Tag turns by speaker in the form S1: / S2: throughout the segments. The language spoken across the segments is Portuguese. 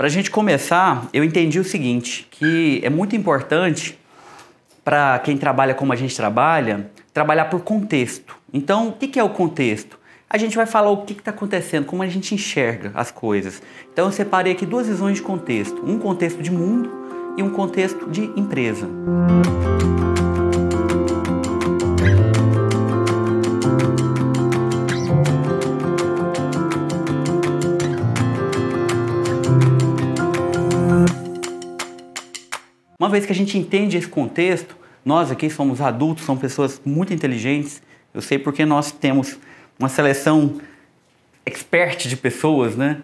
S1: Para a gente começar, eu entendi o seguinte, que é muito importante para quem trabalha como a gente trabalha, trabalhar por contexto. Então, o que é o contexto? A gente vai falar o que está acontecendo, como a gente enxerga as coisas. Então, eu separei aqui duas visões de contexto: um contexto de mundo e um contexto de empresa. Vez que a gente entende esse contexto, nós aqui somos adultos, somos pessoas muito inteligentes. Eu sei porque nós temos uma seleção expert de pessoas, né?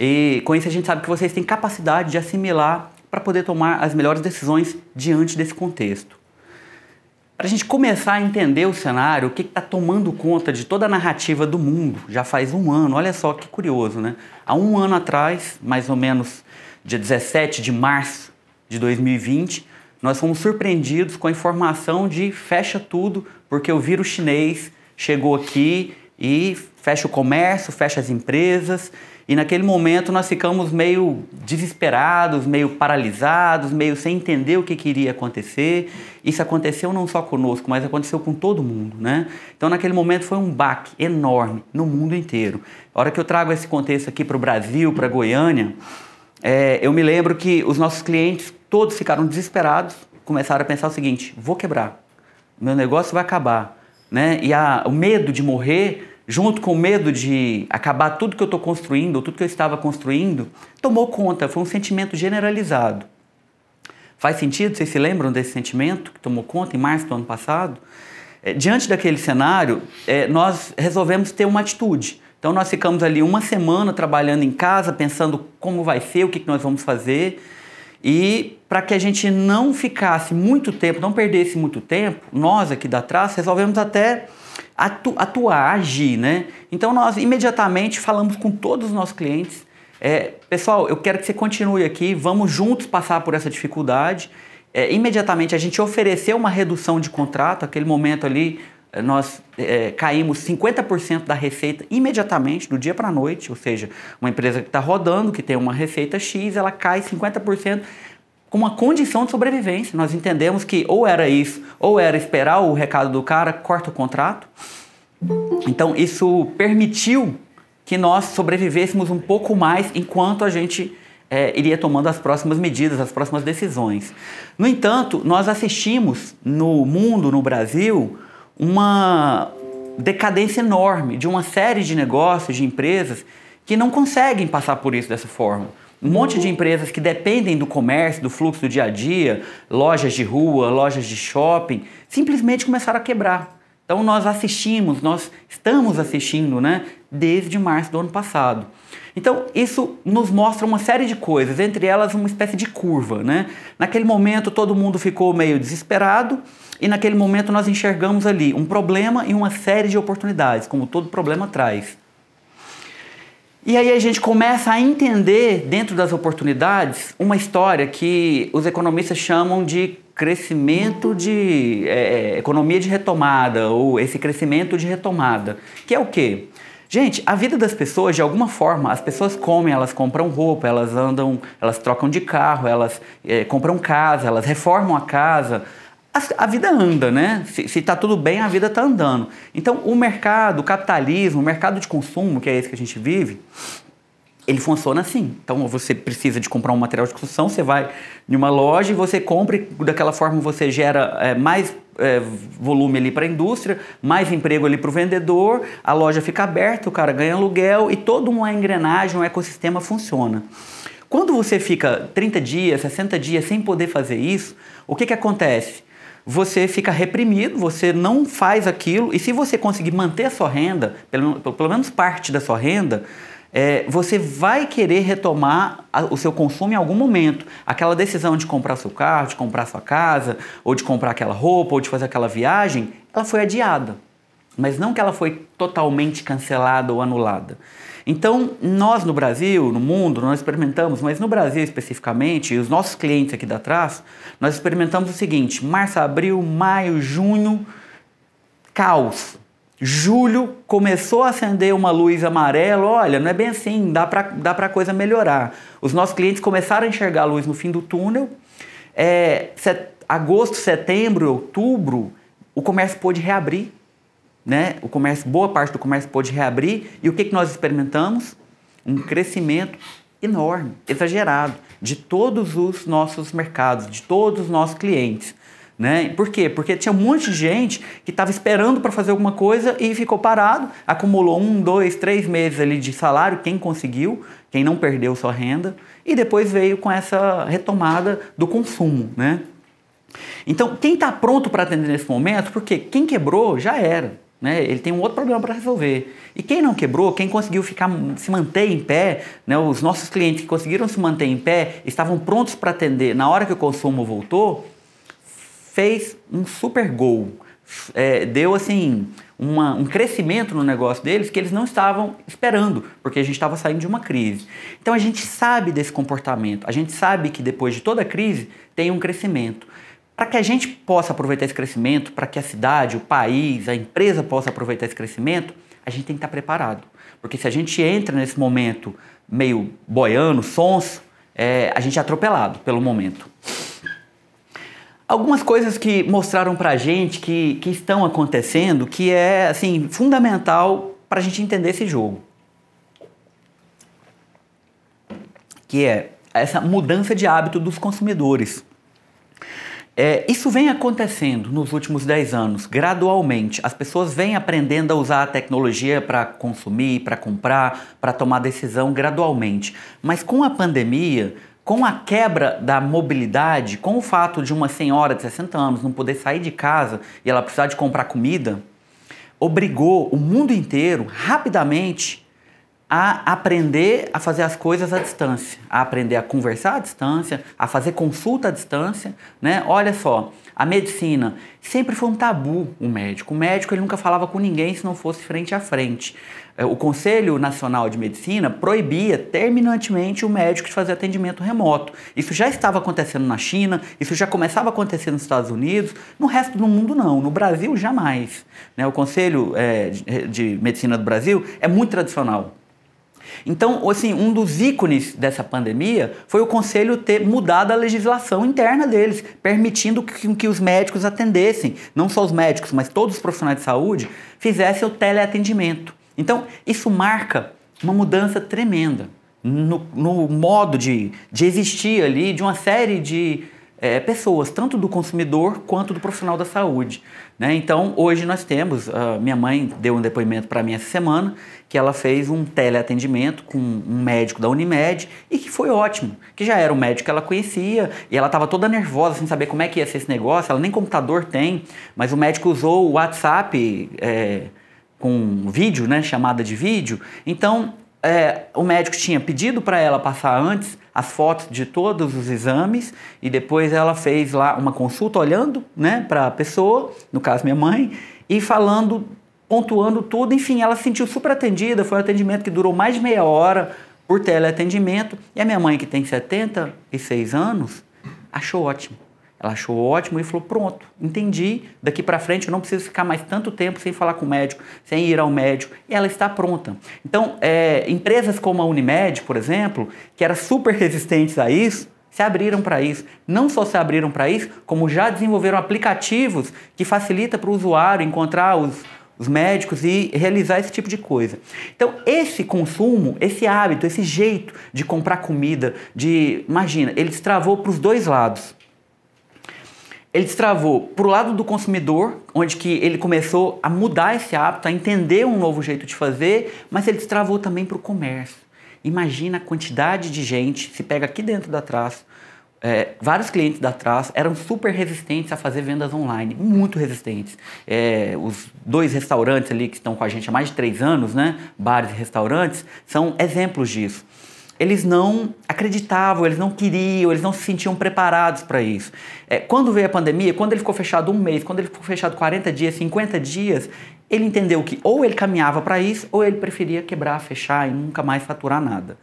S1: E com isso a gente sabe que vocês têm capacidade de assimilar para poder tomar as melhores decisões diante desse contexto. Para a gente começar a entender o cenário, o que está tomando conta de toda a narrativa do mundo, já faz um ano, olha só que curioso, né? Há um ano atrás, mais ou menos dia 17 de março de 2020, nós fomos surpreendidos com a informação de fecha tudo, porque o vírus chinês chegou aqui e fecha o comércio, fecha as empresas. E naquele momento nós ficamos meio desesperados, meio paralisados, meio sem entender o que queria acontecer. Isso aconteceu não só conosco, mas aconteceu com todo mundo, né? Então naquele momento foi um baque enorme no mundo inteiro. A hora que eu trago esse contexto aqui para o Brasil, para Goiânia, é, eu me lembro que os nossos clientes todos ficaram desesperados, começaram a pensar o seguinte: vou quebrar, meu negócio vai acabar, né? E a, o medo de morrer, junto com o medo de acabar tudo que eu estou construindo, tudo que eu estava construindo, tomou conta. Foi um sentimento generalizado. Faz sentido? Vocês se lembram desse sentimento que tomou conta em março do ano passado? É, diante daquele cenário, é, nós resolvemos ter uma atitude. Então nós ficamos ali uma semana trabalhando em casa, pensando como vai ser, o que, que nós vamos fazer. E para que a gente não ficasse muito tempo, não perdesse muito tempo, nós aqui da Traça resolvemos até atu atuar, agir, né? Então nós imediatamente falamos com todos os nossos clientes, é, pessoal, eu quero que você continue aqui, vamos juntos passar por essa dificuldade. É, imediatamente a gente ofereceu uma redução de contrato, aquele momento ali nós é, caímos 50% da receita imediatamente, do dia para a noite, ou seja, uma empresa que está rodando, que tem uma receita X, ela cai 50% com uma condição de sobrevivência. Nós entendemos que ou era isso, ou era esperar o recado do cara, corta o contrato. Então isso permitiu que nós sobrevivêssemos um pouco mais enquanto a gente é, iria tomando as próximas medidas, as próximas decisões. No entanto, nós assistimos no mundo, no Brasil, uma decadência enorme de uma série de negócios, de empresas que não conseguem passar por isso dessa forma. Um monte de empresas que dependem do comércio, do fluxo do dia a dia, lojas de rua, lojas de shopping, simplesmente começaram a quebrar. Então nós assistimos, nós estamos assistindo, né, desde março do ano passado. Então isso nos mostra uma série de coisas, entre elas uma espécie de curva, né? Naquele momento todo mundo ficou meio desesperado e naquele momento nós enxergamos ali um problema e uma série de oportunidades, como todo problema traz. E aí a gente começa a entender dentro das oportunidades uma história que os economistas chamam de crescimento de é, é economia de retomada ou esse crescimento de retomada, que é o quê? Gente, a vida das pessoas, de alguma forma, as pessoas comem, elas compram roupa, elas andam, elas trocam de carro, elas é, compram casa, elas reformam a casa, a, a vida anda, né? Se está tudo bem, a vida está andando. Então, o mercado, o capitalismo, o mercado de consumo, que é esse que a gente vive, ele funciona assim. Então, você precisa de comprar um material de construção, você vai em uma loja e você compra, e daquela forma você gera é, mais é, volume ali para a indústria, mais emprego ali para o vendedor, a loja fica aberta, o cara ganha aluguel e toda uma engrenagem, um ecossistema funciona. Quando você fica 30 dias, 60 dias sem poder fazer isso, o que, que acontece? você fica reprimido, você não faz aquilo, e se você conseguir manter a sua renda, pelo, pelo menos parte da sua renda, é, você vai querer retomar a, o seu consumo em algum momento. Aquela decisão de comprar seu carro, de comprar sua casa, ou de comprar aquela roupa, ou de fazer aquela viagem, ela foi adiada. Mas não que ela foi totalmente cancelada ou anulada. Então, nós no Brasil, no mundo, nós experimentamos, mas no Brasil especificamente, e os nossos clientes aqui da Trás, nós experimentamos o seguinte: março, abril, maio, junho, caos. Julho começou a acender uma luz amarela. Olha, não é bem assim, dá para dá a coisa melhorar. Os nossos clientes começaram a enxergar a luz no fim do túnel. É, set, agosto, setembro, outubro, o comércio pôde reabrir. Né? O comércio, boa parte do comércio pôde reabrir. E o que, que nós experimentamos? Um crescimento enorme, exagerado, de todos os nossos mercados, de todos os nossos clientes. Né? Por quê? Porque tinha um monte de gente que estava esperando para fazer alguma coisa e ficou parado, acumulou um, dois, três meses ali de salário, quem conseguiu, quem não perdeu sua renda, e depois veio com essa retomada do consumo. Né? Então, quem está pronto para atender nesse momento, porque quem quebrou já era. Né? Ele tem um outro problema para resolver. E quem não quebrou, quem conseguiu ficar, se manter em pé, né? os nossos clientes que conseguiram se manter em pé, estavam prontos para atender na hora que o consumo voltou, fez um super gol. É, deu assim uma, um crescimento no negócio deles que eles não estavam esperando, porque a gente estava saindo de uma crise. Então a gente sabe desse comportamento, a gente sabe que depois de toda crise tem um crescimento. Para que a gente possa aproveitar esse crescimento, para que a cidade, o país, a empresa possa aproveitar esse crescimento, a gente tem que estar preparado. Porque se a gente entra nesse momento meio boiando, sonso, é, a gente é atropelado pelo momento. Algumas coisas que mostraram para a gente que, que estão acontecendo, que é assim fundamental para a gente entender esse jogo. Que é essa mudança de hábito dos consumidores. É, isso vem acontecendo nos últimos 10 anos, gradualmente. As pessoas vêm aprendendo a usar a tecnologia para consumir, para comprar, para tomar decisão gradualmente. Mas com a pandemia, com a quebra da mobilidade, com o fato de uma senhora de 60 anos não poder sair de casa e ela precisar de comprar comida, obrigou o mundo inteiro rapidamente a aprender a fazer as coisas à distância, a aprender a conversar à distância, a fazer consulta à distância, né? Olha só, a medicina sempre foi um tabu o médico. O médico ele nunca falava com ninguém se não fosse frente a frente. É, o Conselho Nacional de Medicina proibia terminantemente o médico de fazer atendimento remoto. Isso já estava acontecendo na China, isso já começava a acontecer nos Estados Unidos, no resto do mundo não, no Brasil jamais. Né? O Conselho é, de Medicina do Brasil é muito tradicional. Então, assim, um dos ícones dessa pandemia foi o conselho ter mudado a legislação interna deles, permitindo que, que os médicos atendessem, não só os médicos, mas todos os profissionais de saúde, fizessem o teleatendimento. Então, isso marca uma mudança tremenda no, no modo de, de existir ali de uma série de é, pessoas, tanto do consumidor quanto do profissional da saúde. Né? Então, hoje nós temos, uh, minha mãe deu um depoimento para mim essa semana, que ela fez um teleatendimento com um médico da Unimed e que foi ótimo, que já era um médico que ela conhecia e ela estava toda nervosa sem saber como é que ia ser esse negócio, ela nem computador tem, mas o médico usou o WhatsApp é, com vídeo, né, chamada de vídeo, então é, o médico tinha pedido para ela passar antes as fotos de todos os exames e depois ela fez lá uma consulta olhando né, para a pessoa, no caso minha mãe, e falando, pontuando tudo. Enfim, ela se sentiu super atendida. Foi um atendimento que durou mais de meia hora por teleatendimento. E a minha mãe, que tem 76 anos, achou ótimo. Ela achou ótimo e falou: pronto, entendi. Daqui para frente eu não preciso ficar mais tanto tempo sem falar com o médico, sem ir ao médico. E ela está pronta. Então, é, empresas como a Unimed, por exemplo, que eram super resistentes a isso, se abriram para isso. Não só se abriram para isso, como já desenvolveram aplicativos que facilita para o usuário encontrar os, os médicos e realizar esse tipo de coisa. Então, esse consumo, esse hábito, esse jeito de comprar comida, de imagina, ele destravou para os dois lados ele destravou para o lado do consumidor, onde que ele começou a mudar esse hábito, a entender um novo jeito de fazer, mas ele destravou também para o comércio. Imagina a quantidade de gente, se pega aqui dentro da Traço, é, vários clientes da Traço eram super resistentes a fazer vendas online, muito resistentes. É, os dois restaurantes ali que estão com a gente há mais de três anos, né, bares e restaurantes, são exemplos disso eles não acreditavam, eles não queriam, eles não se sentiam preparados para isso. É, quando veio a pandemia, quando ele ficou fechado um mês, quando ele ficou fechado 40 dias, 50 dias, ele entendeu que ou ele caminhava para isso, ou ele preferia quebrar, fechar e nunca mais faturar nada.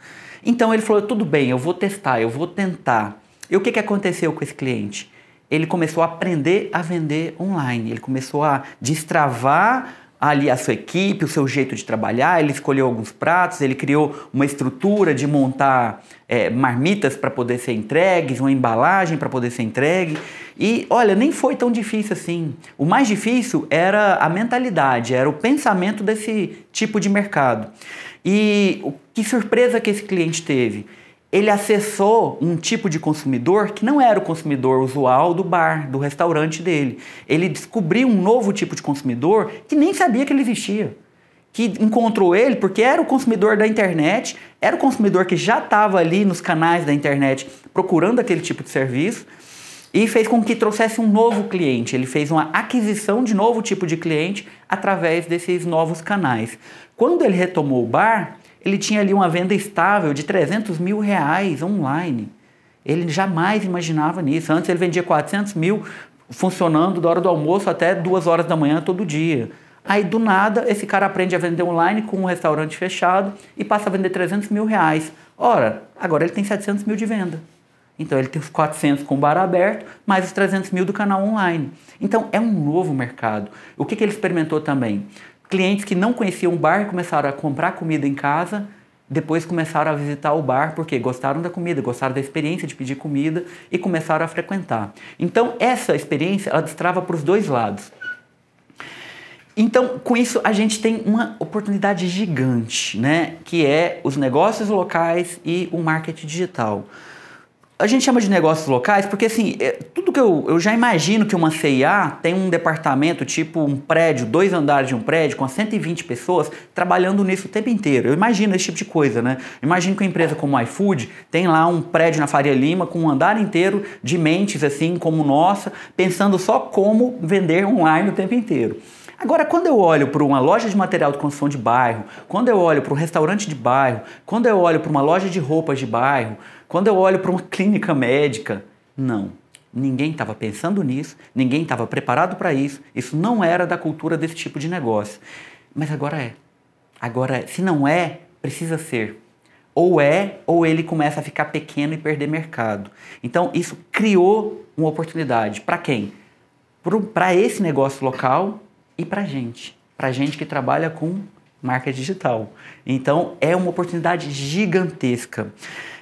S1: Então ele falou: tudo bem, eu vou testar, eu vou tentar. E o que, que aconteceu com esse cliente? Ele começou a aprender a vender online, ele começou a destravar ali a sua equipe, o seu jeito de trabalhar, ele escolheu alguns pratos, ele criou uma estrutura de montar é, marmitas para poder ser entregues, uma embalagem para poder ser entregue. E olha, nem foi tão difícil assim. O mais difícil era a mentalidade, era o pensamento desse tipo de mercado. E que surpresa que esse cliente teve? Ele acessou um tipo de consumidor que não era o consumidor usual do bar, do restaurante dele. Ele descobriu um novo tipo de consumidor que nem sabia que ele existia. Que encontrou ele porque era o consumidor da internet, era o consumidor que já estava ali nos canais da internet procurando aquele tipo de serviço e fez com que trouxesse um novo cliente. Ele fez uma aquisição de novo tipo de cliente através desses novos canais. Quando ele retomou o bar, ele tinha ali uma venda estável de 300 mil reais online. Ele jamais imaginava nisso. Antes ele vendia 400 mil funcionando da hora do almoço até duas horas da manhã todo dia. Aí do nada esse cara aprende a vender online com um restaurante fechado e passa a vender 300 mil reais. Ora, agora ele tem 700 mil de venda. Então ele tem os 400 com o bar aberto, mais os 300 mil do canal online. Então é um novo mercado. O que, que ele experimentou também? Clientes que não conheciam o bar começaram a comprar comida em casa, depois começaram a visitar o bar porque gostaram da comida, gostaram da experiência de pedir comida e começaram a frequentar. Então, essa experiência ela destrava para os dois lados. Então, com isso, a gente tem uma oportunidade gigante, né? Que é os negócios locais e o marketing digital. A gente chama de negócios locais porque, assim, é, tudo que eu, eu já imagino que uma CIA tem um departamento, tipo um prédio, dois andares de um prédio, com 120 pessoas trabalhando nisso o tempo inteiro. Eu imagino esse tipo de coisa, né? Imagino que uma empresa como o iFood tem lá um prédio na Faria Lima com um andar inteiro de mentes, assim, como nossa, pensando só como vender online o tempo inteiro. Agora, quando eu olho para uma loja de material de construção de bairro, quando eu olho para um restaurante de bairro, quando eu olho para uma loja de roupas de bairro, quando eu olho para uma clínica médica, não. Ninguém estava pensando nisso, ninguém estava preparado para isso, isso não era da cultura desse tipo de negócio. Mas agora é. Agora, se não é, precisa ser. Ou é, ou ele começa a ficar pequeno e perder mercado. Então, isso criou uma oportunidade. Para quem? Para esse negócio local e para gente. Para gente que trabalha com marca digital. Então, é uma oportunidade gigantesca.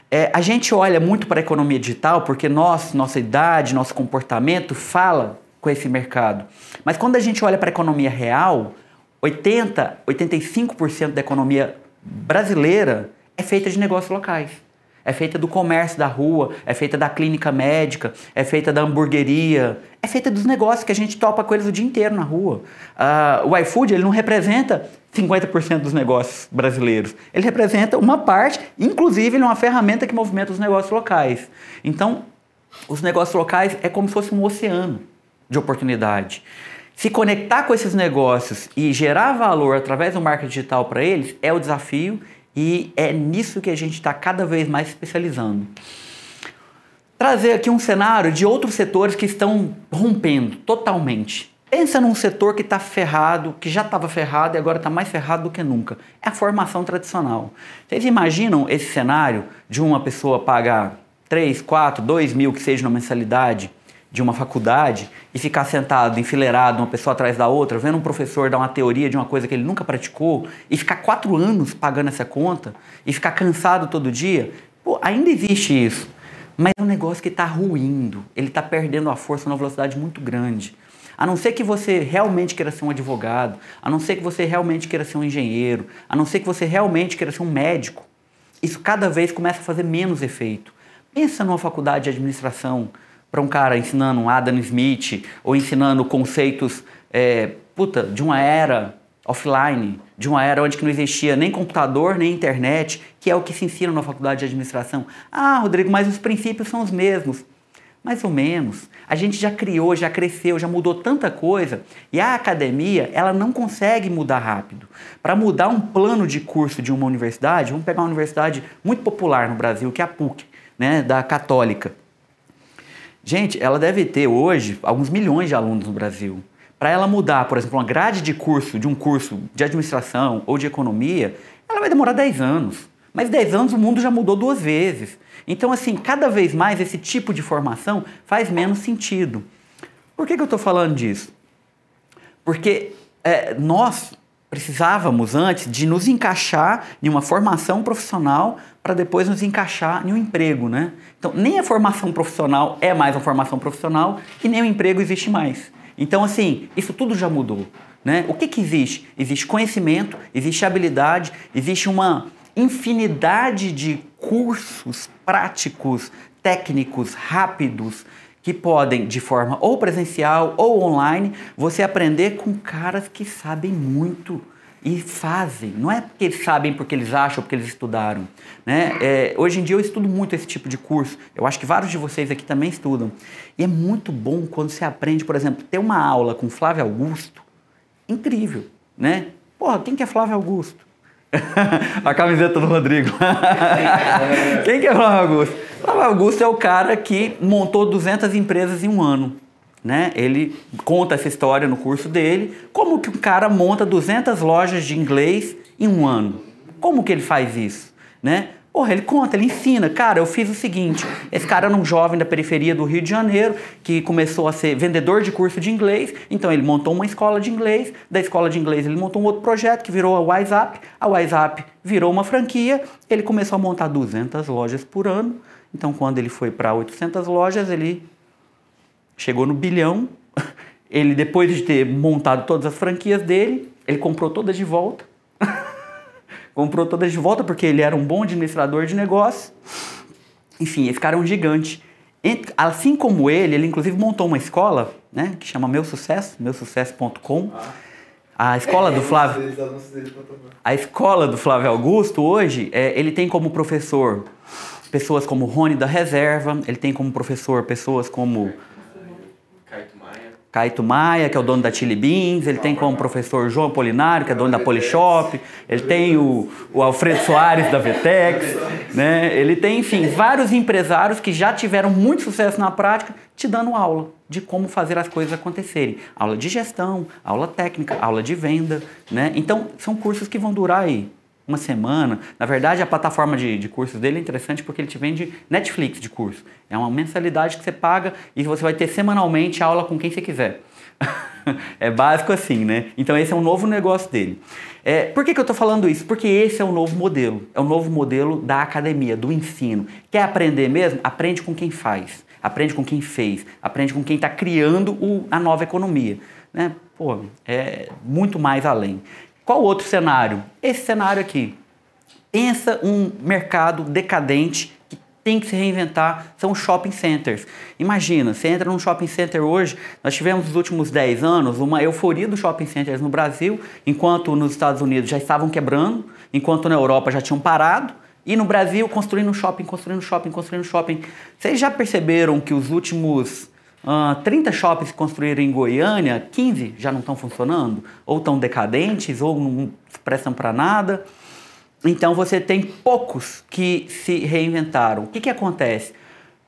S1: É, a gente olha muito para a economia digital porque nós, nossa idade, nosso comportamento fala com esse mercado. Mas quando a gente olha para a economia real, 80, 85% da economia brasileira é feita de negócios locais. É feita do comércio da rua, é feita da clínica médica, é feita da hamburgueria, é feita dos negócios que a gente topa com eles o dia inteiro na rua. Uh, o iFood ele não representa 50% dos negócios brasileiros. Ele representa uma parte, inclusive ele é uma ferramenta que movimenta os negócios locais. Então, os negócios locais é como se fosse um oceano de oportunidade. Se conectar com esses negócios e gerar valor através do marketing digital para eles é o desafio e é nisso que a gente está cada vez mais especializando. Trazer aqui um cenário de outros setores que estão rompendo totalmente. Pensa num setor que está ferrado, que já estava ferrado e agora está mais ferrado do que nunca. É a formação tradicional. Vocês imaginam esse cenário de uma pessoa pagar 3, 4, 2 mil que seja uma mensalidade de uma faculdade e ficar sentado, enfileirado, uma pessoa atrás da outra, vendo um professor dar uma teoria de uma coisa que ele nunca praticou e ficar quatro anos pagando essa conta e ficar cansado todo dia? Pô, ainda existe isso. Mas é um negócio que está ruindo, ele está perdendo a força numa velocidade muito grande. A não ser que você realmente queira ser um advogado, a não ser que você realmente queira ser um engenheiro, a não ser que você realmente queira ser um médico, isso cada vez começa a fazer menos efeito. Pensa numa faculdade de administração para um cara ensinando um Adam Smith ou ensinando conceitos é, puta, de uma era offline, de uma era onde não existia nem computador nem internet, que é o que se ensina na faculdade de administração. Ah, Rodrigo, mas os princípios são os mesmos. Mais ou menos. A gente já criou, já cresceu, já mudou tanta coisa e a academia ela não consegue mudar rápido. Para mudar um plano de curso de uma universidade, vamos pegar uma universidade muito popular no Brasil, que é a PUC, né, da Católica. Gente, ela deve ter hoje alguns milhões de alunos no Brasil. Para ela mudar, por exemplo, uma grade de curso, de um curso de administração ou de economia, ela vai demorar 10 anos. Mas 10 anos o mundo já mudou duas vezes. Então, assim, cada vez mais esse tipo de formação faz menos sentido. Por que, que eu estou falando disso? Porque é, nós precisávamos antes de nos encaixar em uma formação profissional para depois nos encaixar em um emprego, né? Então, nem a formação profissional é mais uma formação profissional e nem o emprego existe mais. Então, assim, isso tudo já mudou, né? O que que existe? Existe conhecimento, existe habilidade, existe uma infinidade de cursos práticos, técnicos, rápidos, que podem, de forma ou presencial ou online, você aprender com caras que sabem muito e fazem. Não é porque eles sabem porque eles acham, porque eles estudaram. Né? É, hoje em dia eu estudo muito esse tipo de curso. Eu acho que vários de vocês aqui também estudam. E é muito bom quando você aprende, por exemplo, ter uma aula com Flávio Augusto. Incrível, né? Porra, quem que é Flávio Augusto? a camiseta do Rodrigo. Quem que é Flávio Augusto? Flávio Augusto é o cara que montou 200 empresas em um ano. Né? Ele conta essa história no curso dele, como que um cara monta 200 lojas de inglês em um ano. Como que ele faz isso? Né? Porra, ele conta, ele ensina. Cara, eu fiz o seguinte: esse cara era um jovem da periferia do Rio de Janeiro que começou a ser vendedor de curso de inglês. Então ele montou uma escola de inglês. Da escola de inglês ele montou um outro projeto que virou a WhatsApp. A WhatsApp virou uma franquia. Ele começou a montar 200 lojas por ano. Então quando ele foi para 800 lojas, ele chegou no bilhão. Ele, depois de ter montado todas as franquias dele, ele comprou todas de volta comprou todas de volta porque ele era um bom administrador de negócio. Enfim, esse cara é um gigante. Assim como ele, ele inclusive montou uma escola, né, que chama Meu Sucesso, meusucesso.com. A escola do Flávio, a escola do Flávio Augusto hoje, é, ele tem como professor pessoas como Rony da Reserva, ele tem como professor pessoas como Caito Maia, que é o dono da Chili Beans, ele tem como professor João Polinário, que é dono da Polishop, ele tem o, o Alfredo Soares da Vetex, né? ele tem, enfim, vários empresários que já tiveram muito sucesso na prática te dando aula de como fazer as coisas acontecerem. Aula de gestão, aula técnica, aula de venda, né? Então, são cursos que vão durar aí uma semana. Na verdade, a plataforma de, de cursos dele é interessante porque ele te vende Netflix de curso. É uma mensalidade que você paga e você vai ter semanalmente aula com quem você quiser. é básico assim, né? Então esse é um novo negócio dele. É, por que, que eu estou falando isso? Porque esse é o novo modelo. É o novo modelo da academia, do ensino. Quer aprender mesmo? Aprende com quem faz. Aprende com quem fez. Aprende com quem está criando o, a nova economia. Né? Pô, é muito mais além. Qual outro cenário? Esse cenário aqui. Pensa um mercado decadente que tem que se reinventar, são shopping centers. Imagina, você entra num shopping center hoje, nós tivemos nos últimos 10 anos uma euforia dos shopping centers no Brasil, enquanto nos Estados Unidos já estavam quebrando, enquanto na Europa já tinham parado, e no Brasil construindo shopping, construindo shopping, construindo shopping. Vocês já perceberam que os últimos Uh, ah, 30 shoppings construíram em Goiânia, 15 já não estão funcionando, ou estão decadentes, ou não prestam para nada. Então você tem poucos que se reinventaram. O que, que acontece?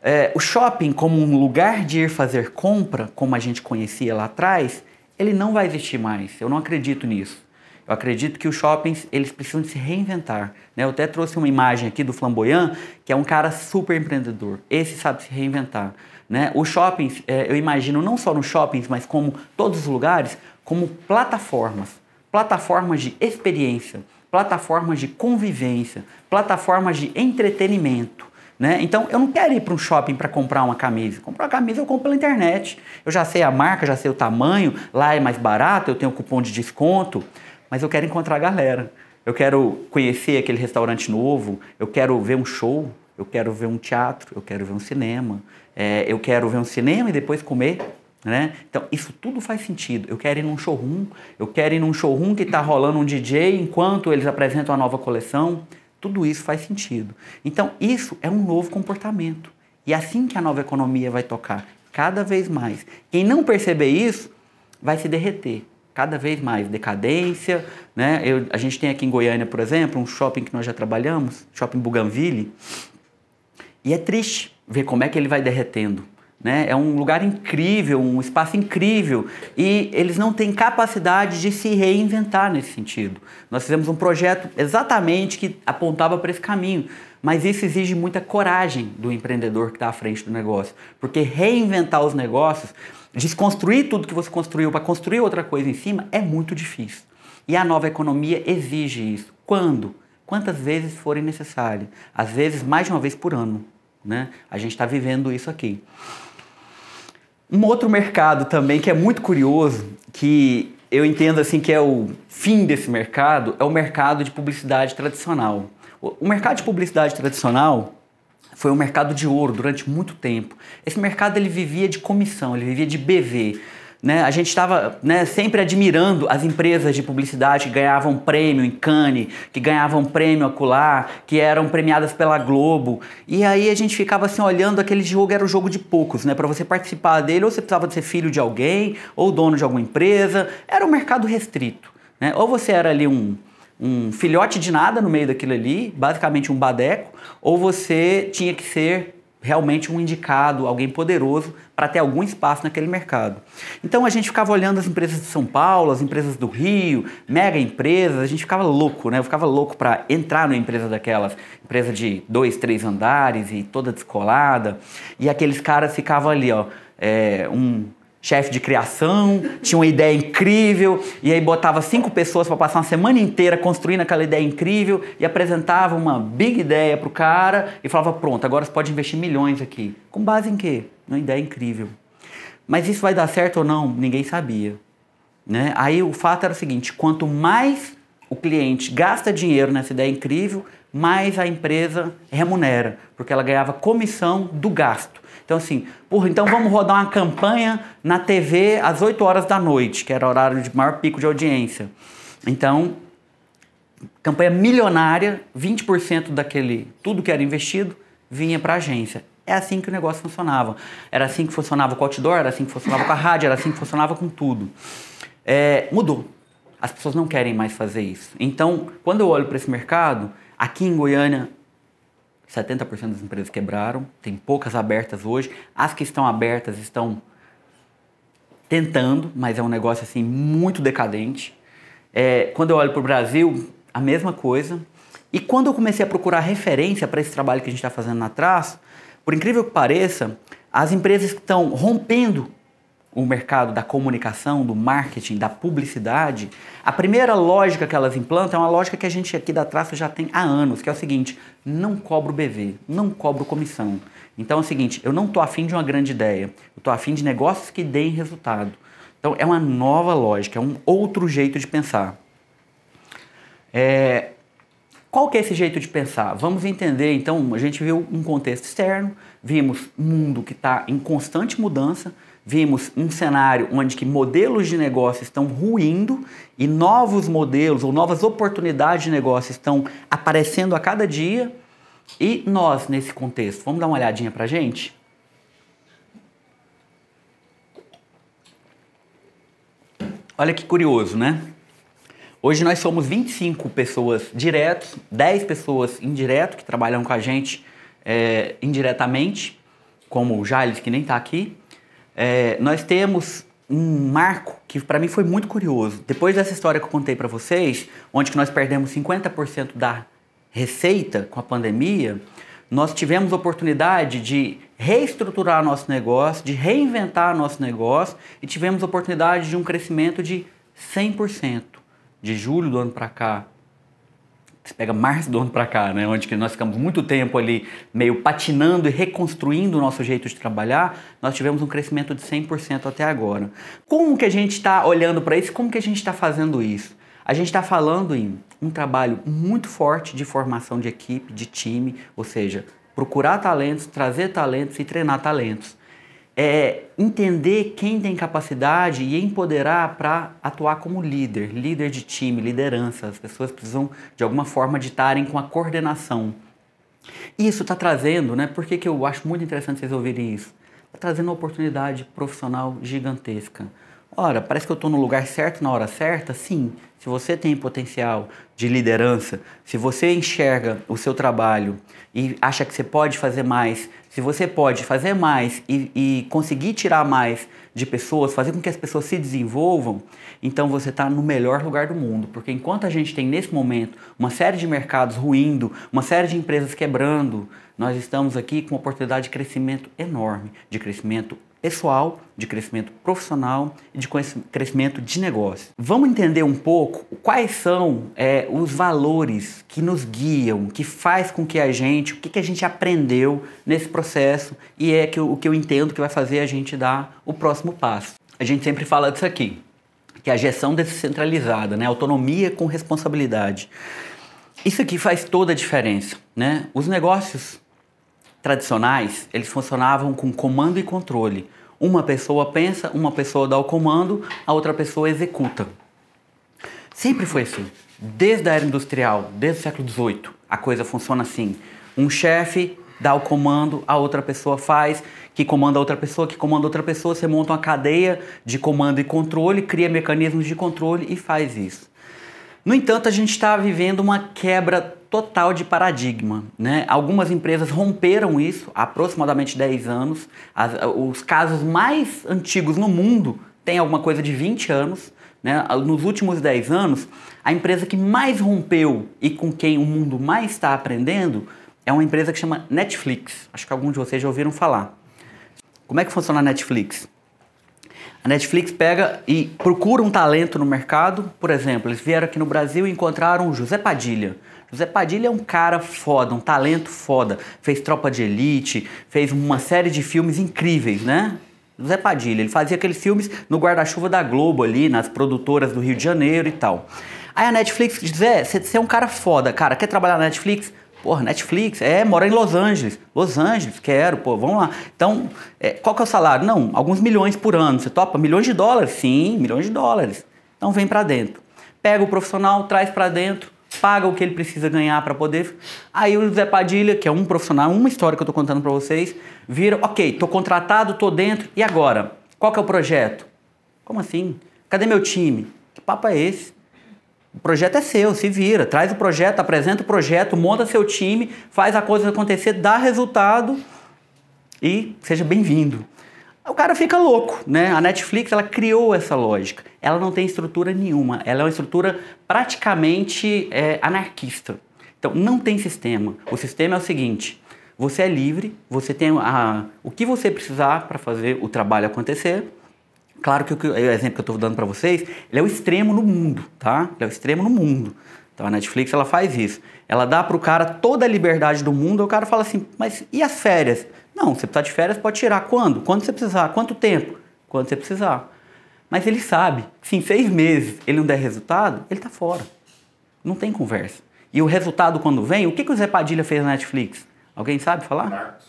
S1: É, o shopping, como um lugar de ir fazer compra, como a gente conhecia lá atrás, ele não vai existir mais. Eu não acredito nisso. Eu acredito que os shoppings eles precisam se reinventar. Né? Eu até trouxe uma imagem aqui do Flamboyant, que é um cara super empreendedor. Esse sabe se reinventar. Né? Os shoppings, é, eu imagino, não só nos shoppings, mas como todos os lugares, como plataformas. Plataformas de experiência, plataformas de convivência, plataformas de entretenimento. Né? Então, eu não quero ir para um shopping para comprar uma camisa. Comprar uma camisa eu compro pela internet. Eu já sei a marca, já sei o tamanho, lá é mais barato, eu tenho cupom de desconto, mas eu quero encontrar a galera. Eu quero conhecer aquele restaurante novo, eu quero ver um show, eu quero ver um teatro, eu quero ver um cinema, é, eu quero ver um cinema e depois comer. Né? Então, isso tudo faz sentido. Eu quero ir num showroom, eu quero ir num showroom que está rolando um DJ enquanto eles apresentam a nova coleção. Tudo isso faz sentido. Então, isso é um novo comportamento. E é assim que a nova economia vai tocar, cada vez mais. Quem não perceber isso, vai se derreter cada vez mais. Decadência, né? Eu, a gente tem aqui em Goiânia, por exemplo, um shopping que nós já trabalhamos, Shopping Bougainville, e é triste ver como é que ele vai derretendo. Né? É um lugar incrível, um espaço incrível e eles não têm capacidade de se reinventar nesse sentido. Nós fizemos um projeto exatamente que apontava para esse caminho, mas isso exige muita coragem do empreendedor que está à frente do negócio, porque reinventar os negócios, desconstruir tudo que você construiu para construir outra coisa em cima é muito difícil. E a nova economia exige isso. Quando? Quantas vezes forem necessárias? Às vezes mais de uma vez por ano. Né? A gente está vivendo isso aqui. Um outro mercado também que é muito curioso, que eu entendo assim que é o fim desse mercado, é o mercado de publicidade tradicional. O mercado de publicidade tradicional foi um mercado de ouro durante muito tempo. Esse mercado ele vivia de comissão, ele vivia de BV. Né? A gente estava né, sempre admirando as empresas de publicidade que ganhavam prêmio em Cannes, que ganhavam prêmio acolá, que eram premiadas pela Globo. E aí a gente ficava assim olhando aquele jogo, era o jogo de poucos, né? Para você participar dele, ou você precisava ser filho de alguém, ou dono de alguma empresa. Era um mercado restrito. Né? Ou você era ali um, um filhote de nada no meio daquilo ali, basicamente um badeco, ou você tinha que ser realmente um indicado, alguém poderoso para ter algum espaço naquele mercado. Então a gente ficava olhando as empresas de São Paulo, as empresas do Rio, mega empresas, a gente ficava louco, né? Eu ficava louco para entrar numa empresa daquelas, empresa de dois, três andares e toda descolada, e aqueles caras ficavam ali, ó, é, um chefe de criação, tinha uma ideia incrível, e aí botava cinco pessoas para passar uma semana inteira construindo aquela ideia incrível e apresentava uma big ideia pro cara e falava: pronto, agora você pode investir milhões aqui. Com base em quê? Uma ideia incrível. Mas isso vai dar certo ou não? Ninguém sabia. Né? Aí o fato era o seguinte: quanto mais o cliente gasta dinheiro nessa ideia incrível, mais a empresa remunera, porque ela ganhava comissão do gasto. Então, assim, porra, então vamos rodar uma campanha na TV às 8 horas da noite, que era o horário de maior pico de audiência. Então, campanha milionária, 20% daquele, tudo que era investido, vinha para a agência. É assim que o negócio funcionava. Era assim que funcionava com o outdoor, era assim que funcionava com a rádio, era assim que funcionava com tudo. É, mudou. As pessoas não querem mais fazer isso. Então, quando eu olho para esse mercado, aqui em Goiânia 70% das empresas quebraram, tem poucas abertas hoje. As que estão abertas estão tentando, mas é um negócio assim muito decadente. É, quando eu olho para o Brasil, a mesma coisa. E quando eu comecei a procurar referência para esse trabalho que a gente está fazendo na Traço, por incrível que pareça, as empresas que estão rompendo o mercado da comunicação, do marketing, da publicidade, a primeira lógica que elas implantam é uma lógica que a gente aqui da Traço já tem há anos, que é o seguinte: não cobro BV, não cobro comissão. Então é o seguinte, eu não estou afim de uma grande ideia, eu estou afim de negócios que deem resultado. Então é uma nova lógica, é um outro jeito de pensar. É, qual que é esse jeito de pensar? Vamos entender, então, a gente viu um contexto externo, vimos um mundo que está em constante mudança, vimos um cenário onde que modelos de negócio estão ruindo e novos modelos ou novas oportunidades de negócio estão aparecendo a cada dia. E nós, nesse contexto, vamos dar uma olhadinha para gente? Olha que curioso, né? Hoje nós somos 25 pessoas diretos, 10 pessoas indireto que trabalham com a gente é, indiretamente, como o Jales, que nem está aqui, é, nós temos um marco que para mim foi muito curioso. Depois dessa história que eu contei para vocês, onde que nós perdemos 50% da receita com a pandemia, nós tivemos oportunidade de reestruturar nosso negócio, de reinventar nosso negócio e tivemos oportunidade de um crescimento de 100%. De julho do ano para cá você pega março do ano para cá, né, onde que nós ficamos muito tempo ali meio patinando e reconstruindo o nosso jeito de trabalhar, nós tivemos um crescimento de 100% até agora. Como que a gente está olhando para isso? Como que a gente está fazendo isso? A gente está falando em um trabalho muito forte de formação de equipe, de time, ou seja, procurar talentos, trazer talentos e treinar talentos é entender quem tem capacidade e empoderar para atuar como líder, líder de time, liderança. As pessoas precisam de alguma forma estarem com a coordenação. Isso está trazendo, né? Por que eu acho muito interessante vocês ouvirem isso? Está trazendo uma oportunidade profissional gigantesca. Ora, parece que eu estou no lugar certo na hora certa? Sim, se você tem potencial de liderança, se você enxerga o seu trabalho e acha que você pode fazer mais, se você pode fazer mais e, e conseguir tirar mais de pessoas, fazer com que as pessoas se desenvolvam, então você está no melhor lugar do mundo. Porque enquanto a gente tem nesse momento uma série de mercados ruindo, uma série de empresas quebrando, nós estamos aqui com uma oportunidade de crescimento enorme, de crescimento pessoal, de crescimento profissional e de crescimento de negócio. Vamos entender um pouco quais são é, os valores que nos guiam, que faz com que a gente, o que, que a gente aprendeu nesse processo e é que, o que eu entendo que vai fazer a gente dar o próximo passo. A gente sempre fala disso aqui, que é a gestão descentralizada, né? autonomia com responsabilidade. Isso aqui faz toda a diferença. Né? Os negócios tradicionais, eles funcionavam com comando e controle. Uma pessoa pensa, uma pessoa dá o comando, a outra pessoa executa. Sempre foi assim. Desde a era industrial, desde o século XVIII, a coisa funciona assim. Um chefe dá o comando, a outra pessoa faz, que comanda outra pessoa, que comanda outra pessoa, você monta uma cadeia de comando e controle, cria mecanismos de controle e faz isso. No entanto, a gente está vivendo uma quebra total de paradigma. Né? Algumas empresas romperam isso há aproximadamente 10 anos. As, os casos mais antigos no mundo têm alguma coisa de 20 anos. Né? Nos últimos 10 anos, a empresa que mais rompeu e com quem o mundo mais está aprendendo é uma empresa que chama Netflix. Acho que alguns de vocês já ouviram falar. Como é que funciona a Netflix? A Netflix pega e procura um talento no mercado. Por exemplo, eles vieram aqui no Brasil e encontraram o José Padilha. José Padilha é um cara foda, um talento foda. Fez Tropa de Elite, fez uma série de filmes incríveis, né? José Padilha, ele fazia aqueles filmes no guarda-chuva da Globo ali, nas produtoras do Rio de Janeiro e tal. Aí a Netflix diz: é, você é um cara foda, cara, quer trabalhar na Netflix? Porra, Netflix, é, mora em Los Angeles. Los Angeles, quero, pô, vamos lá. Então, é, qual que é o salário? Não, alguns milhões por ano. Você topa? Milhões de dólares? Sim, milhões de dólares. Então vem para dentro. Pega o profissional, traz para dentro, paga o que ele precisa ganhar para poder. Aí o Zé Padilha, que é um profissional, uma história que eu tô contando para vocês, vira, ok, tô contratado, tô dentro, e agora? Qual que é o projeto? Como assim? Cadê meu time? Que papo é esse? O projeto é seu, se vira, traz o projeto, apresenta o projeto, monta seu time, faz a coisa acontecer, dá resultado e seja bem-vindo. O cara fica louco, né? A Netflix ela criou essa lógica. Ela não tem estrutura nenhuma, ela é uma estrutura praticamente é, anarquista. Então não tem sistema. O sistema é o seguinte: você é livre, você tem a, o que você precisar para fazer o trabalho acontecer Claro que o, exemplo que eu estou dando para vocês, ele é o extremo no mundo, tá? Ele é o extremo no mundo. Então a Netflix ela faz isso. Ela dá para o cara toda a liberdade do mundo. O cara fala assim, mas e as férias? Não, você precisa de férias, pode tirar quando? Quando você precisar. Quanto tempo? Quando você precisar. Mas ele sabe que se em seis meses ele não der resultado, ele está fora. Não tem conversa. E o resultado quando vem, o que, que o Zé Padilha fez na Netflix? Alguém sabe falar?
S2: Narcos.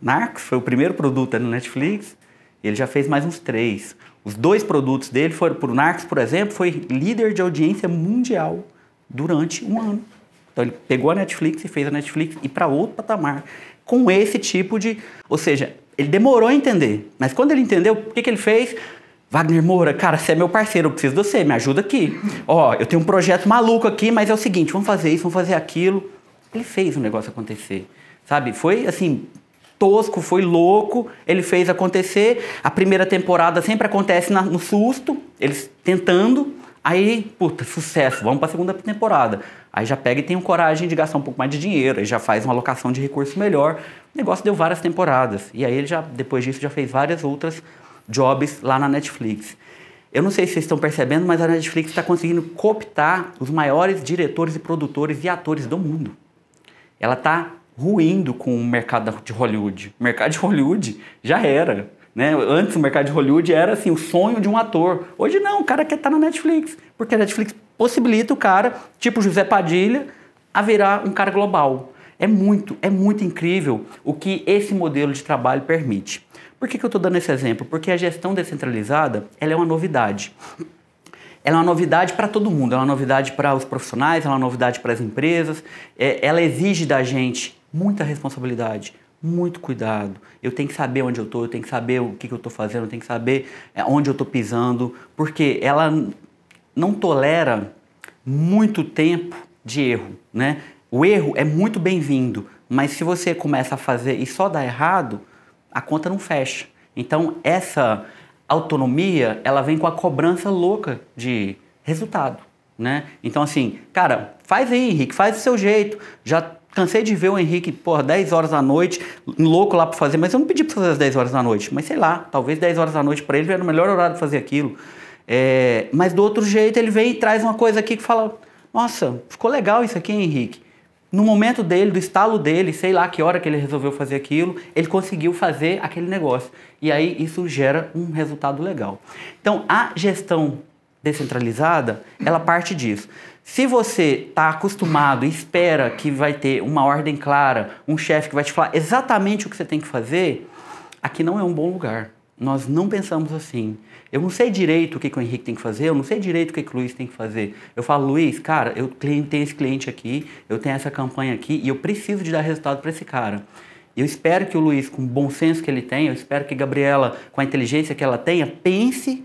S1: Narcos foi o primeiro produto no Netflix. Ele já fez mais uns três. Os dois produtos dele foram, por Narcos, por exemplo, foi líder de audiência mundial durante um ano. Então ele pegou a Netflix e fez a Netflix ir para outro patamar com esse tipo de, ou seja, ele demorou a entender, mas quando ele entendeu, o que, que ele fez? Wagner Moura, cara, você é meu parceiro, eu preciso de você, me ajuda aqui. Ó, eu tenho um projeto maluco aqui, mas é o seguinte, vamos fazer isso, vamos fazer aquilo. Ele fez o negócio acontecer, sabe? Foi assim, tosco, foi louco, ele fez acontecer. A primeira temporada sempre acontece no susto, eles tentando. Aí, puta, sucesso, vamos para a segunda temporada. Aí já pega e tem coragem de gastar um pouco mais de dinheiro, aí já faz uma alocação de recurso melhor. O negócio deu várias temporadas. E aí ele já, depois disso, já fez várias outras jobs lá na Netflix. Eu não sei se vocês estão percebendo, mas a Netflix está conseguindo cooptar os maiores diretores e produtores e atores do mundo. Ela está ruindo com o mercado de Hollywood. O mercado de Hollywood já era. Né? Antes o mercado de Hollywood era assim, o sonho de um ator. Hoje não, o cara quer estar na Netflix. Porque a Netflix possibilita o cara, tipo José Padilha, a virar um cara global. É muito, é muito incrível o que esse modelo de trabalho permite. Por que, que eu estou dando esse exemplo? Porque a gestão descentralizada ela é uma novidade ela é uma novidade para todo mundo, ela é uma novidade para os profissionais, é uma novidade para as empresas, é, ela exige da gente muita responsabilidade, muito cuidado. Eu tenho que saber onde eu estou, eu tenho que saber o que, que eu estou fazendo, eu tenho que saber é, onde eu estou pisando, porque ela não tolera muito tempo de erro, né? O erro é muito bem-vindo, mas se você começa a fazer e só dá errado, a conta não fecha. Então essa autonomia, ela vem com a cobrança louca de resultado, né? Então assim, cara, faz aí, Henrique, faz do seu jeito. Já cansei de ver o Henrique, porra, 10 horas da noite, louco lá para fazer, mas eu não pedi para fazer às 10 horas da noite, mas sei lá, talvez 10 horas da noite para ele era o melhor horário de fazer aquilo. É, mas do outro jeito ele vem e traz uma coisa aqui que fala: Nossa, ficou legal isso aqui, Henrique. No momento dele, do estalo dele, sei lá que hora que ele resolveu fazer aquilo, ele conseguiu fazer aquele negócio. E aí isso gera um resultado legal. Então a gestão descentralizada, ela parte disso. Se você está acostumado e espera que vai ter uma ordem clara, um chefe que vai te falar exatamente o que você tem que fazer, aqui não é um bom lugar. Nós não pensamos assim. Eu não sei direito o que, que, o Henrique tem que fazer, eu não sei direito o que, que o Luiz tem que fazer. Eu falo, Luiz, cara, eu tenho esse cliente aqui, eu tenho essa campanha aqui e eu preciso de dar resultado para esse cara. Eu espero que o Luiz, com o bom senso que ele tem, eu espero que a Gabriela, com a inteligência que ela tenha, pense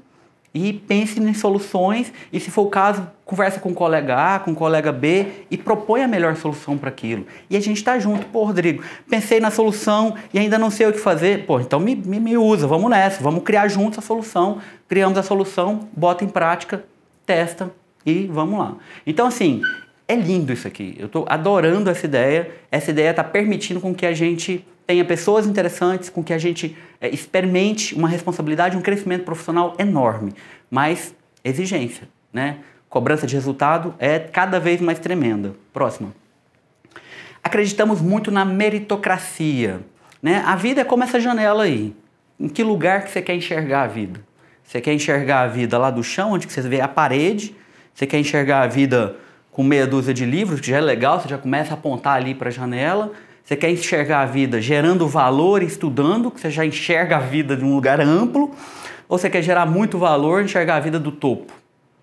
S1: e pense em soluções e, se for o caso, conversa com o colega A, com o colega B e propõe a melhor solução para aquilo. E a gente está junto. Pô, Rodrigo, pensei na solução e ainda não sei o que fazer. Pô, então me, me, me usa, vamos nessa, vamos criar juntos a solução. Criamos a solução, bota em prática, testa e vamos lá. Então, assim, é lindo isso aqui. Eu estou adorando essa ideia. Essa ideia está permitindo com que a gente tenha pessoas interessantes, com que a gente é, experimente uma responsabilidade, um crescimento profissional enorme, mas exigência, né? Cobrança de resultado é cada vez mais tremenda. Próxima. Acreditamos muito na meritocracia, né? A vida é como essa janela aí. Em que lugar que você quer enxergar a vida? Você quer enxergar a vida lá do chão, onde você vê a parede? Você quer enxergar a vida com meia dúzia de livros, que já é legal, você já começa a apontar ali para a janela? Você quer enxergar a vida gerando valor, estudando, que você já enxerga a vida de um lugar amplo, ou você quer gerar muito valor, enxergar a vida do topo,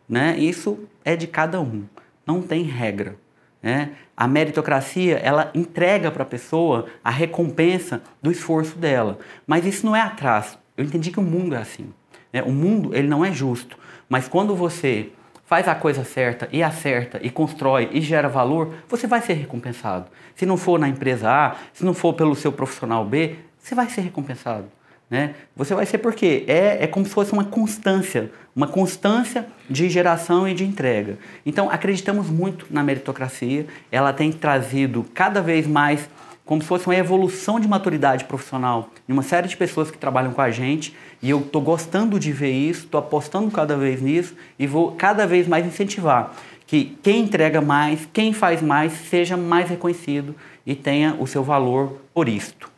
S1: né? Isso é de cada um, não tem regra, né? A meritocracia, ela entrega para a pessoa a recompensa do esforço dela, mas isso não é atraso. Eu entendi que o mundo é assim. Né? O mundo, ele não é justo, mas quando você faz a coisa certa e acerta e constrói e gera valor, você vai ser recompensado. Se não for na empresa A, se não for pelo seu profissional B, você vai ser recompensado. Né? Você vai ser porque é, é como se fosse uma constância, uma constância de geração e de entrega. Então acreditamos muito na meritocracia, ela tem trazido cada vez mais como se fosse uma evolução de maturidade profissional de uma série de pessoas que trabalham com a gente e eu estou gostando de ver isso, estou apostando cada vez nisso e vou cada vez mais incentivar que quem entrega mais, quem faz mais, seja mais reconhecido e tenha o seu valor por isto.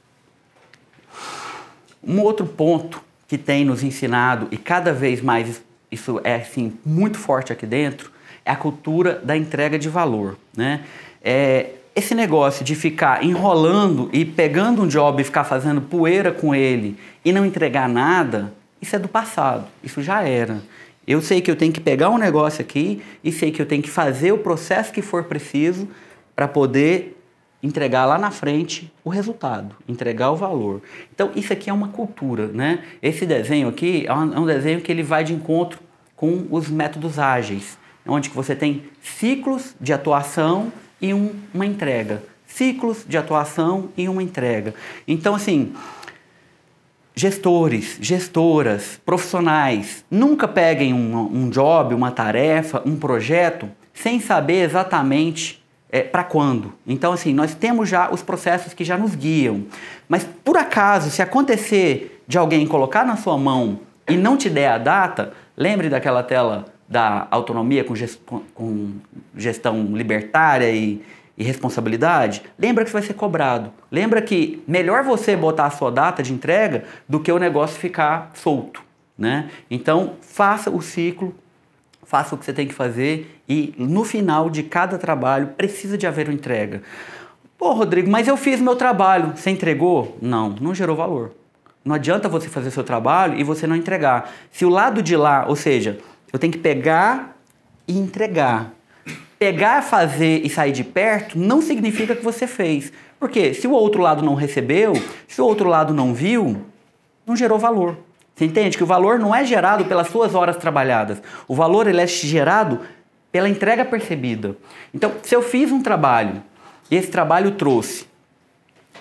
S1: Um outro ponto que tem nos ensinado e cada vez mais isso é assim muito forte aqui dentro é a cultura da entrega de valor, né? É, esse negócio de ficar enrolando e pegando um job e ficar fazendo poeira com ele e não entregar nada, isso é do passado, isso já era. Eu sei que eu tenho que pegar um negócio aqui e sei que eu tenho que fazer o processo que for preciso para poder entregar lá na frente o resultado, entregar o valor. Então isso aqui é uma cultura, né? Esse desenho aqui é um é desenho que ele vai de encontro com os métodos ágeis, onde que você tem ciclos de atuação e um, uma entrega. Ciclos de atuação e uma entrega. Então, assim, gestores, gestoras, profissionais, nunca peguem um, um job, uma tarefa, um projeto sem saber exatamente é, para quando. Então, assim, nós temos já os processos que já nos guiam. Mas, por acaso, se acontecer de alguém colocar na sua mão e não te der a data, lembre daquela tela da autonomia com, com gestão libertária e, e, responsabilidade, lembra que você vai ser cobrado. Lembra que melhor você botar a sua data de entrega do que o negócio ficar solto. Né? Então, faça o ciclo, faça o que você tem que fazer e no final de cada trabalho precisa de haver uma entrega. Pô, Rodrigo, mas eu fiz meu trabalho. Você entregou? Não, não gerou valor. Não adianta você fazer seu trabalho e você não entregar. Se o lado de lá, ou seja, eu tenho que pegar e entregar. Pegar, fazer e sair de perto não significa que você fez. Porque se o outro lado não recebeu, se o outro lado não viu, não gerou valor. Você entende que o valor não é gerado pelas suas horas trabalhadas. O valor ele é gerado pela entrega percebida. Então, se eu fiz um trabalho e esse trabalho trouxe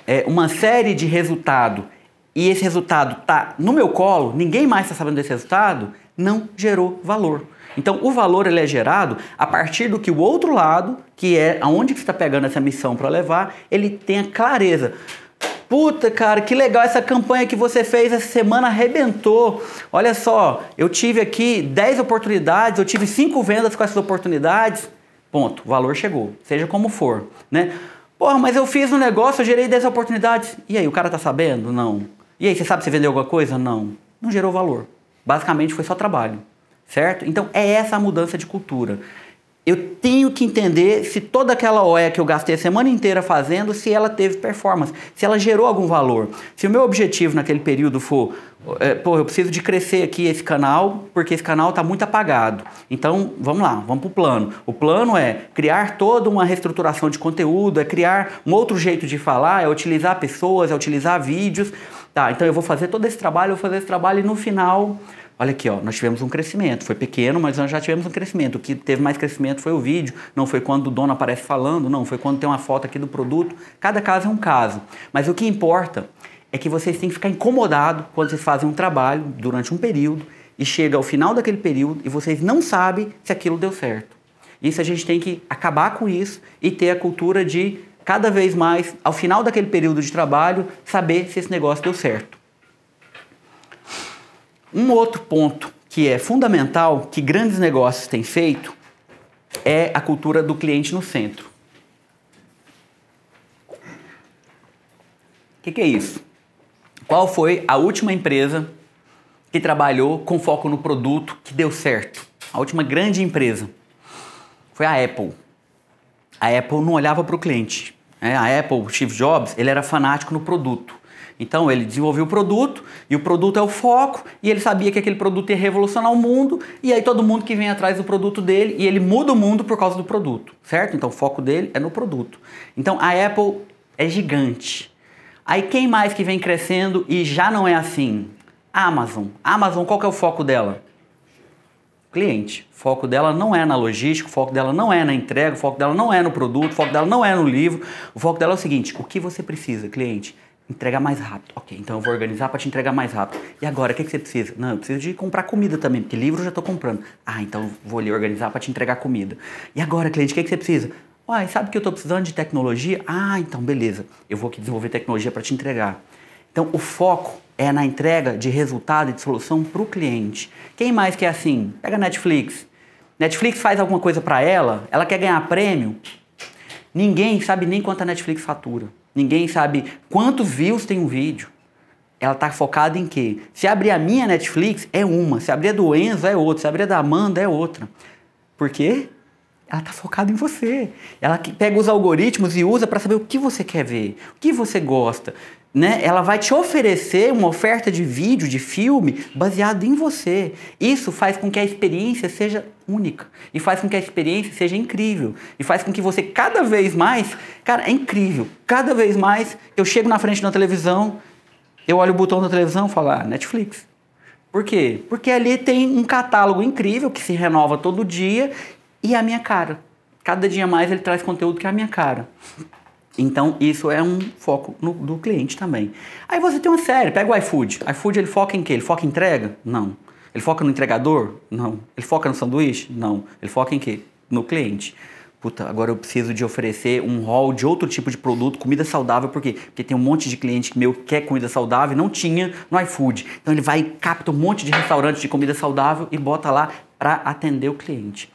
S1: é, uma série de resultado e esse resultado está no meu colo, ninguém mais está sabendo desse resultado, não gerou valor. Então, o valor ele é gerado a partir do que o outro lado, que é aonde que está pegando essa missão para levar, ele tenha clareza. Puta, cara, que legal essa campanha que você fez essa semana arrebentou. Olha só, eu tive aqui 10 oportunidades, eu tive 5 vendas com essas oportunidades. Ponto, o valor chegou, seja como for, né? Porra, mas eu fiz um negócio, eu gerei 10 oportunidades. E aí, o cara tá sabendo? Não. E aí, você sabe se vendeu alguma coisa? Não. Não gerou valor. Basicamente foi só trabalho certo? Então é essa a mudança de cultura. Eu tenho que entender se toda aquela OE que eu gastei a semana inteira fazendo, se ela teve performance, se ela gerou algum valor. Se o meu objetivo naquele período for, é, pô, eu preciso de crescer aqui esse canal, porque esse canal está muito apagado. Então, vamos lá, vamos para o plano. O plano é criar toda uma reestruturação de conteúdo, é criar um outro jeito de falar, é utilizar pessoas, é utilizar vídeos. Tá, então eu vou fazer todo esse trabalho, eu vou fazer esse trabalho e no final Olha aqui, ó, nós tivemos um crescimento. Foi pequeno, mas nós já tivemos um crescimento. O que teve mais crescimento foi o vídeo, não foi quando o dono aparece falando, não, foi quando tem uma foto aqui do produto. Cada caso é um caso. Mas o que importa é que vocês têm que ficar incomodados quando vocês fazem um trabalho durante um período e chega ao final daquele período e vocês não sabem se aquilo deu certo. Isso a gente tem que acabar com isso e ter a cultura de cada vez mais, ao final daquele período de trabalho, saber se esse negócio deu certo. Um outro ponto que é fundamental, que grandes negócios têm feito, é a cultura do cliente no centro. O que, que é isso? Qual foi a última empresa que trabalhou com foco no produto que deu certo? A última grande empresa foi a Apple. A Apple não olhava para o cliente. Né? A Apple, Steve Jobs, ele era fanático no produto. Então ele desenvolveu o produto e o produto é o foco e ele sabia que aquele produto ia revolucionar o mundo e aí todo mundo que vem atrás do produto dele e ele muda o mundo por causa do produto, certo? Então o foco dele é no produto. Então a Apple é gigante. Aí quem mais que vem crescendo e já não é assim? Amazon. Amazon qual que é o foco dela? cliente. O foco dela não é na logística, o foco dela não é na entrega, o foco dela não é no produto, o foco dela não é no livro. O foco dela é o seguinte: o que você precisa, cliente? Entregar mais rápido. Ok, então eu vou organizar para te entregar mais rápido. E agora, o que, que você precisa? Não, eu preciso de comprar comida também, porque livro eu já estou comprando. Ah, então vou ali organizar para te entregar comida. E agora, cliente, o que, que você precisa? Uai, sabe que eu estou precisando de tecnologia? Ah, então beleza, eu vou aqui desenvolver tecnologia para te entregar. Então o foco é na entrega de resultado e de solução para o cliente. Quem mais quer assim? Pega a Netflix. Netflix faz alguma coisa para ela, ela quer ganhar prêmio. Ninguém sabe nem quanto a Netflix fatura. Ninguém sabe quantos views tem um vídeo. Ela está focada em quê? Se abrir a minha Netflix, é uma. Se abrir a do Enzo, é outra. Se abrir a da Amanda, é outra. Por quê? Ela está focada em você. Ela pega os algoritmos e usa para saber o que você quer ver, o que você gosta né, ela vai te oferecer uma oferta de vídeo, de filme, baseado em você. Isso faz com que a experiência seja única e faz com que a experiência seja incrível e faz com que você cada vez mais, cara, é incrível. Cada vez mais eu chego na frente da televisão, eu olho o botão da televisão e falo, ah, Netflix. Por quê? Porque ali tem um catálogo incrível que se renova todo dia e a minha cara. Cada dia mais ele traz conteúdo que é a minha cara. Então, isso é um foco no, do cliente também. Aí você tem uma série, pega o iFood. IFood ele foca em quê? Ele foca em entrega? Não. Ele foca no entregador? Não. Ele foca no sanduíche? Não. Ele foca em quê? No cliente. Puta, agora eu preciso de oferecer um hall de outro tipo de produto, comida saudável, por quê? Porque tem um monte de cliente meu que quer comida saudável, não tinha no iFood. Então ele vai capta um monte de restaurantes de comida saudável e bota lá para atender o cliente.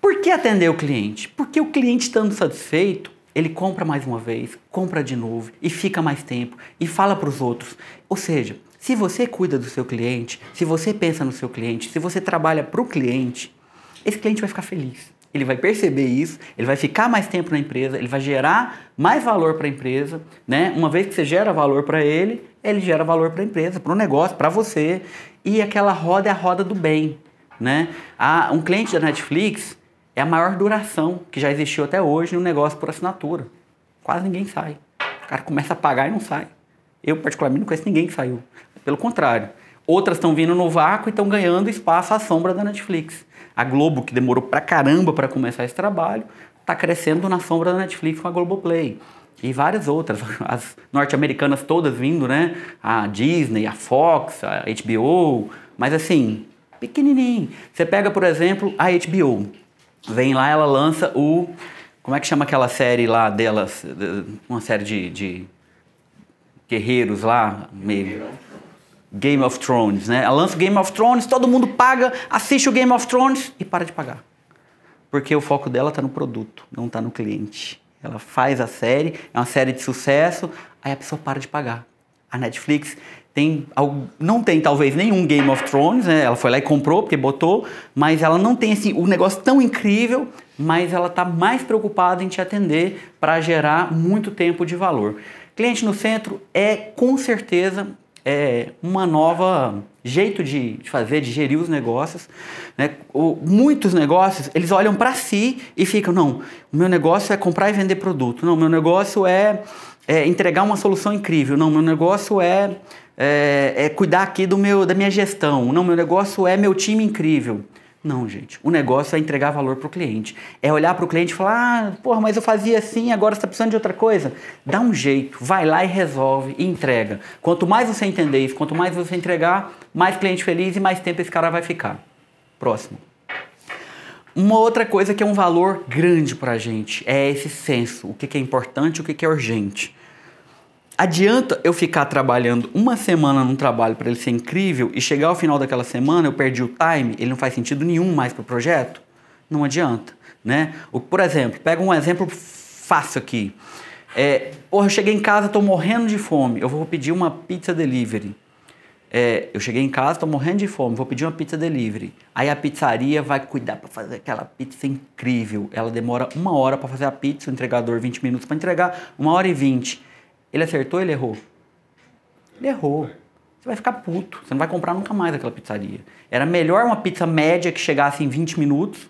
S1: Por que atender o cliente? Porque o cliente estando satisfeito, ele compra mais uma vez, compra de novo e fica mais tempo e fala para os outros. Ou seja, se você cuida do seu cliente, se você pensa no seu cliente, se você trabalha para o cliente, esse cliente vai ficar feliz. Ele vai perceber isso, ele vai ficar mais tempo na empresa, ele vai gerar mais valor para a empresa, né? Uma vez que você gera valor para ele, ele gera valor para a empresa, para o negócio, para você. E aquela roda é a roda do bem, né? Ah, um cliente da Netflix, é a maior duração que já existiu até hoje no negócio por assinatura. Quase ninguém sai. O cara começa a pagar e não sai. Eu, particularmente, não conheço ninguém que saiu. Pelo contrário, Outras estão vindo no vácuo e estão ganhando espaço à sombra da Netflix. A Globo, que demorou pra caramba para começar esse trabalho, está crescendo na sombra da Netflix com a Globoplay. E várias outras, as norte-americanas todas vindo, né? A Disney, a Fox, a HBO, mas assim, pequenininho. Você pega, por exemplo, a HBO. Vem lá, ela lança o. Como é que chama aquela série lá delas? Uma série de, de guerreiros lá, meio. Game of Thrones, né? Ela lança o Game of Thrones, todo mundo paga, assiste o Game of Thrones e para de pagar. Porque o foco dela está no produto, não está no cliente. Ela faz a série, é uma série de sucesso, aí a pessoa para de pagar. A Netflix tem não tem talvez nenhum Game of Thrones, né? Ela foi lá e comprou porque botou, mas ela não tem assim o um negócio tão incrível, mas ela está mais preocupada em te atender para gerar muito tempo de valor. Cliente no centro é com certeza é, uma nova jeito de, fazer, de gerir os negócios. Né? O, muitos negócios, eles olham para si e ficam, não, o meu negócio é comprar e vender produto. Não, meu negócio é, é entregar uma solução incrível. Não, meu negócio é, é, é cuidar aqui do meu, da minha gestão. Não, meu negócio é meu time incrível. Não, gente. O negócio é entregar valor para o cliente. É olhar para o cliente e falar: ah, porra, mas eu fazia assim, agora você está precisando de outra coisa. Dá um jeito, vai lá e resolve e entrega. Quanto mais você entender isso, quanto mais você entregar, mais cliente feliz e mais tempo esse cara vai ficar. Próximo. Uma outra coisa que é um valor grande para a gente é esse senso: o que é importante o que é urgente. Adianta eu ficar trabalhando uma semana num trabalho para ele ser incrível e chegar ao final daquela semana eu perdi o time, ele não faz sentido nenhum mais para o projeto? Não adianta, né? O, por exemplo, pega um exemplo fácil aqui. É, porra, eu cheguei em casa, estou morrendo de fome, eu vou pedir uma pizza delivery. É, eu cheguei em casa, estou morrendo de fome, vou pedir uma pizza delivery. Aí a pizzaria vai cuidar para fazer aquela pizza incrível. Ela demora uma hora para fazer a pizza, o entregador 20 minutos para entregar, uma hora e vinte. Ele acertou ou ele errou? Ele errou. Você vai ficar puto. Você não vai comprar nunca mais aquela pizzaria. Era melhor uma pizza média que chegasse em 20 minutos.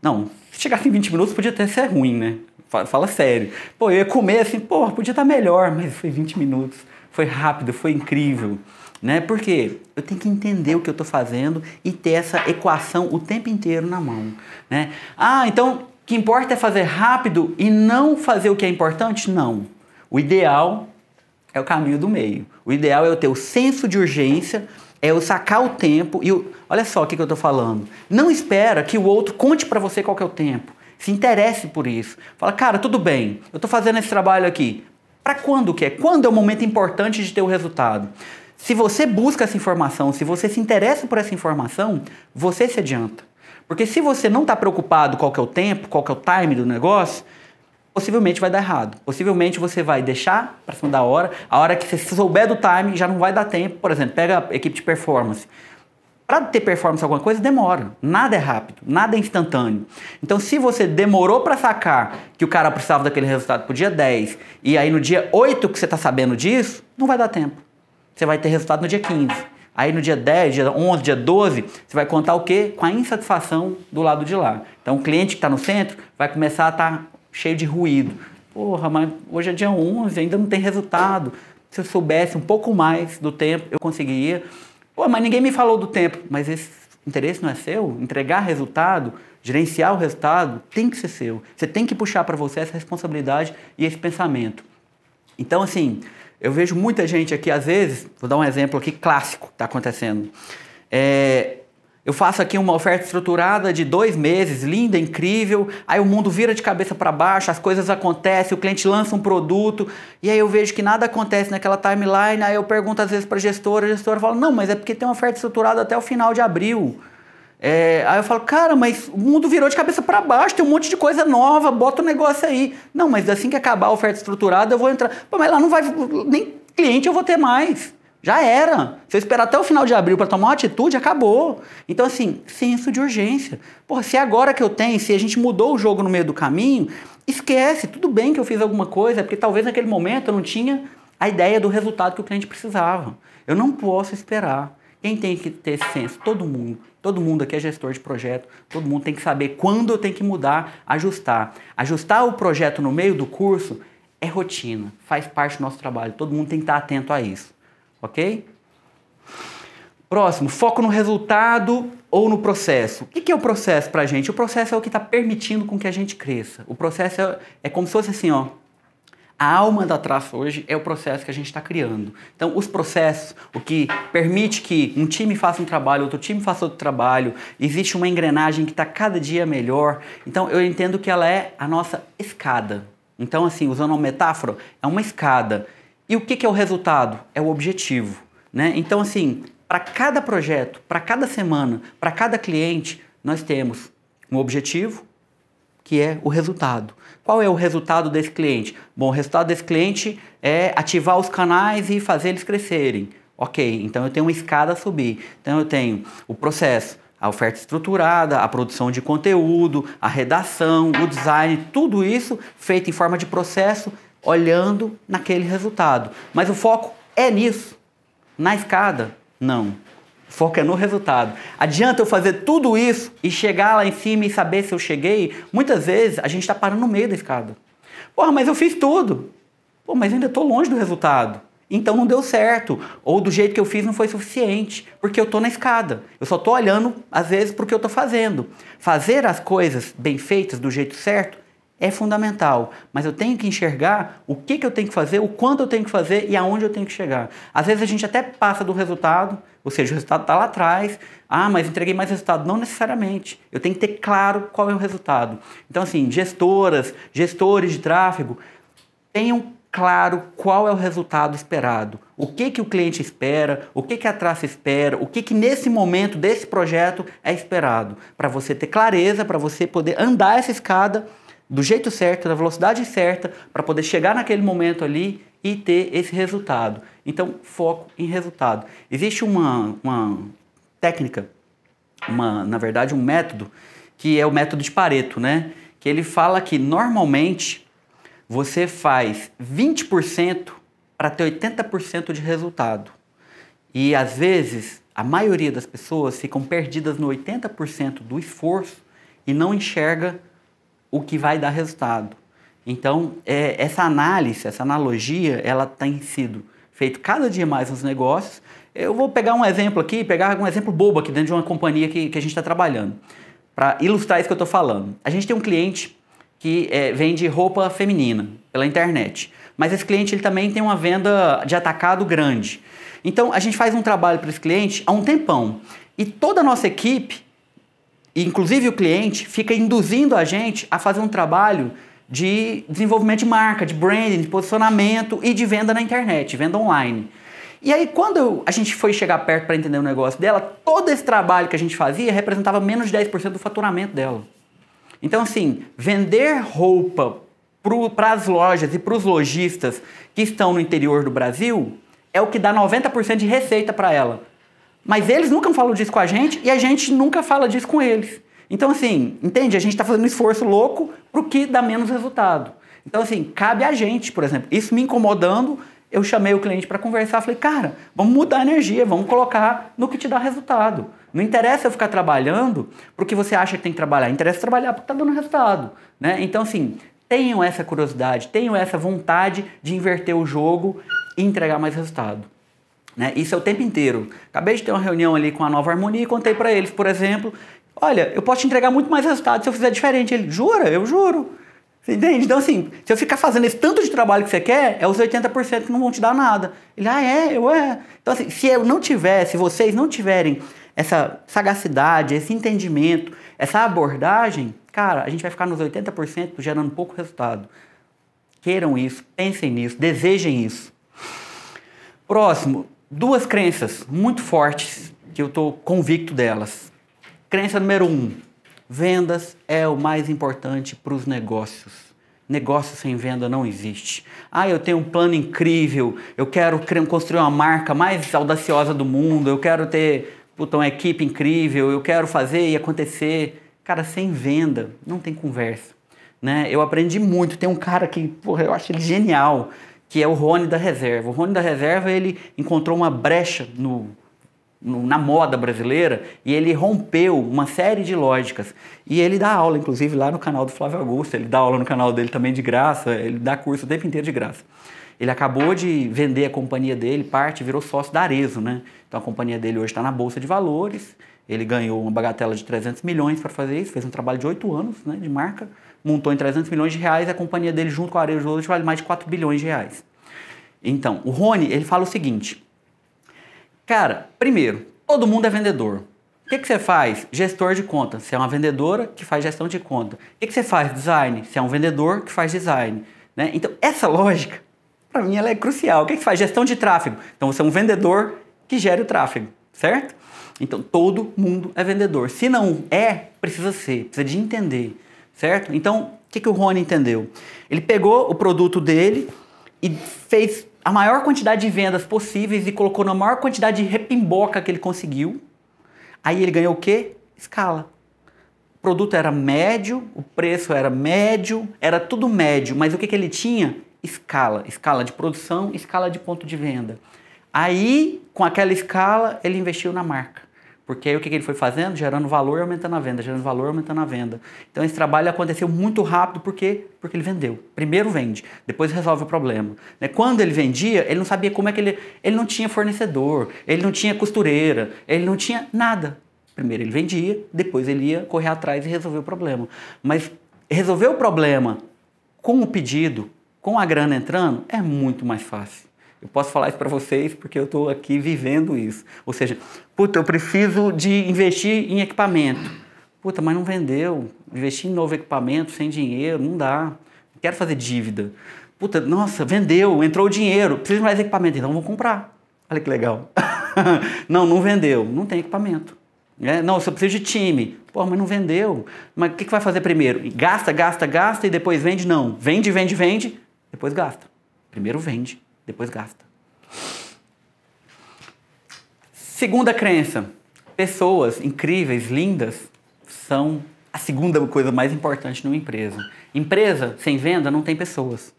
S1: Não, se chegasse em 20 minutos podia até ser ruim, né? Fala, sério. Pô, eu ia comer assim, pô, podia estar melhor, mas foi 20 minutos. Foi rápido, foi incrível. Né? Porque eu tenho que entender o que eu estou fazendo e ter essa equação o tempo inteiro na mão. Né? Ah, então o que importa é fazer rápido e não fazer o que é importante? Não. O ideal é o caminho do meio. O ideal é eu ter o senso de urgência, é eu sacar o tempo e o... olha só o que, que eu estou falando. Não espera que o outro conte para você qual é o tempo. Se interesse por isso. Fala, cara, tudo bem, eu estou fazendo esse trabalho aqui. Para quando que é? Quando é o momento importante de ter o resultado? Se você busca essa informação, se você se interessa por essa informação, você se adianta. Porque se você não está preocupado qual é o tempo, qual é o time do negócio, possivelmente vai dar errado. Possivelmente você vai deixar para cima da hora, a hora que você souber do time já não vai dar tempo. Por exemplo, pega a equipe de performance. Para ter performance alguma coisa demora. Nada é rápido, nada é instantâneo. Então, se você demorou para sacar que o cara precisava daquele resultado pro dia 10 e aí no dia 8 que você está sabendo disso, não vai dar tempo. Você vai ter resultado no dia 15. Aí no dia 10, dia 11, dia 12, você vai contar o quê? Com a insatisfação do lado de lá. Então o cliente que está no centro vai começar a estar tá cheio de ruído. Porra, mas hoje é dia 11, ainda não tem resultado. Se eu soubesse um pouco mais do tempo, eu conseguiria. Pô, mas ninguém me falou do tempo. Mas esse interesse não é seu? Entregar resultado, gerenciar o resultado, tem que ser seu. Você tem que puxar para você essa responsabilidade e esse pensamento. Então, assim, eu vejo muita gente aqui, às vezes, vou dar um exemplo aqui clássico que está acontecendo. É, eu faço aqui uma oferta estruturada de dois meses, linda, incrível. Aí o mundo vira de cabeça para baixo, as coisas acontecem, o cliente lança um produto e aí eu vejo que nada acontece naquela timeline. Aí eu pergunto às vezes para a gestora, a gestora fala: Não, mas é porque tem uma oferta estruturada até o final de abril. É, aí eu falo, cara, mas o mundo virou de cabeça para baixo, tem um monte de coisa nova, bota o negócio aí. Não, mas assim que acabar a oferta estruturada, eu vou entrar. Pô, mas lá não vai. Nem cliente eu vou ter mais. Já era. Se eu esperar até o final de abril para tomar uma atitude, acabou. Então, assim, senso de urgência. Porra, se é agora que eu tenho, se a gente mudou o jogo no meio do caminho, esquece. Tudo bem que eu fiz alguma coisa, porque talvez naquele momento eu não tinha a ideia do resultado que o cliente precisava. Eu não posso esperar. Quem tem que ter esse senso? Todo mundo. Todo mundo aqui é gestor de projeto, todo mundo tem que saber quando eu tenho que mudar, ajustar. Ajustar o projeto no meio do curso é rotina, faz parte do nosso trabalho, todo mundo tem que estar atento a isso ok? Próximo, foco no resultado ou no processo. O que é o processo para a gente? O processo é o que está permitindo com que a gente cresça. O processo é, é como se fosse assim, ó, a alma da traça hoje é o processo que a gente está criando. Então, os processos, o que permite que um time faça um trabalho, outro time faça outro trabalho, existe uma engrenagem que está cada dia melhor. Então, eu entendo que ela é a nossa escada. Então, assim, usando uma metáfora, é uma escada. E o que, que é o resultado? É o objetivo. Né? Então, assim, para cada projeto, para cada semana, para cada cliente, nós temos um objetivo, que é o resultado. Qual é o resultado desse cliente? Bom, o resultado desse cliente é ativar os canais e fazer eles crescerem. Ok, então eu tenho uma escada a subir. Então eu tenho o processo, a oferta estruturada, a produção de conteúdo, a redação, o design, tudo isso feito em forma de processo, olhando naquele resultado. Mas o foco é nisso. Na escada, não. Foca no resultado. Adianta eu fazer tudo isso e chegar lá em cima e saber se eu cheguei? Muitas vezes a gente está parando no meio da escada. Porra, mas eu fiz tudo. Pô, mas ainda estou longe do resultado. Então não deu certo. Ou do jeito que eu fiz não foi suficiente. Porque eu estou na escada. Eu só estou olhando, às vezes, porque eu estou fazendo. Fazer as coisas bem feitas, do jeito certo, é fundamental, mas eu tenho que enxergar o que, que eu tenho que fazer, o quanto eu tenho que fazer e aonde eu tenho que chegar. Às vezes a gente até passa do resultado, ou seja, o resultado está lá atrás, ah, mas entreguei mais resultado. Não necessariamente. Eu tenho que ter claro qual é o resultado. Então, assim, gestoras, gestores de tráfego, tenham claro qual é o resultado esperado. O que, que o cliente espera, o que, que a traça espera, o que, que nesse momento desse projeto é esperado. Para você ter clareza, para você poder andar essa escada do jeito certo, na velocidade certa, para poder chegar naquele momento ali e ter esse resultado. Então, foco em resultado. Existe uma, uma técnica, uma, na verdade, um método, que é o método de Pareto, né? Que ele fala que normalmente você faz 20% para ter 80% de resultado. E às vezes, a maioria das pessoas ficam perdidas no 80% do esforço e não enxerga o que vai dar resultado. Então, é, essa análise, essa analogia, ela tem sido feita cada dia mais nos negócios. Eu vou pegar um exemplo aqui, pegar um exemplo bobo aqui dentro de uma companhia que, que a gente está trabalhando, para ilustrar isso que eu estou falando. A gente tem um cliente que é, vende roupa feminina pela internet, mas esse cliente ele também tem uma venda de atacado grande. Então, a gente faz um trabalho para esse cliente há um tempão. E toda a nossa equipe inclusive o cliente, fica induzindo a gente a fazer um trabalho de desenvolvimento de marca, de branding, de posicionamento e de venda na internet, venda online. E aí, quando a gente foi chegar perto para entender o negócio dela, todo esse trabalho que a gente fazia representava menos de 10% do faturamento dela. Então, assim, vender roupa para as lojas e para os lojistas que estão no interior do Brasil é o que dá 90% de receita para ela. Mas eles nunca falam disso com a gente e a gente nunca fala disso com eles. Então, assim, entende? A gente está fazendo um esforço louco para o que dá menos resultado. Então, assim, cabe a gente, por exemplo, isso me incomodando, eu chamei o cliente para conversar, falei, cara, vamos mudar a energia, vamos colocar no que te dá resultado. Não interessa eu ficar trabalhando porque você acha que tem que trabalhar, interessa trabalhar porque está dando resultado. Né? Então, assim, tenham essa curiosidade, tenham essa vontade de inverter o jogo e entregar mais resultado. Né? Isso é o tempo inteiro. Acabei de ter uma reunião ali com a Nova Harmonia e contei para eles, por exemplo, olha, eu posso te entregar muito mais resultado se eu fizer diferente. Ele, jura? Eu juro. Você entende? Então, assim, se eu ficar fazendo esse tanto de trabalho que você quer, é os 80% que não vão te dar nada. Ele, ah, é, eu é. Então, assim, se eu não tiver, se vocês não tiverem essa sagacidade, esse entendimento, essa abordagem, cara, a gente vai ficar nos 80% gerando pouco resultado. Queiram isso, pensem nisso, desejem isso. Próximo, duas crenças muito fortes que eu estou convicto delas. Crença número um: vendas é o mais importante para os negócios. Negócio sem venda não existe. Ah, eu tenho um plano incrível, eu quero construir uma marca mais audaciosa do mundo, eu quero ter puta, uma equipe incrível, eu quero fazer e acontecer. Cara, sem venda não tem conversa. Né? Eu aprendi muito. Tem um cara que, porra, eu acho ele genial que é o Rony da Reserva. O Rony da Reserva ele encontrou uma brecha no, no, na moda brasileira e ele rompeu uma série de lógicas. E ele dá aula, inclusive, lá no canal do Flávio Augusto. Ele dá aula no canal dele também de graça, ele dá curso o tempo inteiro de graça. Ele acabou de vender a companhia dele, parte, virou sócio da Arezo, né? Então a companhia dele hoje está na Bolsa de Valores, ele ganhou uma bagatela de 300 milhões para fazer isso, fez um trabalho de 8 anos né, de marca, montou em 300 milhões de reais, a companhia dele junto com a Arezo hoje vale mais de 4 bilhões de reais. Então, o Rony, ele fala o seguinte, cara, primeiro, todo mundo é vendedor. O que, que você faz? Gestor de conta. Você é uma vendedora que faz gestão de conta. O que, que você faz? Design. Você é um vendedor que faz design. Né? Então, essa lógica, para mim, ela é crucial. O que, que você faz? Gestão de tráfego. Então, você é um vendedor que gera o tráfego, certo? Então, todo mundo é vendedor. Se não é, precisa ser, precisa de entender, certo? Então, o que, que o Rony entendeu? Ele pegou o produto dele e fez a maior quantidade de vendas possíveis e colocou na maior quantidade de repimboca que ele conseguiu. Aí ele ganhou o quê? Escala. O produto era médio, o preço era médio, era tudo médio, mas o que, que ele tinha? Escala. Escala de produção, escala de ponto de venda. Aí, com aquela escala, ele investiu na marca. Porque aí o que, que ele foi fazendo? Gerando valor e aumentando a venda, gerando valor e aumentando a venda. Então esse trabalho aconteceu muito rápido, por quê? Porque ele vendeu. Primeiro vende, depois resolve o problema. Né? Quando ele vendia, ele não sabia como é que ele. Ele não tinha fornecedor, ele não tinha costureira, ele não tinha nada. Primeiro ele vendia, depois ele ia correr atrás e resolver o problema. Mas resolver o problema com o pedido, com a grana entrando, é muito mais fácil. Eu posso falar isso para vocês porque eu estou aqui vivendo isso. Ou seja, puta, eu preciso de investir em equipamento. Puta, mas não vendeu. Investir em novo equipamento sem dinheiro, não dá. Quero fazer dívida. Puta, nossa, vendeu, entrou o dinheiro, preciso de mais equipamento, então vou comprar. Olha que legal. não, não vendeu, não tem equipamento. É, não, eu preciso de time. Pô, mas não vendeu. Mas o que, que vai fazer primeiro? Gasta, gasta, gasta e depois vende? Não. Vende, vende, vende, depois gasta. Primeiro vende depois gasta. Segunda crença: pessoas incríveis, lindas, são a segunda coisa mais importante numa empresa. Empresa sem venda não tem pessoas.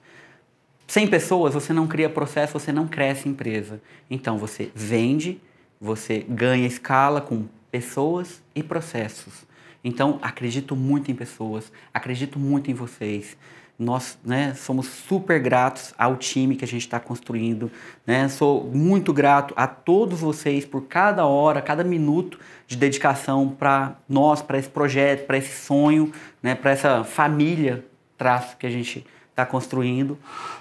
S1: Sem pessoas você não cria processo, você não cresce empresa. Então você vende, você ganha escala com pessoas e processos. Então acredito muito em pessoas, acredito muito em vocês nós né, somos super gratos ao time que a gente está construindo. Né? Sou muito grato a todos vocês por cada hora, cada minuto de dedicação para nós, para esse projeto, para esse sonho, né, para essa família traço que a gente está construindo.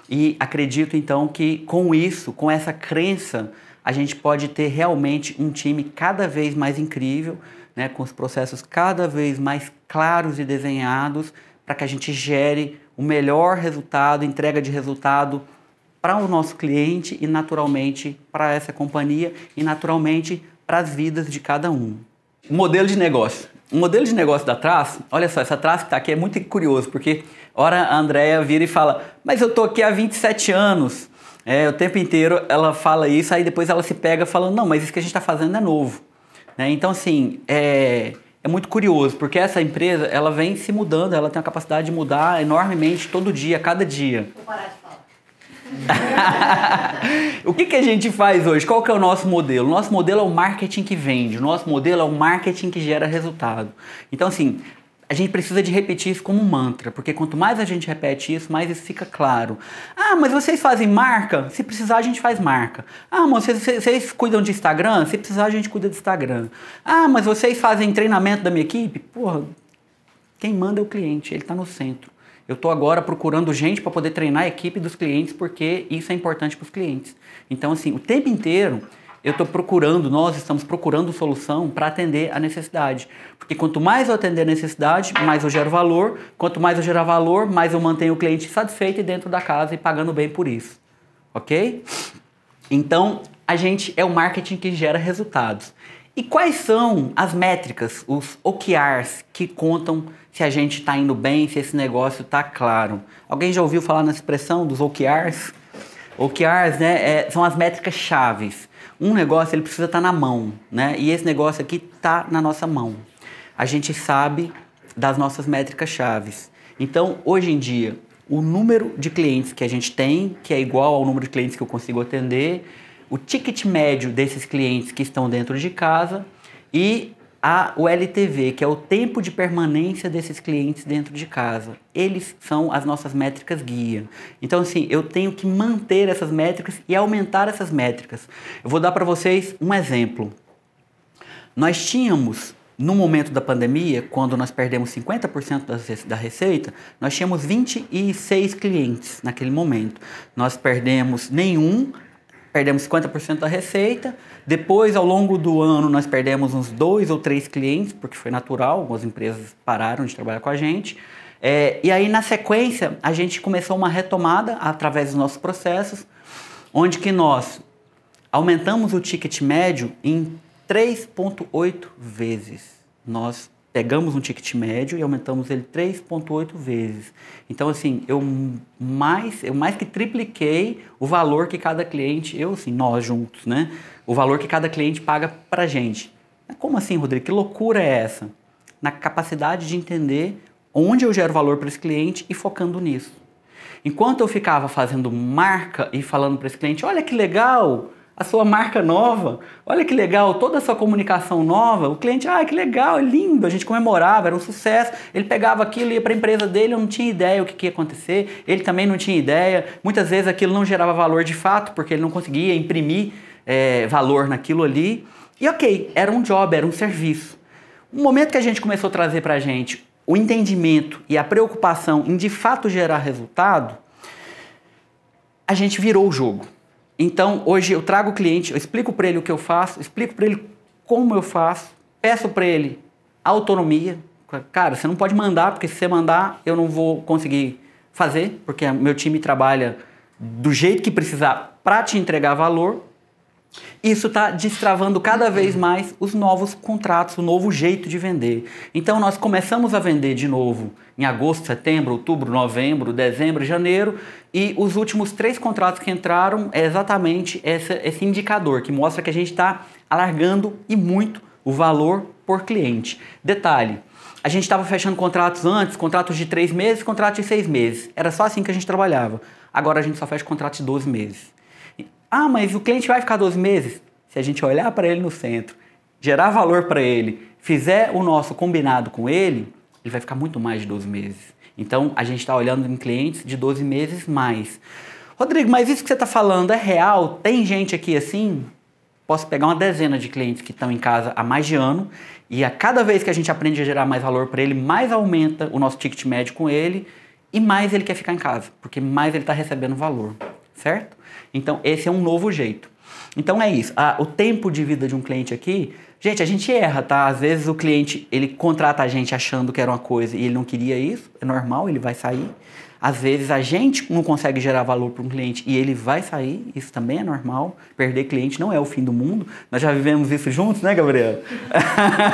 S1: E acredito então que com isso, com essa crença, a gente pode ter realmente um time cada vez mais incrível, né, com os processos cada vez mais claros e desenhados, para que a gente gere o melhor resultado, entrega de resultado para o nosso cliente e naturalmente para essa companhia e naturalmente para as vidas de cada um. O modelo de negócio. O modelo de negócio da Traço, olha só, essa Traço que está aqui é muito curioso, porque ora a Andrea vira e fala, mas eu estou aqui há 27 anos, é, o tempo inteiro ela fala isso, aí depois ela se pega falando, não, mas isso que a gente está fazendo é novo. Né? Então, assim, é, é muito curioso, porque essa empresa, ela vem se mudando, ela tem a capacidade de mudar enormemente todo dia, cada dia. Vou parar de falar. o que, que a gente faz hoje? Qual que é o nosso modelo? O nosso modelo é o marketing que vende, o nosso modelo é o marketing que gera resultado. Então, assim, a gente precisa de repetir isso como um mantra, porque quanto mais a gente repete isso, mais isso fica claro. Ah, mas vocês fazem marca? Se precisar, a gente faz marca. Ah, mas vocês, vocês cuidam de Instagram? Se precisar, a gente cuida de Instagram. Ah, mas vocês fazem treinamento da minha equipe? Porra, quem manda é o cliente, ele está no centro. Eu estou agora procurando gente para poder treinar a equipe dos clientes, porque isso é importante para os clientes. Então, assim, o tempo inteiro eu estou procurando, nós estamos procurando solução para atender a necessidade. Porque quanto mais eu atender a necessidade, mais eu gero valor. Quanto mais eu gerar valor, mais eu mantenho o cliente satisfeito e dentro da casa e pagando bem por isso. Ok? Então, a gente é o marketing que gera resultados. E quais são as métricas, os OKRs, que contam se a gente está indo bem, se esse negócio está claro? Alguém já ouviu falar nessa expressão dos OKRs? OKRs né, é, são as métricas chaves um negócio ele precisa estar tá na mão, né? E esse negócio aqui está na nossa mão. A gente sabe das nossas métricas chaves. Então, hoje em dia, o número de clientes que a gente tem, que é igual ao número de clientes que eu consigo atender, o ticket médio desses clientes que estão dentro de casa e a, o LTV, que é o tempo de permanência desses clientes dentro de casa. Eles são as nossas métricas guia. Então, assim, eu tenho que manter essas métricas e aumentar essas métricas. Eu vou dar para vocês um exemplo. Nós tínhamos, no momento da pandemia, quando nós perdemos 50% da receita, nós tínhamos 26 clientes naquele momento. Nós perdemos nenhum perdemos 50% da receita. Depois, ao longo do ano, nós perdemos uns dois ou três clientes, porque foi natural, algumas empresas pararam de trabalhar com a gente. É, e aí, na sequência, a gente começou uma retomada através dos nossos processos, onde que nós aumentamos o ticket médio em 3,8 vezes. Nós pegamos um ticket médio e aumentamos ele 3,8 vezes. Então, assim, eu mais, eu mais que tripliquei o valor que cada cliente, eu assim, nós juntos, né? O valor que cada cliente paga pra gente. Como assim, Rodrigo? Que loucura é essa? Na capacidade de entender onde eu gero valor para esse cliente e focando nisso. Enquanto eu ficava fazendo marca e falando para esse cliente, olha que legal, a sua marca nova. Olha que legal, toda a sua comunicação nova. O cliente, ah, que legal, é lindo. A gente comemorava, era um sucesso. Ele pegava aquilo, ia para a empresa dele, eu não tinha ideia o que, que ia acontecer. Ele também não tinha ideia. Muitas vezes aquilo não gerava valor de fato, porque ele não conseguia imprimir é, valor naquilo ali. E ok, era um job, era um serviço. No momento que a gente começou a trazer para a gente o entendimento e a preocupação em de fato gerar resultado, a gente virou o jogo. Então, hoje eu trago o cliente, eu explico para ele o que eu faço, explico para ele como eu faço, peço para ele autonomia. Cara, você não pode mandar, porque se você mandar, eu não vou conseguir fazer, porque meu time trabalha do jeito que precisar para te entregar valor. Isso está destravando cada vez mais os novos contratos, o novo jeito de vender. Então nós começamos a vender de novo em agosto, setembro, outubro, novembro, dezembro, janeiro e os últimos três contratos que entraram é exatamente esse, esse indicador que mostra que a gente está alargando e muito o valor por cliente. Detalhe, a gente estava fechando contratos antes, contratos de três meses, contratos de seis meses. Era só assim que a gente trabalhava. Agora a gente só fecha contratos de 12 meses. Ah, mas o cliente vai ficar 12 meses? Se a gente olhar para ele no centro, gerar valor para ele, fizer o nosso combinado com ele, ele vai ficar muito mais de 12 meses. Então, a gente está olhando em clientes de 12 meses mais. Rodrigo, mas isso que você está falando é real? Tem gente aqui assim? Posso pegar uma dezena de clientes que estão em casa há mais de ano e a cada vez que a gente aprende a gerar mais valor para ele, mais aumenta o nosso ticket médio com ele e mais ele quer ficar em casa, porque mais ele está recebendo valor, certo? Então, esse é um novo jeito. Então é isso. o tempo de vida de um cliente aqui, gente, a gente erra, tá? Às vezes o cliente ele contrata a gente achando que era uma coisa e ele não queria isso, é normal, ele vai sair. Às vezes a gente não consegue gerar valor para um cliente e ele vai sair, isso também é normal. Perder cliente não é o fim do mundo. Nós já vivemos isso juntos, né, Gabriel?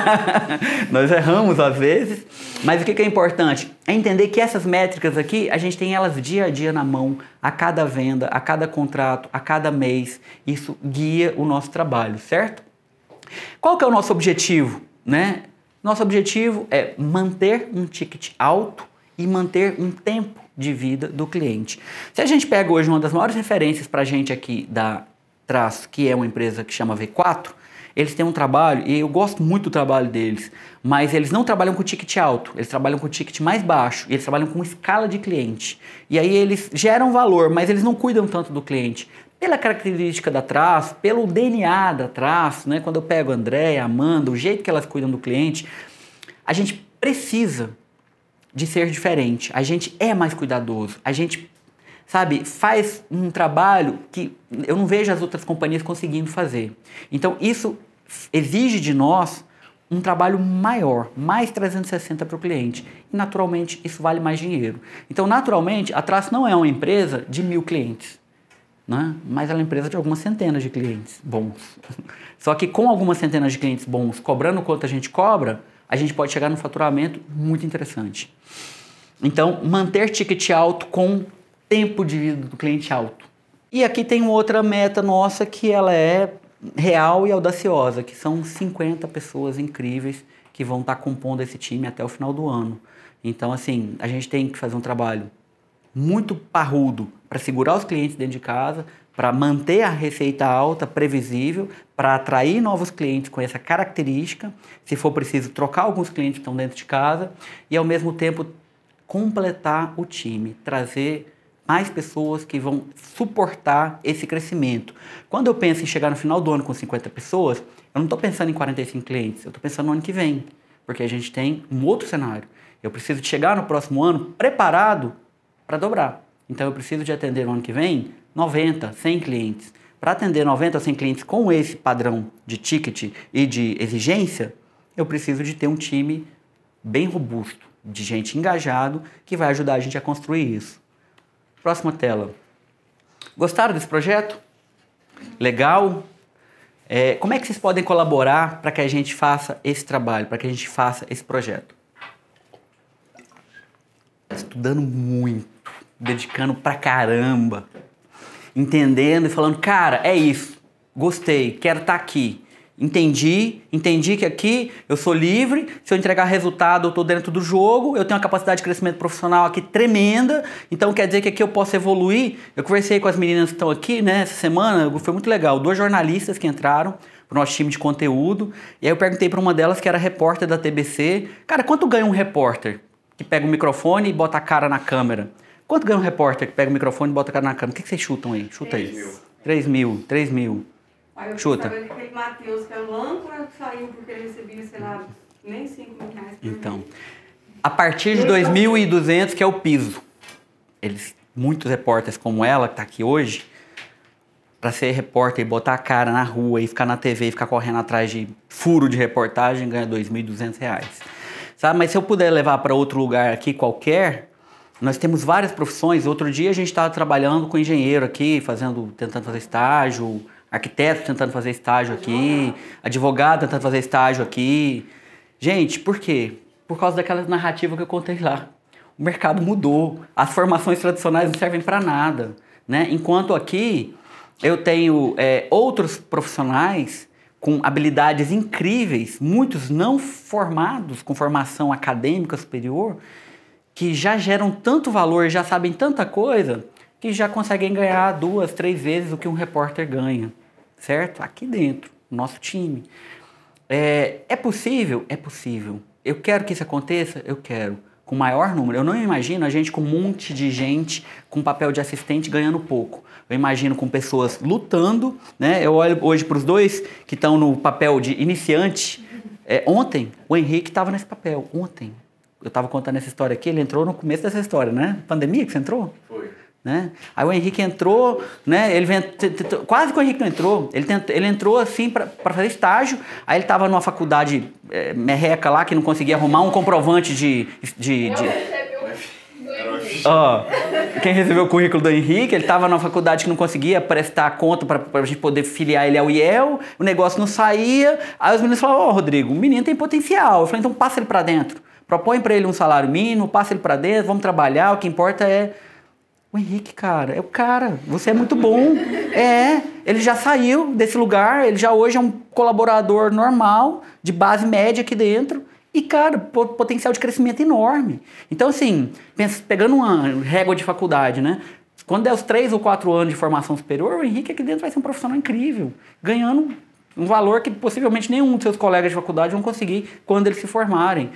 S1: Nós erramos às vezes, mas o que é importante? É entender que essas métricas aqui, a gente tem elas dia a dia na mão, a cada venda, a cada contrato, a cada mês. Isso guia o nosso trabalho, certo? Qual que é o nosso objetivo, né? Nosso objetivo é manter um ticket alto e manter um tempo de vida do cliente. Se a gente pega hoje uma das maiores referências para a gente aqui da Traço, que é uma empresa que chama V4, eles têm um trabalho, e eu gosto muito do trabalho deles, mas eles não trabalham com ticket alto, eles trabalham com ticket mais baixo, eles trabalham com escala de cliente. E aí eles geram valor, mas eles não cuidam tanto do cliente. Pela característica da Traço, pelo DNA da Traço, né? quando eu pego a André, a Amanda, o jeito que elas cuidam do cliente, a gente precisa de ser diferente. A gente é mais cuidadoso. A gente, sabe, faz um trabalho que eu não vejo as outras companhias conseguindo fazer. Então, isso exige de nós um trabalho maior, mais 360 para o cliente. E, naturalmente, isso vale mais dinheiro. Então, naturalmente, a Traço não é uma empresa de mil clientes. Né? Mas ela é uma empresa de algumas centenas de clientes bons. Só que com algumas centenas de clientes bons, cobrando quanto a gente cobra, a gente pode chegar num faturamento muito interessante. Então, manter ticket alto com tempo de vida do cliente alto. E aqui tem outra meta nossa que ela é real e audaciosa, que são 50 pessoas incríveis que vão estar compondo esse time até o final do ano. Então, assim, a gente tem que fazer um trabalho muito parrudo para segurar os clientes dentro de casa, para manter a receita alta, previsível, para atrair novos clientes com essa característica, se for preciso trocar alguns clientes que estão dentro de casa e ao mesmo tempo completar o time, trazer mais pessoas que vão suportar esse crescimento. Quando eu penso em chegar no final do ano com 50 pessoas, eu não estou pensando em 45 clientes, eu estou pensando no ano que vem, porque a gente tem um outro cenário. Eu preciso chegar no próximo ano preparado para dobrar. Então eu preciso de atender no ano que vem 90, 100 clientes. Para atender 90 ou 100 clientes com esse padrão de ticket e de exigência, eu preciso de ter um time bem robusto, de gente engajado que vai ajudar a gente a construir isso. Próxima tela. Gostaram desse projeto? Legal? É, como é que vocês podem colaborar para que a gente faça esse trabalho, para que a gente faça esse projeto? Estudando muito, dedicando pra caramba, entendendo e falando, cara, é isso, gostei, quero estar tá aqui. Entendi, entendi que aqui eu sou livre, se eu entregar resultado eu estou dentro do jogo, eu tenho uma capacidade de crescimento profissional aqui tremenda, então quer dizer que aqui eu posso evoluir. Eu conversei com as meninas que estão aqui, né, essa semana, foi muito legal, duas jornalistas que entraram para o nosso time de conteúdo, e aí eu perguntei para uma delas que era repórter da TBC, cara, quanto ganha um repórter que pega o microfone e bota a cara na câmera? Quanto ganha um repórter que pega o microfone e bota a cara na câmera? O que, que vocês chutam aí? Chuta 3 aí. Mil. 3 mil, 3 mil.
S2: Aí eu
S1: Chuta.
S2: aquele Matheus, que é o âncora, que saiu porque ele recebia, sei lá, nem 5 mil reais por
S1: Então, a partir de 2.200, que é o piso. Eles, muitos repórteres como ela, que está aqui hoje, para ser repórter e botar a cara na rua e ficar na TV e ficar correndo atrás de furo de reportagem, ganha 2.200 reais. Sabe? Mas se eu puder levar para outro lugar aqui qualquer, nós temos várias profissões. Outro dia a gente estava trabalhando com engenheiro aqui, fazendo, tentando fazer estágio, arquiteto tentando fazer estágio aqui, advogado tentando fazer estágio aqui. Gente, por quê? Por causa daquela narrativa que eu contei lá. O mercado mudou, as formações tradicionais não servem para nada. Né? Enquanto aqui eu tenho é, outros profissionais com habilidades incríveis, muitos não formados com formação acadêmica superior, que já geram tanto valor, já sabem tanta coisa, que já conseguem ganhar duas, três vezes o que um repórter ganha certo? Aqui dentro, nosso time. É, é possível? É possível. Eu quero que isso aconteça? Eu quero. Com maior número. Eu não imagino a gente com um monte de gente com papel de assistente ganhando pouco. Eu imagino com pessoas lutando, né? Eu olho hoje para os dois que estão no papel de iniciante. É, ontem, o Henrique estava nesse papel. Ontem. Eu estava contando essa história aqui, ele entrou no começo dessa história, né? Pandemia que você entrou?
S3: Foi.
S1: Né? Aí o Henrique entrou, né? Ele vem, quase que o Henrique não entrou. Ele, tentou, ele entrou assim para fazer estágio. Aí ele estava numa faculdade é, merreca lá que não conseguia arrumar um comprovante de. de, de... Ó, quem recebeu o currículo do Henrique, ele estava numa faculdade que não conseguia prestar conta para a gente poder filiar ele ao IEL, o negócio não saía. Aí os meninos falaram: Ó, oh, Rodrigo, o menino tem potencial. Eu falei: então passa ele para dentro. Propõe para ele um salário mínimo, passa ele para dentro, vamos trabalhar. O que importa é o Henrique, cara, é o cara. Você é muito bom. É, ele já saiu desse lugar, ele já hoje é um colaborador normal, de base média aqui dentro. E, cara, potencial de crescimento enorme. Então, assim, pegando uma régua de faculdade, né? Quando der os três ou quatro anos de formação superior, o Henrique aqui dentro vai ser um profissional incrível, ganhando um valor que possivelmente nenhum dos seus colegas de faculdade vão conseguir quando eles se formarem.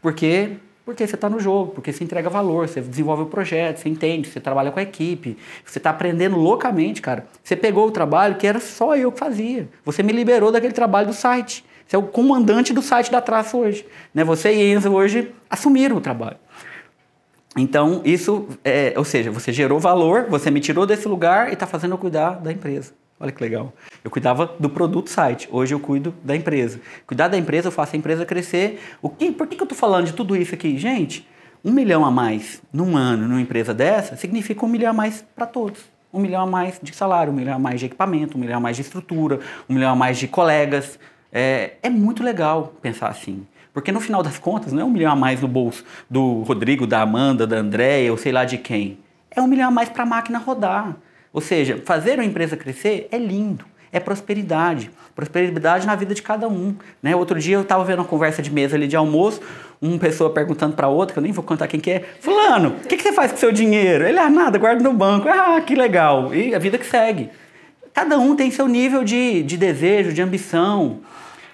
S1: Porque porque você está no jogo, porque você entrega valor, você desenvolve o projeto, você entende, você trabalha com a equipe, você está aprendendo loucamente, cara. Você pegou o trabalho que era só eu que fazia. Você me liberou daquele trabalho do site. Você é o comandante do site da Traço hoje. Né? Você e Enzo hoje assumiram o trabalho. Então, isso, é, ou seja, você gerou valor, você me tirou desse lugar e está fazendo eu cuidar da empresa. Olha que legal. Eu cuidava do produto site, hoje eu cuido da empresa. Cuidar da empresa, eu faço a empresa crescer. O que, por que, que eu estou falando de tudo isso aqui? Gente, um milhão a mais num ano numa empresa dessa significa um milhão a mais para todos. Um milhão a mais de salário, um milhão a mais de equipamento, um milhão a mais de estrutura, um milhão a mais de colegas. É, é muito legal pensar assim. Porque no final das contas, não é um milhão a mais no bolso do Rodrigo, da Amanda, da Andréia ou sei lá de quem. É um milhão a mais para a máquina rodar. Ou seja, fazer uma empresa crescer é lindo, é prosperidade. Prosperidade na vida de cada um. Né? Outro dia eu estava vendo uma conversa de mesa ali de almoço, uma pessoa perguntando para outra, que eu nem vou contar quem que é, fulano, o que, que você faz com seu dinheiro? Ele, ah, nada, guarda no banco. Ah, que legal. E a vida que segue. Cada um tem seu nível de, de desejo, de ambição.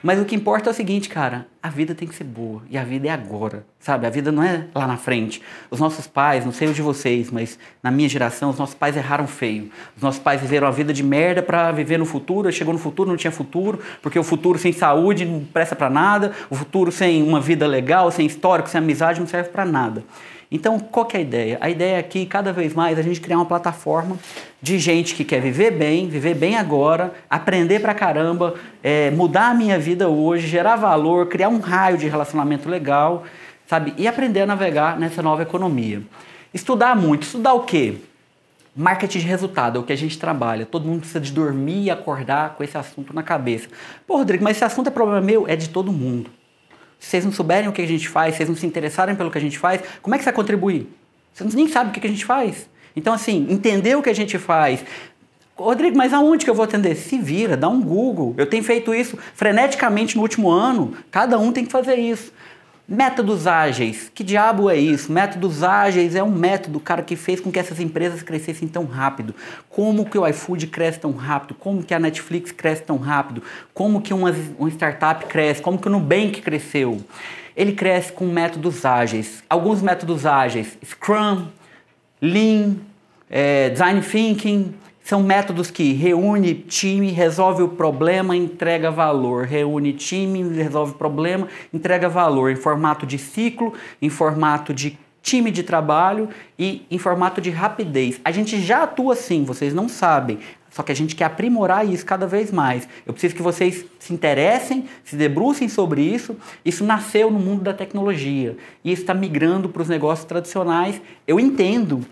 S1: Mas o que importa é o seguinte, cara, a vida tem que ser boa e a vida é agora, sabe? A vida não é lá na frente. Os nossos pais, não sei o de vocês, mas na minha geração, os nossos pais erraram feio. Os nossos pais viveram a vida de merda para viver no futuro, chegou no futuro, não tinha futuro, porque o futuro sem saúde não presta para nada, o futuro sem uma vida legal, sem histórico, sem amizade não serve para nada. Então, qual que é a ideia? A ideia é que cada vez mais a gente criar uma plataforma de gente que quer viver bem, viver bem agora, aprender pra caramba, é, mudar a minha vida hoje, gerar valor, criar um raio de relacionamento legal, sabe? E aprender a navegar nessa nova economia. Estudar muito. Estudar o quê? Marketing de resultado é o que a gente trabalha. Todo mundo precisa de dormir e acordar com esse assunto na cabeça. Pô, Rodrigo, mas esse assunto é problema meu? É de todo mundo. Se vocês não souberem o que a gente faz, se vocês não se interessarem pelo que a gente faz, como é que você vai contribuir? Vocês nem sabem o que a gente faz. Então, assim, entender o que a gente faz. Rodrigo, mas aonde que eu vou atender? Se vira, dá um Google. Eu tenho feito isso freneticamente no último ano. Cada um tem que fazer isso. Métodos ágeis. Que diabo é isso? Métodos ágeis é um método, cara, que fez com que essas empresas crescessem tão rápido. Como que o iFood cresce tão rápido? Como que a Netflix cresce tão rápido? Como que uma, uma startup cresce? Como que o Nubank cresceu? Ele cresce com métodos ágeis. Alguns métodos ágeis, Scrum, Lean, é, Design Thinking, são métodos que reúne time, resolve o problema, entrega valor. Reúne time, resolve problema, entrega valor em formato de ciclo, em formato de time de trabalho e em formato de rapidez. A gente já atua assim, vocês não sabem. Só que a gente quer aprimorar isso cada vez mais. Eu preciso que vocês se interessem, se debrucem sobre isso. Isso nasceu no mundo da tecnologia e está migrando para os negócios tradicionais. Eu entendo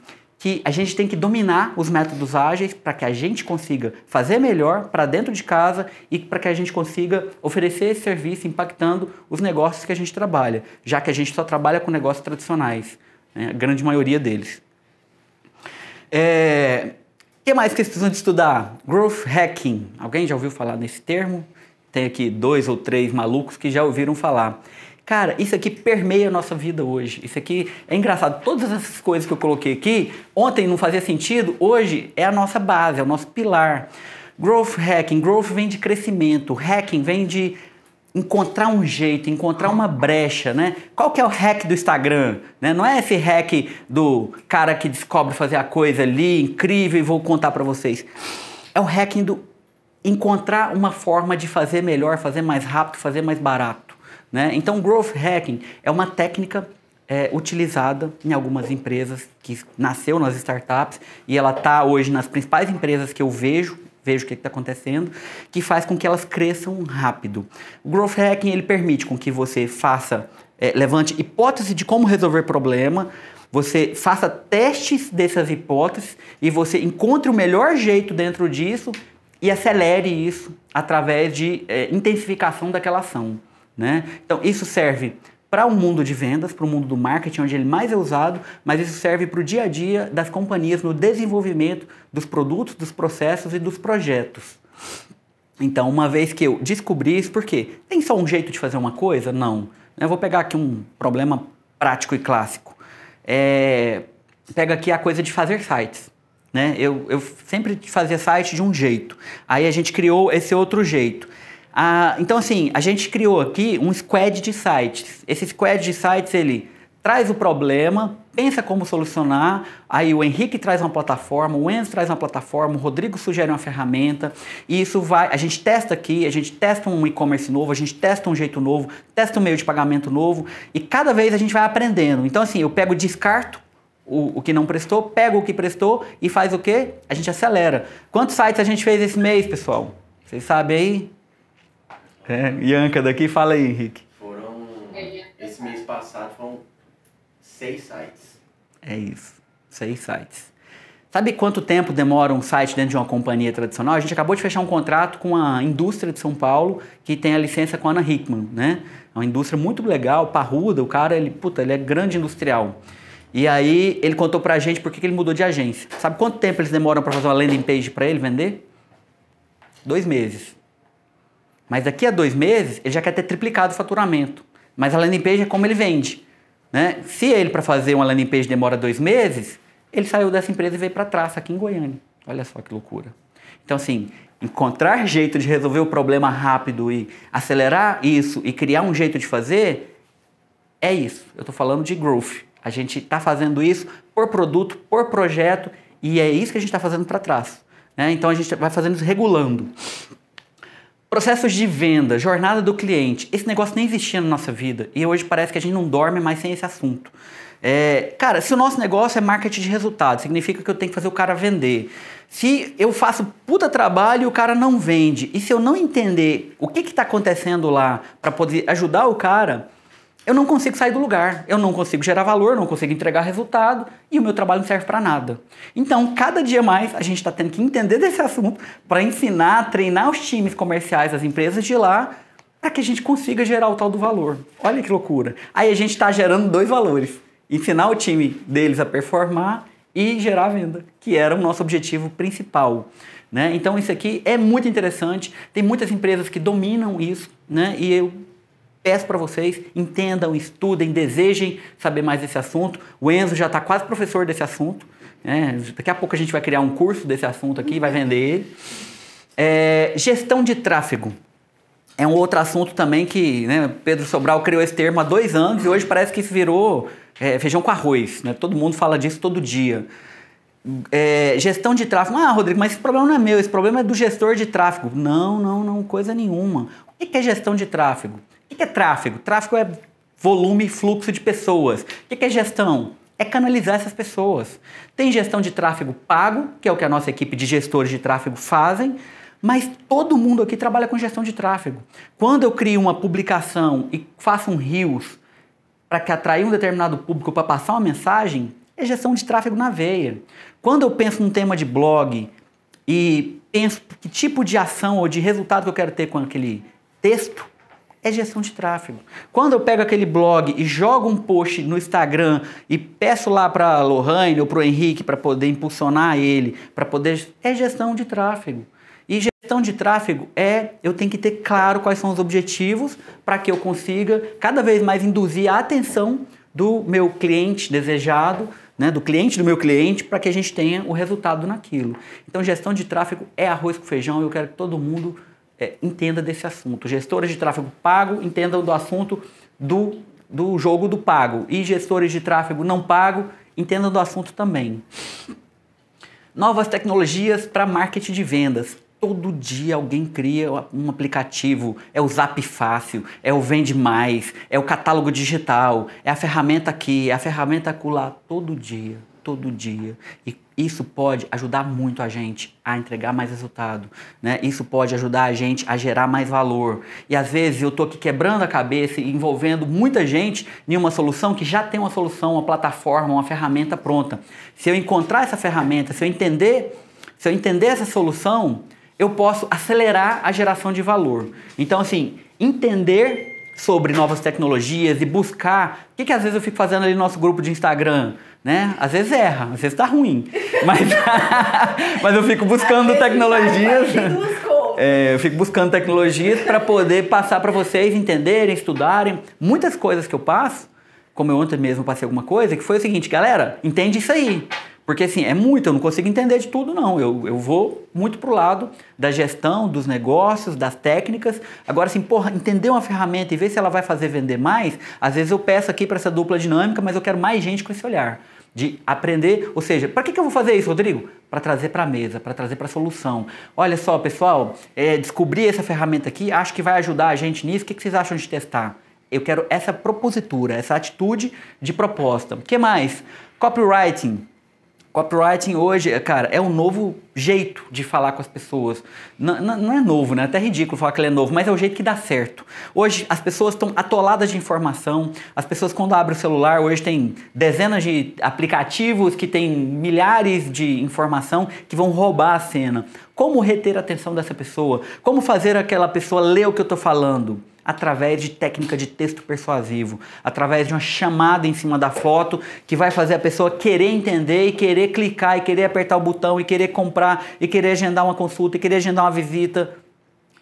S1: que a gente tem que dominar os métodos ágeis para que a gente consiga fazer melhor para dentro de casa e para que a gente consiga oferecer esse serviço impactando os negócios que a gente trabalha, já que a gente só trabalha com negócios tradicionais, né? a grande maioria deles. É... O que mais que vocês precisam estudar? Growth Hacking. Alguém já ouviu falar nesse termo? Tem aqui dois ou três malucos que já ouviram falar. Cara, isso aqui permeia a nossa vida hoje. Isso aqui é engraçado. Todas essas coisas que eu coloquei aqui, ontem não fazia sentido, hoje é a nossa base, é o nosso pilar. Growth hacking, growth vem de crescimento, hacking vem de encontrar um jeito, encontrar uma brecha, né? Qual que é o hack do Instagram? Né? Não é esse hack do cara que descobre fazer a coisa ali, incrível, e vou contar para vocês. É o hacking do encontrar uma forma de fazer melhor, fazer mais rápido, fazer mais barato. Né? Então, growth hacking é uma técnica é, utilizada em algumas empresas que nasceu nas startups e ela está hoje nas principais empresas que eu vejo vejo o que está acontecendo, que faz com que elas cresçam rápido. O growth hacking ele permite com que você faça, é, levante hipótese de como resolver problema, você faça testes dessas hipóteses e você encontre o melhor jeito dentro disso e acelere isso através de é, intensificação daquela ação. Né? Então, isso serve para o um mundo de vendas, para o mundo do marketing, onde ele mais é usado, mas isso serve para o dia a dia das companhias no desenvolvimento dos produtos, dos processos e dos projetos. Então, uma vez que eu descobri isso, por quê? Tem só um jeito de fazer uma coisa? Não. Eu vou pegar aqui um problema prático e clássico. É, pega aqui a coisa de fazer sites. Né? Eu, eu sempre fazia site de um jeito. Aí a gente criou esse outro jeito. Ah, então, assim, a gente criou aqui um squad de sites. Esse squad de sites, ele traz o problema, pensa como solucionar, aí o Henrique traz uma plataforma, o Enzo traz uma plataforma, o Rodrigo sugere uma ferramenta, e isso vai, a gente testa aqui, a gente testa um e-commerce novo, a gente testa um jeito novo, testa um meio de pagamento novo, e cada vez a gente vai aprendendo. Então, assim, eu pego, descarto o, o que não prestou, pego o que prestou e faz o quê? A gente acelera. Quantos sites a gente fez esse mês, pessoal? Vocês sabem aí? É, Ianca daqui, fala aí, Henrique.
S3: Foram. Esse mês passado foram seis sites.
S1: É isso, seis sites. Sabe quanto tempo demora um site dentro de uma companhia tradicional? A gente acabou de fechar um contrato com a indústria de São Paulo, que tem a licença com a Ana Hickman, né? É uma indústria muito legal, parruda, o cara, ele, puta, ele é grande industrial. E aí ele contou pra gente por que ele mudou de agência. Sabe quanto tempo eles demoram para fazer uma landing page para ele vender? Dois meses. Mas daqui a dois meses, ele já quer ter triplicado o faturamento. Mas a landing page é como ele vende. Né? Se ele, para fazer uma landing page, demora dois meses, ele saiu dessa empresa e veio para trás, aqui em Goiânia. Olha só que loucura. Então, assim, encontrar jeito de resolver o problema rápido e acelerar isso e criar um jeito de fazer, é isso. Eu estou falando de growth. A gente está fazendo isso por produto, por projeto, e é isso que a gente está fazendo para trás. Né? Então a gente vai fazendo isso regulando. Processos de venda, jornada do cliente. Esse negócio nem existia na nossa vida e hoje parece que a gente não dorme mais sem esse assunto. É, cara, se o nosso negócio é marketing de resultado, significa que eu tenho que fazer o cara vender. Se eu faço puta trabalho e o cara não vende, e se eu não entender o que está acontecendo lá para poder ajudar o cara, eu não consigo sair do lugar, eu não consigo gerar valor, não consigo entregar resultado e o meu trabalho não serve para nada. Então, cada dia mais a gente está tendo que entender desse assunto para ensinar, treinar os times comerciais, as empresas de lá, para que a gente consiga gerar o tal do valor. Olha que loucura. Aí a gente está gerando dois valores: ensinar o time deles a performar e gerar venda, que era o nosso objetivo principal. Né? Então, isso aqui é muito interessante. Tem muitas empresas que dominam isso, né? e eu Peço para vocês, entendam, estudem, desejem saber mais desse assunto. O Enzo já está quase professor desse assunto. Né? Daqui a pouco a gente vai criar um curso desse assunto aqui, vai vender ele. É, gestão de tráfego. É um outro assunto também que né, Pedro Sobral criou esse termo há dois anos e hoje parece que isso virou é, feijão com arroz. Né? Todo mundo fala disso todo dia. É, gestão de tráfego. Ah, Rodrigo, mas esse problema não é meu, esse problema é do gestor de tráfego. Não, não, não, coisa nenhuma. O que é gestão de tráfego? O que é tráfego? Tráfego é volume e fluxo de pessoas. O que é gestão? É canalizar essas pessoas. Tem gestão de tráfego pago, que é o que a nossa equipe de gestores de tráfego fazem, mas todo mundo aqui trabalha com gestão de tráfego. Quando eu crio uma publicação e faço um rios para que atrair um determinado público para passar uma mensagem, é gestão de tráfego na veia. Quando eu penso num tema de blog e penso que tipo de ação ou de resultado que eu quero ter com aquele texto, é gestão de tráfego. Quando eu pego aquele blog e jogo um post no Instagram e peço lá para a Lohane ou para o Henrique para poder impulsionar ele, para poder. É gestão de tráfego. E gestão de tráfego é eu tenho que ter claro quais são os objetivos para que eu consiga cada vez mais induzir a atenção do meu cliente desejado, né, do cliente do meu cliente, para que a gente tenha o resultado naquilo. Então, gestão de tráfego é arroz com feijão. Eu quero que todo mundo é, entenda desse assunto. Gestores de tráfego pago entendam do assunto do, do jogo do pago. E gestores de tráfego não pago entendam do assunto também. Novas tecnologias para marketing de vendas. Todo dia alguém cria um aplicativo, é o Zap Fácil, é o Vende Mais, é o catálogo digital, é a ferramenta aqui, é a ferramenta acolá, todo dia, todo dia. E isso pode ajudar muito a gente a entregar mais resultado, né? Isso pode ajudar a gente a gerar mais valor. E às vezes eu tô aqui quebrando a cabeça e envolvendo muita gente em uma solução que já tem uma solução, uma plataforma, uma ferramenta pronta. Se eu encontrar essa ferramenta, se eu entender, se eu entender essa solução, eu posso acelerar a geração de valor. Então assim, entender sobre novas tecnologias e buscar. O que, que às vezes eu fico fazendo ali no nosso grupo de Instagram? Né? Às vezes erra, às vezes tá ruim. Mas, mas eu fico buscando tecnologias. É, eu fico buscando tecnologias para poder passar para vocês entenderem, estudarem. Muitas coisas que eu passo, como eu ontem mesmo passei alguma coisa, que foi o seguinte, galera, entende isso aí. Porque assim, é muito, eu não consigo entender de tudo, não. Eu, eu vou muito pro lado da gestão, dos negócios, das técnicas. Agora, assim, porra, entender uma ferramenta e ver se ela vai fazer vender mais, às vezes eu peço aqui para essa dupla dinâmica, mas eu quero mais gente com esse olhar. De aprender, ou seja, para que, que eu vou fazer isso, Rodrigo? Para trazer para a mesa, para trazer para a solução. Olha só, pessoal, é, descobri essa ferramenta aqui, acho que vai ajudar a gente nisso. O que, que vocês acham de testar? Eu quero essa propositura, essa atitude de proposta. O que mais? Copywriting Copywriting hoje, cara, é um novo jeito de falar com as pessoas. Não, não, é novo, né? Até ridículo falar que ele é novo, mas é o jeito que dá certo. Hoje as pessoas estão atoladas de informação. As pessoas quando abrem o celular, hoje tem dezenas de aplicativos que tem milhares de informação que vão roubar a cena. Como reter a atenção dessa pessoa? Como fazer aquela pessoa ler o que eu estou falando? Através de técnica de texto persuasivo, através de uma chamada em cima da foto que vai fazer a pessoa querer entender e querer clicar e querer apertar o botão e querer comprar e querer agendar uma consulta e querer agendar uma visita.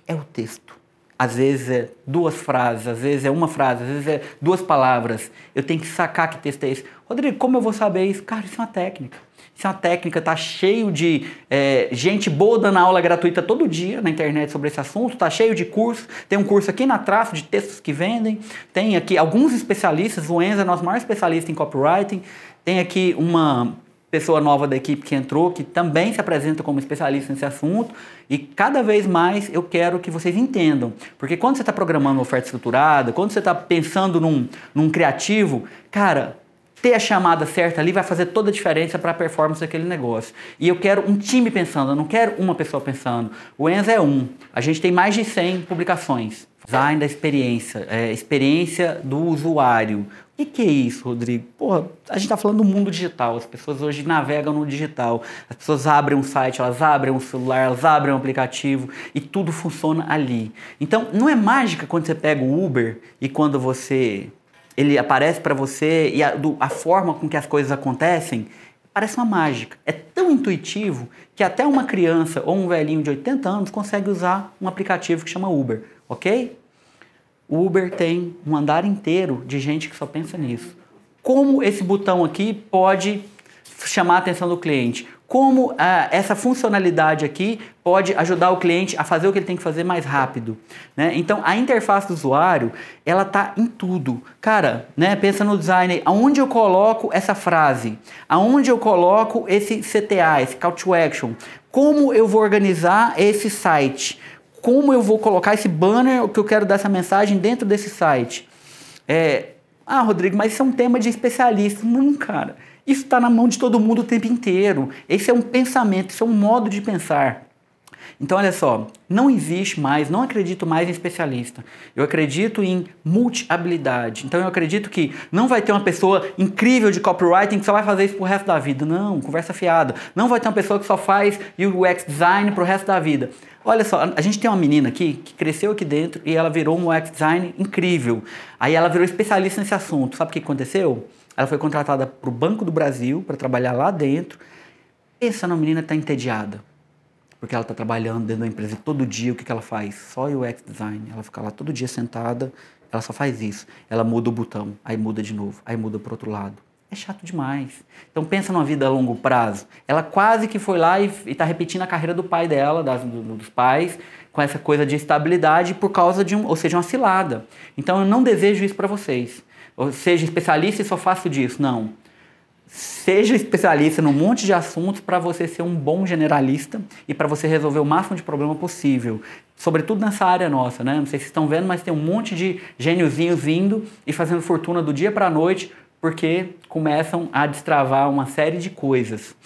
S1: É o texto. Às vezes é duas frases, às vezes é uma frase, às vezes é duas palavras. Eu tenho que sacar que texto é esse. Rodrigo, como eu vou saber isso? Cara, isso é uma técnica. Isso é uma técnica, tá cheio de é, gente boa dando aula gratuita todo dia na internet sobre esse assunto, tá cheio de cursos. Tem um curso aqui na Traço de textos que vendem. Tem aqui alguns especialistas, o Enzo é nosso maior especialista em copywriting. Tem aqui uma pessoa nova da equipe que entrou, que também se apresenta como especialista nesse assunto, e cada vez mais eu quero que vocês entendam. Porque quando você está programando uma oferta estruturada, quando você está pensando num, num criativo, cara, ter a chamada certa ali vai fazer toda a diferença para a performance daquele negócio. E eu quero um time pensando, eu não quero uma pessoa pensando. O Enzo é um. A gente tem mais de 100 publicações. Design da experiência, é, experiência do usuário. O que, é isso, Rodrigo? Porra, a gente está falando do mundo digital. As pessoas hoje navegam no digital. As pessoas abrem um site, elas abrem um celular, elas abrem um aplicativo e tudo funciona ali. Então, não é mágica quando você pega o Uber e quando você ele aparece para você e a, do, a forma com que as coisas acontecem parece uma mágica. É tão intuitivo que até uma criança ou um velhinho de 80 anos consegue usar um aplicativo que chama Uber ok? Uber tem um andar inteiro de gente que só pensa nisso. Como esse botão aqui pode chamar a atenção do cliente? Como ah, essa funcionalidade aqui pode ajudar o cliente a fazer o que ele tem que fazer mais rápido? Né? Então, a interface do usuário, ela tá em tudo. Cara, né, pensa no design, aonde eu coloco essa frase? Aonde eu coloco esse CTA, esse Call to Action? Como eu vou organizar esse site? como eu vou colocar esse banner que eu quero dar essa mensagem dentro desse site. É, ah, Rodrigo, mas isso é um tema de especialista. Não, cara. Isso está na mão de todo mundo o tempo inteiro. Esse é um pensamento, isso é um modo de pensar. Então, olha só, não existe mais, não acredito mais em especialista. Eu acredito em multi-habilidade. Então, eu acredito que não vai ter uma pessoa incrível de copywriting que só vai fazer isso pro resto da vida. Não, conversa fiada. Não vai ter uma pessoa que só faz UX design pro resto da vida. Olha só, a gente tem uma menina aqui que cresceu aqui dentro e ela virou um UX design incrível. Aí ela virou especialista nesse assunto. Sabe o que aconteceu? Ela foi contratada para o Banco do Brasil para trabalhar lá dentro. Pensa na menina está entediada porque ela está trabalhando dentro da empresa todo dia o que, que ela faz? Só UX design. Ela fica lá todo dia sentada, ela só faz isso. Ela muda o botão, aí muda de novo, aí muda para outro lado. É chato demais. Então pensa numa vida a longo prazo. Ela quase que foi lá e está repetindo a carreira do pai dela, das, do, dos pais, com essa coisa de estabilidade por causa de um, ou seja, uma cilada. Então eu não desejo isso para vocês. Ou seja, especialista e só faço disso. Não seja especialista num monte de assuntos para você ser um bom generalista e para você resolver o máximo de problema possível. Sobretudo nessa área nossa, né? Não sei se estão vendo, mas tem um monte de gêniozinhos vindo e fazendo fortuna do dia para a noite porque começam a destravar uma série de coisas.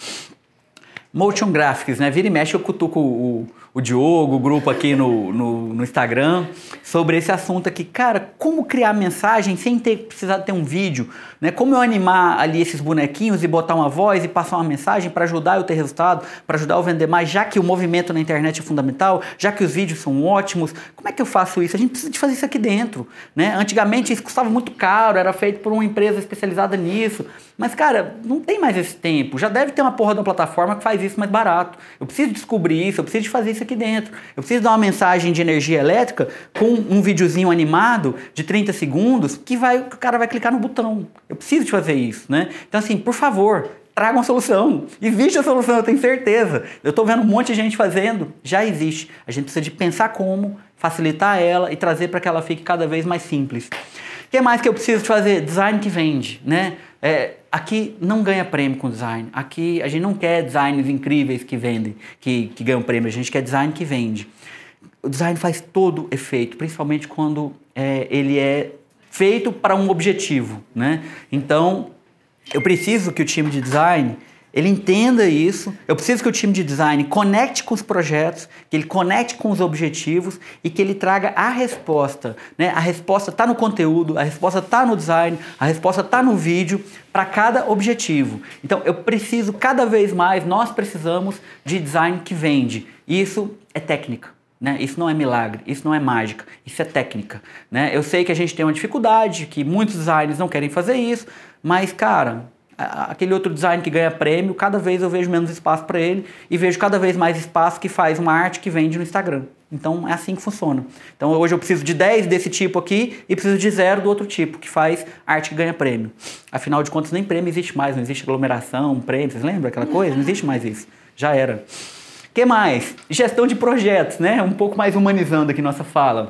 S1: Motion Graphics, né? Vira e mexe eu cutuco o, o Diogo, o grupo aqui no, no, no, Instagram, sobre esse assunto aqui. Cara, como criar mensagem sem ter precisar ter um vídeo? Né? Como eu animar ali esses bonequinhos e botar uma voz e passar uma mensagem para ajudar eu ter resultado, para ajudar eu vender mais, já que o movimento na internet é fundamental, já que os vídeos são ótimos. Como é que eu faço isso? A gente precisa de fazer isso aqui dentro. Né? Antigamente isso custava muito caro, era feito por uma empresa especializada nisso. Mas, cara, não tem mais esse tempo. Já deve ter uma porra de uma plataforma que faz isso mais barato. Eu preciso descobrir isso, eu preciso de fazer isso aqui dentro. Eu preciso dar uma mensagem de energia elétrica com um videozinho animado de 30 segundos que vai, o cara vai clicar no botão. Eu preciso de fazer isso, né? Então, assim, por favor, traga uma solução. Existe a solução, eu tenho certeza. Eu estou vendo um monte de gente fazendo, já existe. A gente precisa de pensar como, facilitar ela e trazer para que ela fique cada vez mais simples. Que mais que eu preciso de fazer? Design que vende, né? É, aqui não ganha prêmio com design. Aqui a gente não quer designs incríveis que vendem, que, que ganham prêmio. A gente quer design que vende. O design faz todo efeito, principalmente quando é, ele é feito para um objetivo, né? Então, eu preciso que o time de design ele entenda isso. Eu preciso que o time de design conecte com os projetos, que ele conecte com os objetivos e que ele traga a resposta. Né? A resposta está no conteúdo, a resposta está no design, a resposta está no vídeo para cada objetivo. Então eu preciso cada vez mais, nós precisamos de design que vende. Isso é técnica. Né? Isso não é milagre, isso não é mágica, isso é técnica. Né? Eu sei que a gente tem uma dificuldade, que muitos designers não querem fazer isso, mas, cara, aquele outro design que ganha prêmio, cada vez eu vejo menos espaço para ele e vejo cada vez mais espaço que faz uma arte que vende no Instagram. Então é assim que funciona. Então hoje eu preciso de 10 desse tipo aqui e preciso de zero do outro tipo, que faz arte que ganha prêmio. Afinal de contas, nem prêmio existe mais, não existe aglomeração, prêmio, vocês lembram aquela coisa? Não existe mais isso. Já era. que mais? Gestão de projetos, né? Um pouco mais humanizando aqui nossa fala.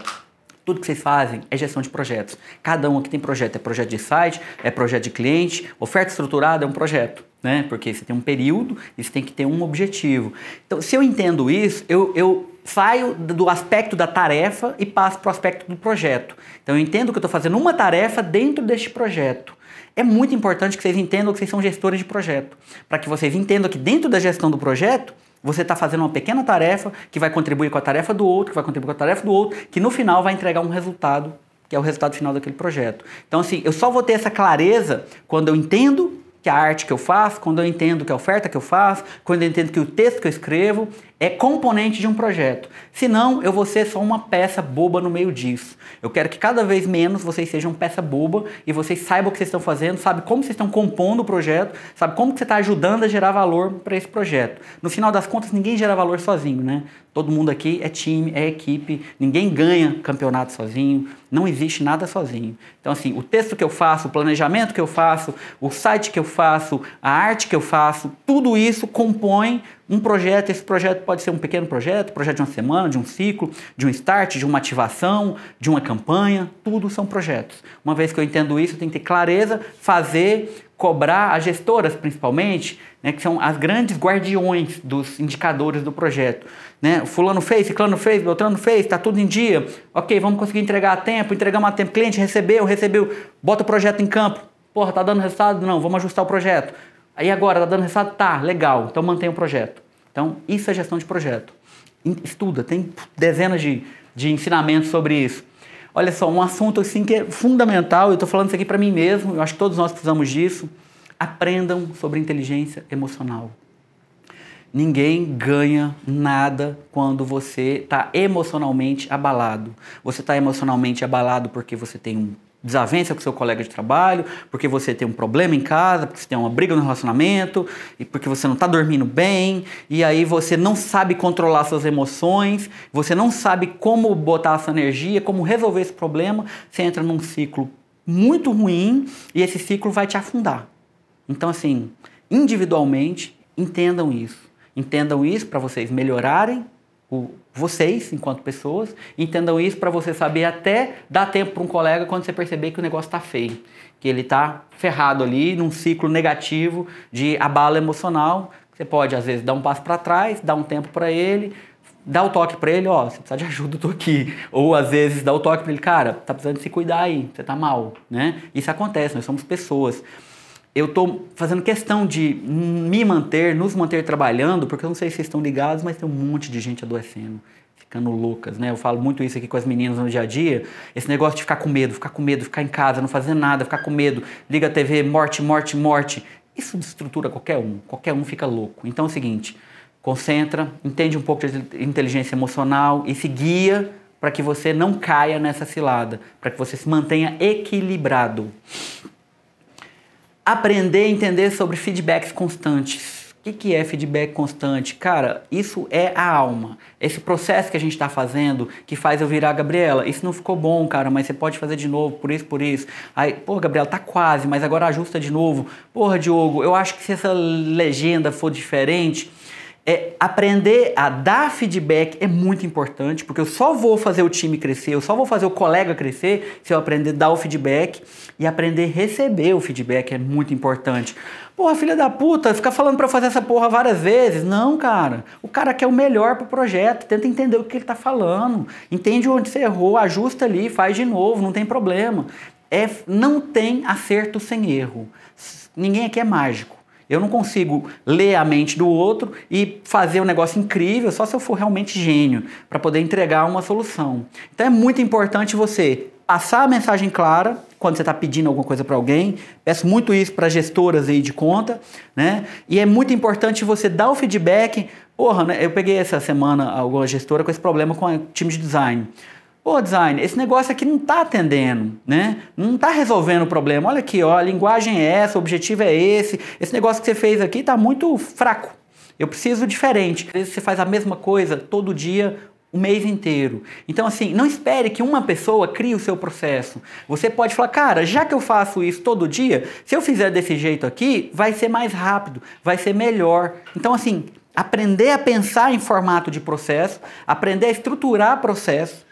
S1: Tudo que vocês fazem é gestão de projetos. Cada um aqui tem projeto. É projeto de site, é projeto de cliente, oferta estruturada é um projeto. Né? Porque você tem um período e você tem que ter um objetivo. Então, se eu entendo isso, eu, eu saio do aspecto da tarefa e passo para o aspecto do projeto. Então, eu entendo que eu estou fazendo uma tarefa dentro deste projeto. É muito importante que vocês entendam que vocês são gestores de projeto. Para que vocês entendam que dentro da gestão do projeto, você está fazendo uma pequena tarefa que vai contribuir com a tarefa do outro, que vai contribuir com a tarefa do outro, que no final vai entregar um resultado, que é o resultado final daquele projeto. Então, assim, eu só vou ter essa clareza quando eu entendo que a arte que eu faço, quando eu entendo que a oferta que eu faço, quando eu entendo que o texto que eu escrevo é componente de um projeto. Senão, eu vou ser só uma peça boba no meio disso. Eu quero que cada vez menos vocês sejam peça boba e vocês saibam o que vocês estão fazendo, sabe como vocês estão compondo o projeto, sabe como que você está ajudando a gerar valor para esse projeto. No final das contas, ninguém gera valor sozinho, né? Todo mundo aqui é time, é equipe, ninguém ganha campeonato sozinho, não existe nada sozinho. Então, assim, o texto que eu faço, o planejamento que eu faço, o site que eu faço, a arte que eu faço, tudo isso compõe um projeto, esse projeto pode ser um pequeno projeto, projeto de uma semana, de um ciclo, de um start, de uma ativação, de uma campanha, tudo são projetos. Uma vez que eu entendo isso, eu tenho que ter clareza, fazer, cobrar as gestoras principalmente, né, que são as grandes guardiões dos indicadores do projeto. Né? Fulano fez, ciclano fez, Beltrano fez, está tudo em dia. Ok, vamos conseguir entregar a tempo, entregamos a tempo, cliente recebeu, recebeu, bota o projeto em campo. Porra, tá dando resultado? Não, vamos ajustar o projeto. Aí agora, tá dando resultado? Tá, legal, então mantém o projeto. Então, isso é gestão de projeto. Estuda, tem dezenas de, de ensinamentos sobre isso. Olha só, um assunto assim que é fundamental, eu estou falando isso aqui para mim mesmo, eu acho que todos nós precisamos disso. Aprendam sobre inteligência emocional. Ninguém ganha nada quando você está emocionalmente abalado. Você está emocionalmente abalado porque você tem um desavença com seu colega de trabalho, porque você tem um problema em casa, porque você tem uma briga no relacionamento, e porque você não está dormindo bem, e aí você não sabe controlar suas emoções, você não sabe como botar essa energia, como resolver esse problema, você entra num ciclo muito ruim e esse ciclo vai te afundar. Então, assim, individualmente, entendam isso. Entendam isso para vocês melhorarem o, vocês, enquanto pessoas, entendam isso para você saber até dar tempo para um colega quando você perceber que o negócio está feio, que ele está ferrado ali num ciclo negativo de abalo emocional. Você pode, às vezes, dar um passo para trás, dar um tempo para ele, dar o toque para ele, ó, você precisa de ajuda, eu tô aqui. Ou às vezes dar o toque para ele, cara, tá precisando se cuidar aí, você tá mal, né? Isso acontece, nós somos pessoas eu estou fazendo questão de me manter, nos manter trabalhando, porque eu não sei se vocês estão ligados, mas tem um monte de gente adoecendo, ficando loucas, né? Eu falo muito isso aqui com as meninas no dia a dia, esse negócio de ficar com medo, ficar com medo, ficar em casa, não fazer nada, ficar com medo, liga a TV, morte, morte, morte. Isso destrutura qualquer um, qualquer um fica louco. Então é o seguinte, concentra, entende um pouco de inteligência emocional e se guia para que você não caia nessa cilada, para que você se mantenha equilibrado aprender a entender sobre feedbacks constantes. O que, que é feedback constante? Cara, isso é a alma. Esse processo que a gente está fazendo que faz eu virar Gabriela. Isso não ficou bom, cara, mas você pode fazer de novo, por isso, por isso. Aí, pô, Gabriela, tá quase, mas agora ajusta de novo. Porra, Diogo, eu acho que se essa legenda for diferente, é, aprender a dar feedback é muito importante, porque eu só vou fazer o time crescer, eu só vou fazer o colega crescer se eu aprender a dar o feedback e aprender a receber o feedback é muito importante. Porra, filha da puta, fica falando para fazer essa porra várias vezes. Não, cara. O cara quer o melhor pro projeto, tenta entender o que ele tá falando, entende onde você errou, ajusta ali, faz de novo, não tem problema. É, não tem acerto sem erro. Ninguém aqui é mágico. Eu não consigo ler a mente do outro e fazer um negócio incrível só se eu for realmente gênio para poder entregar uma solução. Então é muito importante você passar a mensagem clara, quando você está pedindo alguma coisa para alguém. Peço muito isso para gestoras aí de conta, né? E é muito importante você dar o feedback. Porra, né? Eu peguei essa semana alguma gestora com esse problema com o time de design. Pô, design, esse negócio aqui não está atendendo, né? Não está resolvendo o problema. Olha aqui, ó, a linguagem é essa, o objetivo é esse. Esse negócio que você fez aqui está muito fraco. Eu preciso diferente. Às vezes você faz a mesma coisa todo dia, o mês inteiro. Então, assim, não espere que uma pessoa crie o seu processo. Você pode falar, cara, já que eu faço isso todo dia, se eu fizer desse jeito aqui, vai ser mais rápido, vai ser melhor. Então, assim, aprender a pensar em formato de processo, aprender a estruturar processo,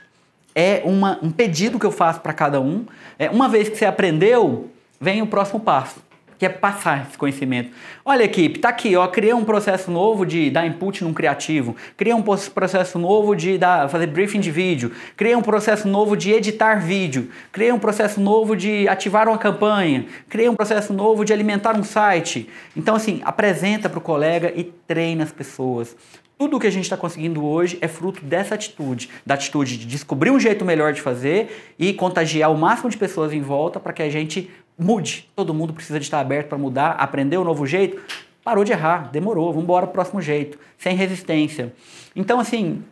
S1: é uma, um pedido que eu faço para cada um. É, uma vez que você aprendeu, vem o próximo passo que é passar esse conhecimento. Olha, equipe, tá aqui, ó, criei um processo novo de dar input num criativo, criei um processo novo de dar, fazer briefing de vídeo, criei um processo novo de editar vídeo, criei um processo novo de ativar uma campanha, criei um processo novo de alimentar um site. Então, assim, apresenta para o colega e treina as pessoas. Tudo o que a gente está conseguindo hoje é fruto dessa atitude, da atitude de descobrir um jeito melhor de fazer e contagiar o máximo de pessoas em volta para que a gente mude. Todo mundo precisa de estar aberto para mudar, aprender um novo jeito. Parou de errar, demorou, vamos embora pro próximo jeito, sem resistência. Então, assim,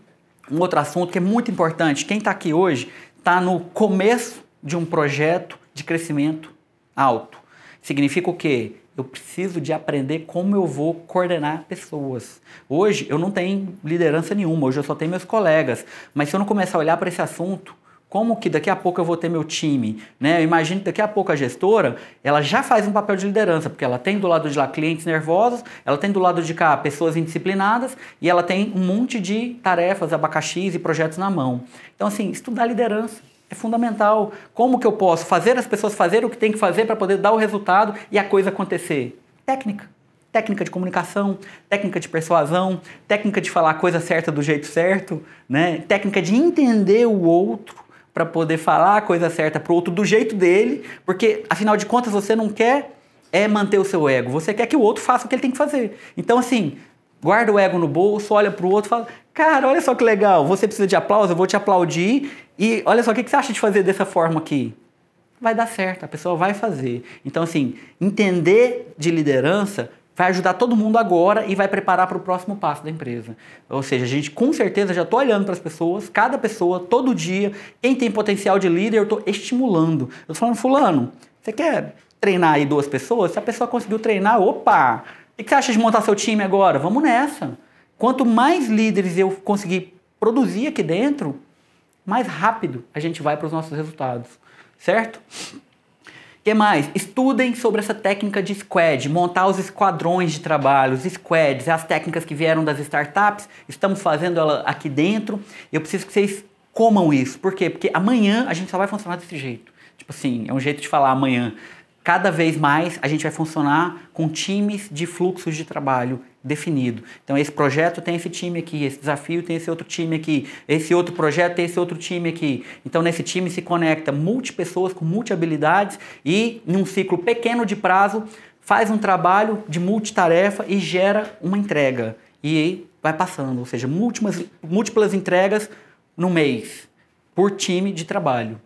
S1: um outro assunto que é muito importante, quem está aqui hoje está no começo de um projeto de crescimento alto. Significa o quê? Eu preciso de aprender como eu vou coordenar pessoas. Hoje eu não tenho liderança nenhuma, hoje eu só tenho meus colegas. Mas se eu não começar a olhar para esse assunto, como que daqui a pouco eu vou ter meu time? Né? Eu imagino que daqui a pouco a gestora ela já faz um papel de liderança, porque ela tem do lado de lá clientes nervosos, ela tem do lado de cá pessoas indisciplinadas e ela tem um monte de tarefas, abacaxis e projetos na mão. Então, assim, estudar liderança é fundamental. Como que eu posso fazer as pessoas fazer o que tem que fazer para poder dar o resultado e a coisa acontecer? Técnica técnica de comunicação, técnica de persuasão, técnica de falar a coisa certa do jeito certo, né? técnica de entender o outro, para poder falar a coisa certa para o outro do jeito dele, porque afinal de contas você não quer é manter o seu ego, você quer que o outro faça o que ele tem que fazer. Então assim, guarda o ego no bolso, olha para o outro e fala: Cara, olha só que legal, você precisa de aplauso, eu vou te aplaudir e olha só o que você acha de fazer dessa forma aqui. Vai dar certo, a pessoa vai fazer. Então, assim, entender de liderança vai ajudar todo mundo agora e vai preparar para o próximo passo da empresa. Ou seja, a gente com certeza já estou olhando para as pessoas, cada pessoa, todo dia, quem tem potencial de líder, eu estou estimulando. Eu estou falando, fulano, você quer treinar aí duas pessoas? Se a pessoa conseguiu treinar, opa! O que você acha de montar seu time agora? Vamos nessa. Quanto mais líderes eu conseguir produzir aqui dentro, mais rápido a gente vai para os nossos resultados. Certo? que mais? Estudem sobre essa técnica de squad, montar os esquadrões de trabalho, os squads, as técnicas que vieram das startups, estamos fazendo ela aqui dentro. Eu preciso que vocês comam isso. Por quê? Porque amanhã a gente só vai funcionar desse jeito. Tipo assim, é um jeito de falar amanhã cada vez mais a gente vai funcionar com times de fluxos de trabalho definido. Então esse projeto tem esse time aqui, esse desafio tem esse outro time aqui, esse outro projeto tem esse outro time aqui. Então nesse time se conecta multi pessoas com multi habilidades e em um ciclo pequeno de prazo faz um trabalho de multitarefa e gera uma entrega. E aí vai passando, ou seja, múltiplas, múltiplas entregas no mês por time de trabalho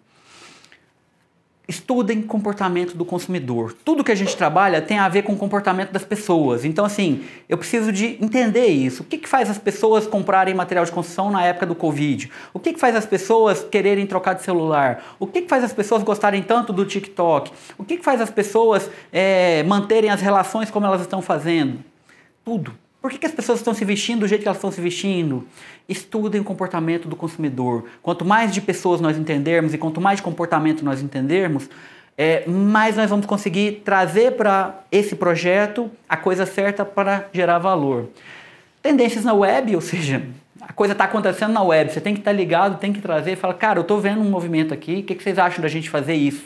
S1: estudem comportamento do consumidor. Tudo que a gente trabalha tem a ver com o comportamento das pessoas. Então, assim, eu preciso de entender isso. O que, que faz as pessoas comprarem material de construção na época do Covid? O que, que faz as pessoas quererem trocar de celular? O que, que faz as pessoas gostarem tanto do TikTok? O que, que faz as pessoas é, manterem as relações como elas estão fazendo? Tudo. Por que, que as pessoas estão se vestindo do jeito que elas estão se vestindo? Estudem o comportamento do consumidor. Quanto mais de pessoas nós entendermos e quanto mais de comportamento nós entendermos, é, mais nós vamos conseguir trazer para esse projeto a coisa certa para gerar valor. Tendências na web, ou seja, a coisa está acontecendo na web, você tem que estar tá ligado, tem que trazer e falar, cara, eu estou vendo um movimento aqui, o que, que vocês acham da gente fazer isso?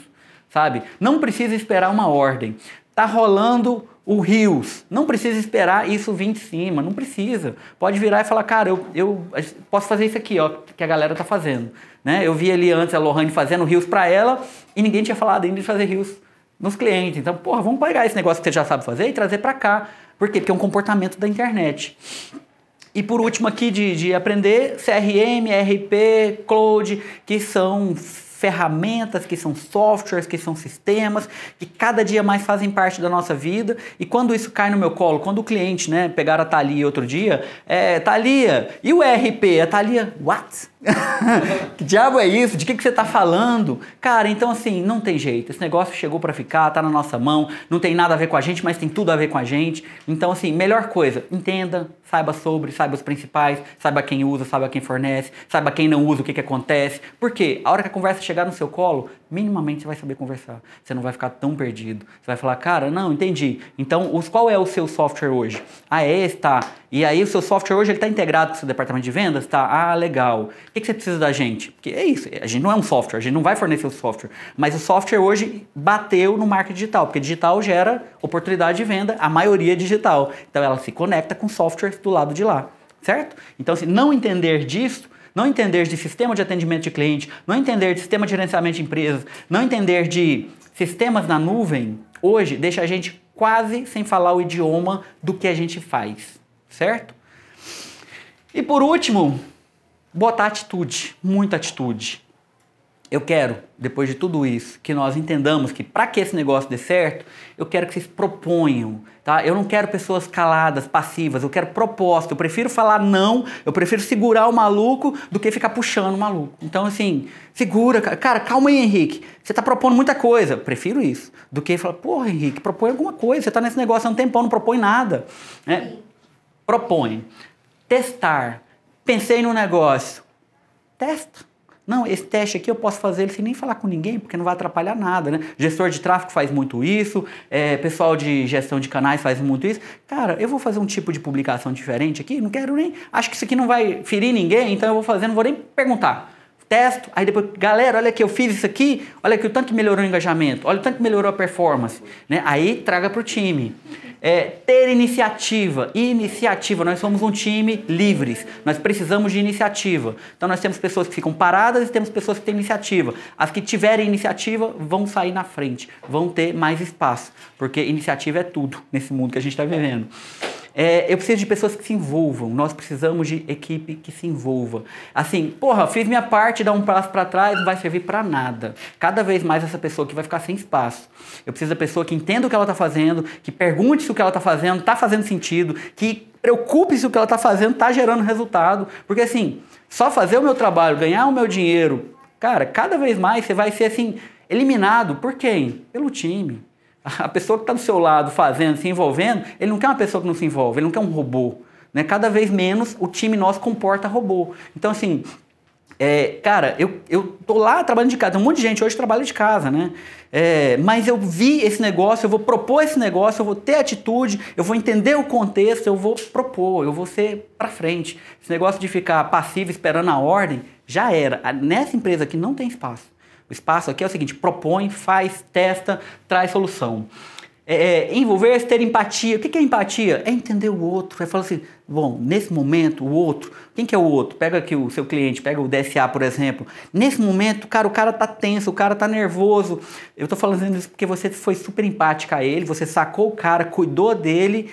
S1: Sabe? Não precisa esperar uma ordem. Está rolando o rios. Não precisa esperar isso vir de cima, não precisa. Pode virar e falar, cara, eu, eu posso fazer isso aqui, ó, que a galera tá fazendo. Né? Eu vi ali antes a Lohane fazendo rios para ela e ninguém tinha falado ainda de fazer rios nos clientes. Então, porra, vamos pegar esse negócio que você já sabe fazer e trazer para cá. Por quê? Porque é um comportamento da internet. E por último aqui de, de aprender, CRM, RP, Cloud, que são ferramentas, que são softwares, que são sistemas, que cada dia mais fazem parte da nossa vida. E quando isso cai no meu colo, quando o cliente, né, pegar a Thalia outro dia, é, Thalia, e o ERP? A Thalia, what? que diabo é isso? De que, que você está falando? Cara, então assim, não tem jeito. Esse negócio chegou para ficar, tá na nossa mão, não tem nada a ver com a gente, mas tem tudo a ver com a gente. Então, assim, melhor coisa, entenda, saiba sobre, saiba os principais, saiba quem usa, saiba quem fornece, saiba quem não usa, o que, que acontece. Porque a hora que a conversa chegar no seu colo, minimamente você vai saber conversar. Você não vai ficar tão perdido. Você vai falar, cara, não, entendi. Então, os, qual é o seu software hoje? Ah, é esse, tá. E aí o seu software hoje está integrado com o seu departamento de vendas? Tá. Ah, legal. O que, que você precisa da gente? Porque é isso, a gente não é um software, a gente não vai fornecer o software. Mas o software hoje bateu no marketing digital, porque digital gera oportunidade de venda, a maioria é digital. Então ela se conecta com software do lado de lá, certo? Então, se não entender disso, não entender de sistema de atendimento de cliente, não entender de sistema de gerenciamento de empresas, não entender de sistemas na nuvem, hoje deixa a gente quase sem falar o idioma do que a gente faz, certo? E por último, botar atitude, muita atitude. Eu quero, depois de tudo isso, que nós entendamos que para que esse negócio dê certo, eu quero que vocês proponham, tá? Eu não quero pessoas caladas, passivas, eu quero proposta. Eu prefiro falar não, eu prefiro segurar o maluco do que ficar puxando o maluco. Então, assim, segura, cara, calma aí, Henrique. Você tá propondo muita coisa. Prefiro isso. Do que falar, porra, Henrique, propõe alguma coisa. Você tá nesse negócio há um tempão, não propõe nada. Né? Propõe. Testar. Pensei no negócio. Testa não, esse teste aqui eu posso fazer ele sem nem falar com ninguém, porque não vai atrapalhar nada, né? Gestor de tráfego faz muito isso, é, pessoal de gestão de canais faz muito isso. Cara, eu vou fazer um tipo de publicação diferente aqui, não quero nem. Acho que isso aqui não vai ferir ninguém, então eu vou fazer, não vou nem perguntar. Testo, aí depois, galera, olha aqui, eu fiz isso aqui, olha aqui o tanto que melhorou o engajamento, olha o tanto que melhorou a performance. Né? Aí traga para o time. É, ter iniciativa. Iniciativa. Nós somos um time livres. Nós precisamos de iniciativa. Então nós temos pessoas que ficam paradas e temos pessoas que têm iniciativa. As que tiverem iniciativa vão sair na frente, vão ter mais espaço, porque iniciativa é tudo nesse mundo que a gente está vivendo. É, eu preciso de pessoas que se envolvam. Nós precisamos de equipe que se envolva. Assim, porra, fiz minha parte, dar um passo para trás, não vai servir para nada. Cada vez mais essa pessoa que vai ficar sem espaço. Eu preciso da pessoa que entenda o que ela está fazendo, que pergunte se o que ela está fazendo está fazendo sentido, que preocupe se o que ela está fazendo está gerando resultado. Porque assim, só fazer o meu trabalho, ganhar o meu dinheiro, cara, cada vez mais você vai ser assim eliminado por quem? Pelo time. A pessoa que está do seu lado fazendo, se envolvendo, ele não quer uma pessoa que não se envolve, ele não quer um robô. Né? Cada vez menos o time nosso comporta robô. Então, assim, é, cara, eu, eu tô lá trabalhando de casa, um monte de gente hoje trabalha de casa, né? É, mas eu vi esse negócio, eu vou propor esse negócio, eu vou ter atitude, eu vou entender o contexto, eu vou propor, eu vou ser para frente. Esse negócio de ficar passivo esperando a ordem, já era. Nessa empresa aqui não tem espaço. O espaço aqui é o seguinte: propõe, faz, testa, traz solução. É, é, envolver-se, ter empatia. O que é empatia? É entender o outro. É falar assim, bom, nesse momento, o outro, quem que é o outro? Pega aqui o seu cliente, pega o DSA, por exemplo. Nesse momento, cara, o cara tá tenso, o cara tá nervoso. Eu tô falando isso porque você foi super empática a ele, você sacou o cara, cuidou dele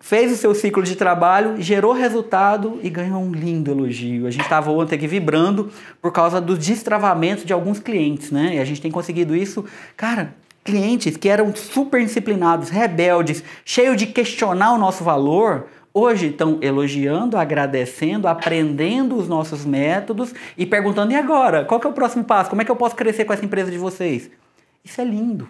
S1: fez o seu ciclo de trabalho, gerou resultado e ganhou um lindo elogio. A gente estava ontem aqui vibrando por causa do destravamento de alguns clientes, né? E a gente tem conseguido isso, cara. Clientes que eram super disciplinados, rebeldes, cheios de questionar o nosso valor, hoje estão elogiando, agradecendo, aprendendo os nossos métodos e perguntando: e agora? Qual é o próximo passo? Como é que eu posso crescer com essa empresa de vocês? Isso é lindo.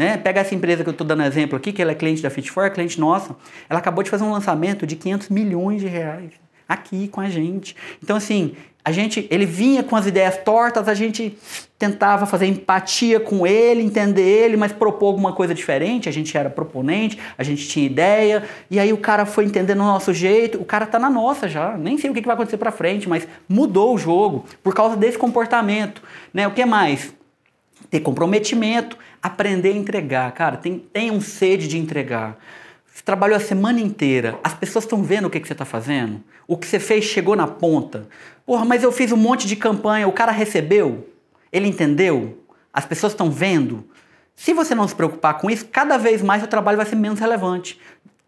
S1: Né? Pega essa empresa que eu estou dando exemplo aqui, que ela é cliente da Fit4, é cliente nossa. Ela acabou de fazer um lançamento de 500 milhões de reais aqui com a gente. Então, assim, a gente, ele vinha com as ideias tortas, a gente tentava fazer empatia com ele, entender ele, mas propor alguma coisa diferente. A gente era proponente, a gente tinha ideia, e aí o cara foi entendendo o nosso jeito. O cara tá na nossa já, nem sei o que vai acontecer para frente, mas mudou o jogo por causa desse comportamento. Né? O que mais? Ter comprometimento aprender a entregar. Cara, tem, um sede de entregar. Você trabalhou a semana inteira, as pessoas estão vendo o que, que você está fazendo? O que você fez chegou na ponta. Porra, mas eu fiz um monte de campanha, o cara recebeu? Ele entendeu? As pessoas estão vendo? Se você não se preocupar com isso, cada vez mais o trabalho vai ser menos relevante.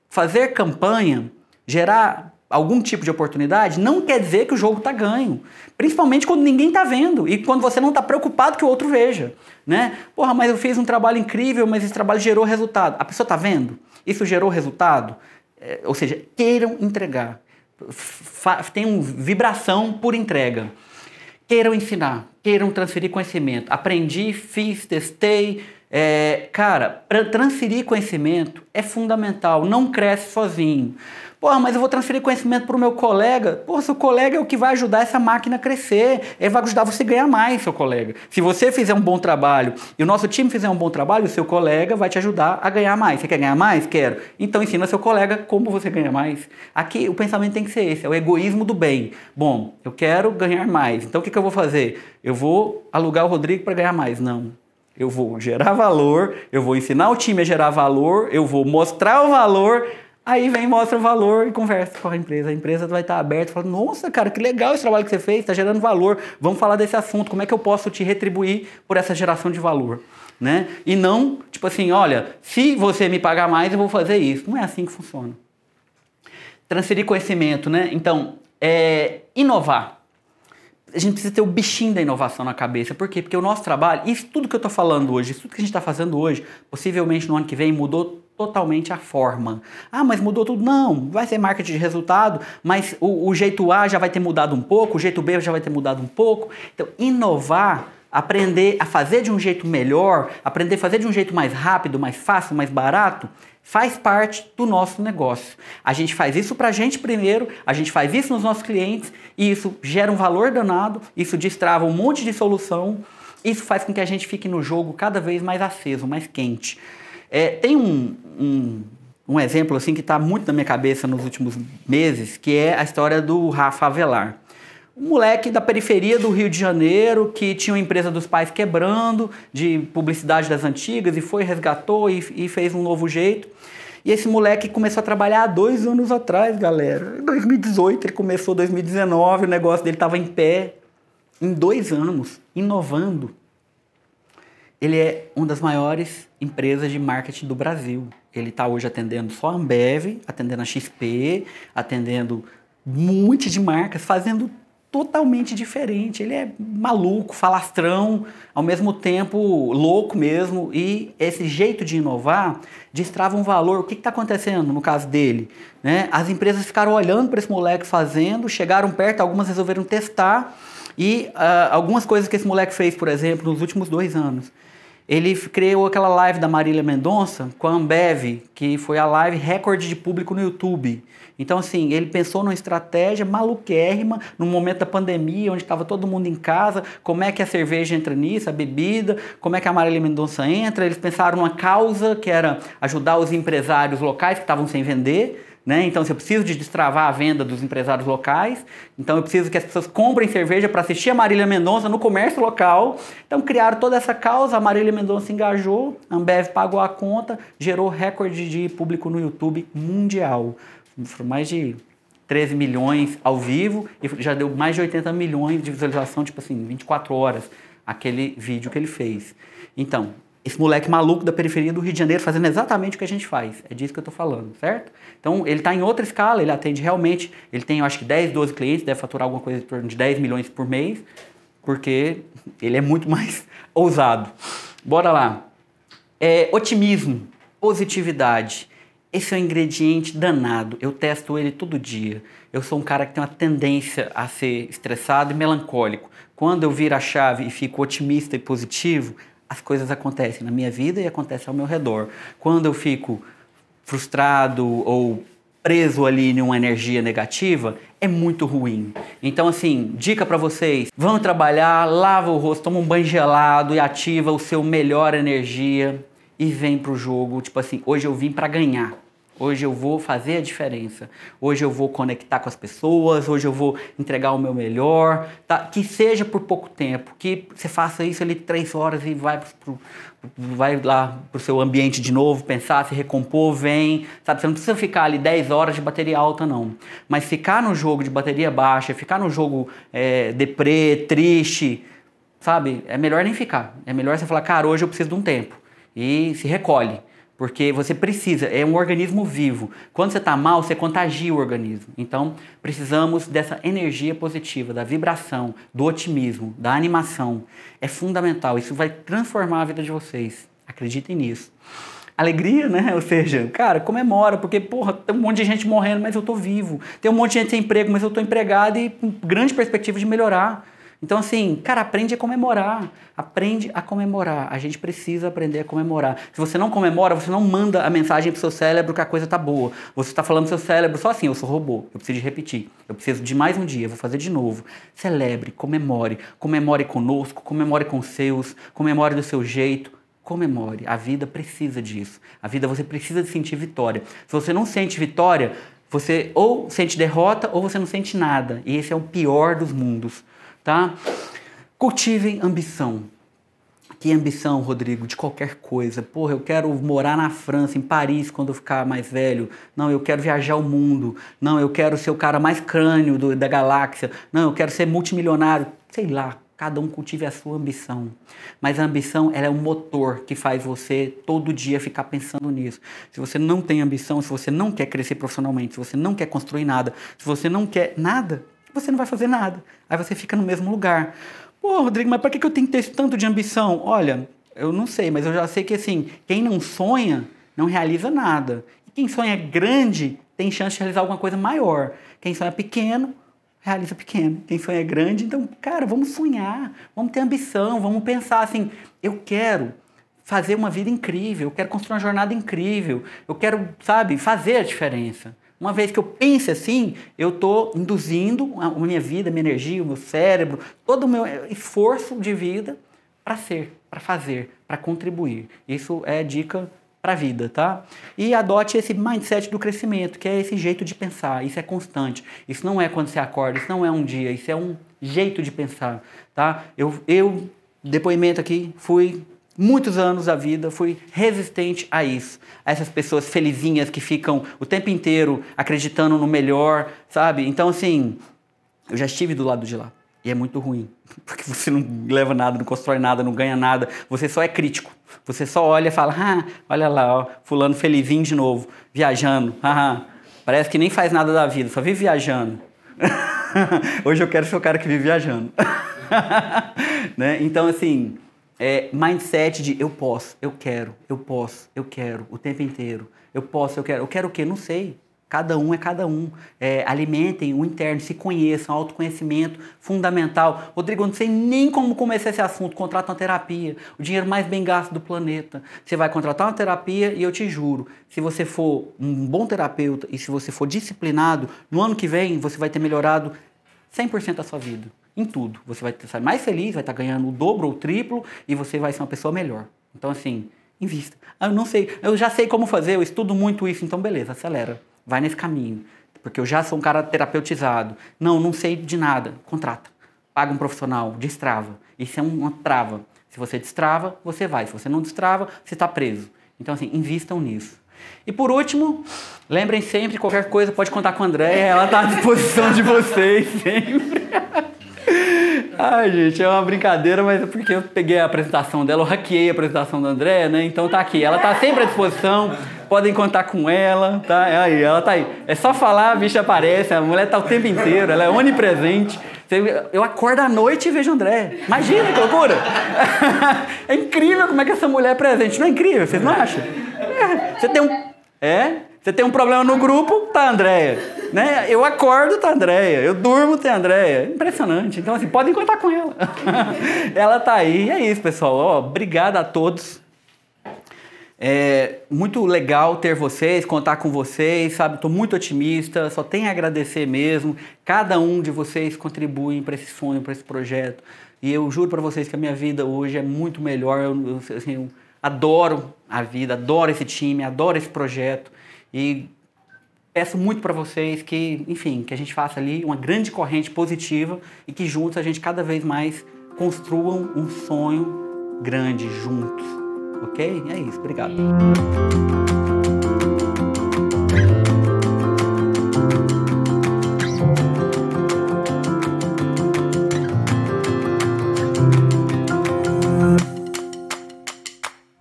S1: Fazer campanha, gerar algum tipo de oportunidade, não quer dizer que o jogo está ganho. Principalmente quando ninguém está vendo e quando você não está preocupado que o outro veja. Né? Porra, mas eu fiz um trabalho incrível, mas esse trabalho gerou resultado. A pessoa está vendo? Isso gerou resultado? É, ou seja, queiram entregar. Tenham vibração por entrega. Queiram ensinar, queiram transferir conhecimento. Aprendi, fiz, testei, é, cara, transferir conhecimento é fundamental, não cresce sozinho. Porra, mas eu vou transferir conhecimento para o meu colega. Porra, seu colega é o que vai ajudar essa máquina a crescer. Ele vai ajudar você a ganhar mais, seu colega. Se você fizer um bom trabalho e o nosso time fizer um bom trabalho, o seu colega vai te ajudar a ganhar mais. Você quer ganhar mais? Quero. Então ensina seu colega como você ganha mais. Aqui o pensamento tem que ser esse, é o egoísmo do bem. Bom, eu quero ganhar mais. Então o que, que eu vou fazer? Eu vou alugar o Rodrigo para ganhar mais. Não. Eu vou gerar valor, eu vou ensinar o time a gerar valor, eu vou mostrar o valor, aí vem, mostra o valor e conversa com a empresa. A empresa vai estar aberta, falando, nossa, cara, que legal esse trabalho que você fez, está gerando valor, vamos falar desse assunto, como é que eu posso te retribuir por essa geração de valor? Né? E não, tipo assim, olha, se você me pagar mais, eu vou fazer isso. Não é assim que funciona. Transferir conhecimento, né? Então, é, inovar a gente precisa ter o bichinho da inovação na cabeça. Por quê? Porque o nosso trabalho, isso tudo que eu estou falando hoje, isso tudo que a gente está fazendo hoje, possivelmente no ano que vem mudou totalmente a forma. Ah, mas mudou tudo? Não, vai ser marketing de resultado, mas o, o jeito A já vai ter mudado um pouco, o jeito B já vai ter mudado um pouco. Então, inovar aprender a fazer de um jeito melhor, aprender a fazer de um jeito mais rápido, mais fácil, mais barato, faz parte do nosso negócio. A gente faz isso para a gente primeiro, a gente faz isso nos nossos clientes e isso gera um valor danado, isso destrava um monte de solução, isso faz com que a gente fique no jogo cada vez mais aceso, mais quente. É, tem um, um, um, exemplo assim que está muito na minha cabeça nos últimos meses, que é a história do Rafa Avelar. Um moleque da periferia do Rio de Janeiro que tinha uma empresa dos pais quebrando, de publicidade das antigas, e foi, resgatou e, e fez um novo jeito. E esse moleque começou a trabalhar há dois anos atrás, galera. Em 2018, ele começou 2019, o negócio dele estava em pé. Em dois anos, inovando. Ele é uma das maiores empresas de marketing do Brasil. Ele está hoje atendendo só a Ambev, atendendo a XP, atendendo um monte de marcas, fazendo totalmente diferente. Ele é maluco, falastrão, ao mesmo tempo louco mesmo. E esse jeito de inovar destrava um valor. O que está acontecendo no caso dele? Né? As empresas ficaram olhando para esse moleque fazendo, chegaram perto, algumas resolveram testar. E uh, algumas coisas que esse moleque fez, por exemplo, nos últimos dois anos. Ele criou aquela live da Marília Mendonça com a Ambev, que foi a live recorde de público no YouTube. Então, assim, ele pensou numa estratégia maluquérrima, no momento da pandemia, onde estava todo mundo em casa, como é que a cerveja entra nisso, a bebida, como é que a Marília Mendonça entra. Eles pensaram numa causa que era ajudar os empresários locais que estavam sem vender. Né? Então, se eu preciso de destravar a venda dos empresários locais, então eu preciso que as pessoas comprem cerveja para assistir a Marília Mendonça no comércio local. Então, criaram toda essa causa, a Marília Mendonça engajou, a Ambev pagou a conta, gerou recorde de público no YouTube mundial. Foram mais de 13 milhões ao vivo e já deu mais de 80 milhões de visualização, tipo assim, 24 horas, aquele vídeo que ele fez. Então, esse moleque maluco da periferia do Rio de Janeiro fazendo exatamente o que a gente faz. É disso que eu estou falando, certo? Então, ele está em outra escala, ele atende realmente, ele tem, eu acho que 10, 12 clientes, deve faturar alguma coisa em torno de 10 milhões por mês, porque ele é muito mais ousado. Bora lá. É, otimismo, positividade. Esse é um ingrediente danado. Eu testo ele todo dia. Eu sou um cara que tem uma tendência a ser estressado e melancólico. Quando eu viro a chave e fico otimista e positivo, as coisas acontecem na minha vida e acontecem ao meu redor. Quando eu fico frustrado ou preso ali em uma energia negativa, é muito ruim. Então, assim, dica para vocês: vão trabalhar, lava o rosto, toma um banho gelado e ativa o seu melhor energia e vem pro jogo. Tipo assim, hoje eu vim para ganhar. Hoje eu vou fazer a diferença. Hoje eu vou conectar com as pessoas. Hoje eu vou entregar o meu melhor. Tá? Que seja por pouco tempo. Que você faça isso ali três horas e vai pro, vai lá pro seu ambiente de novo, pensar, se recompor, vem. Sabe? Você não precisa ficar ali 10 horas de bateria alta, não. Mas ficar no jogo de bateria baixa, ficar no jogo é, deprê, triste, sabe? É melhor nem ficar. É melhor você falar, cara, hoje eu preciso de um tempo. E se recolhe Porque você precisa, é um organismo vivo. Quando você está mal, você contagia o organismo. Então, precisamos dessa energia positiva, da vibração, do otimismo, da animação. É fundamental. Isso vai transformar a vida de vocês. Acreditem nisso. Alegria, né? Ou seja, cara, comemora, porque, porra, tem um monte de gente morrendo, mas eu tô vivo. Tem um monte de gente sem emprego, mas eu tô empregado e com grande perspectiva de melhorar. Então, assim, cara, aprende a comemorar. Aprende a comemorar. A gente precisa aprender a comemorar. Se você não comemora, você não manda a mensagem pro seu cérebro que a coisa tá boa. Você está falando pro seu cérebro só assim, eu sou robô, eu preciso de repetir. Eu preciso de mais um dia, vou fazer de novo. Celebre, comemore. Comemore conosco, comemore com seus, comemore do seu jeito. Comemore. A vida precisa disso. A vida você precisa de sentir vitória. Se você não sente vitória, você ou sente derrota ou você não sente nada. E esse é o pior dos mundos tá? Cultivem ambição. Que ambição, Rodrigo, de qualquer coisa. Porra, eu quero morar na França, em Paris, quando eu ficar mais velho. Não, eu quero viajar o mundo. Não, eu quero ser o cara mais crânio do, da galáxia. Não, eu quero ser multimilionário. Sei lá, cada um cultive a sua ambição. Mas a ambição ela é um motor que faz você todo dia ficar pensando nisso. Se você não tem ambição, se você não quer crescer profissionalmente, se você não quer construir nada, se você não quer nada, você não vai fazer nada. Aí você fica no mesmo lugar. Pô, Rodrigo, mas para que eu tenho que ter tanto de ambição? Olha, eu não sei, mas eu já sei que assim, quem não sonha não realiza nada. E quem sonha grande tem chance de realizar alguma coisa maior. Quem sonha pequeno realiza pequeno. Quem sonha grande, então, cara, vamos sonhar, vamos ter ambição, vamos pensar assim, eu quero fazer uma vida incrível, eu quero construir uma jornada incrível, eu quero, sabe, fazer a diferença. Uma vez que eu pense assim, eu estou induzindo a minha vida, a minha energia, o meu cérebro, todo o meu esforço de vida para ser, para fazer, para contribuir. Isso é dica para a vida, tá? E adote esse mindset do crescimento, que é esse jeito de pensar. Isso é constante. Isso não é quando você acorda, isso não é um dia, isso é um jeito de pensar, tá? Eu, eu depoimento aqui, fui muitos anos da vida fui resistente a isso. A essas pessoas felizinhas que ficam o tempo inteiro acreditando no melhor, sabe? Então, assim, eu já estive do lado de lá. E é muito ruim. Porque você não leva nada, não constrói nada, não ganha nada. Você só é crítico. Você só olha e fala, ah, olha lá, ó, fulano felizinho de novo, viajando. Ah, parece que nem faz nada da vida, só vive viajando. Hoje eu quero ser o cara que vive viajando. né? Então, assim, é, mindset de eu posso, eu quero, eu posso, eu quero, o tempo inteiro. Eu posso, eu quero. Eu quero o quê? Não sei. Cada um é cada um. É, alimentem o interno, se conheçam, autoconhecimento fundamental. Rodrigo, eu não sei nem como começar esse assunto. Contrata uma terapia, o dinheiro mais bem gasto do planeta. Você vai contratar uma terapia e eu te juro, se você for um bom terapeuta e se você for disciplinado, no ano que vem você vai ter melhorado 100% da sua vida em tudo. Você vai estar mais feliz, vai estar ganhando o dobro ou o triplo e você vai ser uma pessoa melhor. Então, assim, invista. Ah, eu não sei, eu já sei como fazer, eu estudo muito isso, então beleza, acelera. Vai nesse caminho. Porque eu já sou um cara terapeutizado. Não, não sei de nada. Contrata. Paga um profissional, destrava. Isso é uma trava. Se você destrava, você vai. Se você não destrava, você está preso. Então, assim, invistam nisso. E por último, lembrem sempre, qualquer coisa pode contar com a André, ela está à disposição de vocês sempre. Ai, gente, é uma brincadeira, mas é porque eu peguei a apresentação dela, eu hackeei a apresentação da André, né? Então tá aqui. Ela tá sempre à disposição, podem contar com ela, tá? É aí, ela tá aí. É só falar, a bicha aparece, a mulher tá o tempo inteiro, ela é onipresente. Eu acordo à noite e vejo o André. Imagina que loucura! É incrível como é que essa mulher é presente. Não é incrível? Vocês não acham? É, você tem um. É? Você tem um problema no grupo, tá, Andréia. Né? Eu acordo, tá, Andréia. Eu durmo, tem Andréia. Impressionante. Então, assim, podem contar com ela. ela tá aí. É isso, pessoal. Ó, obrigado a todos. É muito legal ter vocês, contar com vocês, sabe? Estou muito otimista, só tenho a agradecer mesmo. Cada um de vocês contribui para esse sonho, para esse projeto. E eu juro para vocês que a minha vida hoje é muito melhor. Eu, assim, eu adoro a vida, adoro esse time, adoro esse projeto. E peço muito para vocês que, enfim, que a gente faça ali uma grande corrente positiva e que juntos a gente cada vez mais construam um sonho grande juntos. Ok? É isso. Obrigado.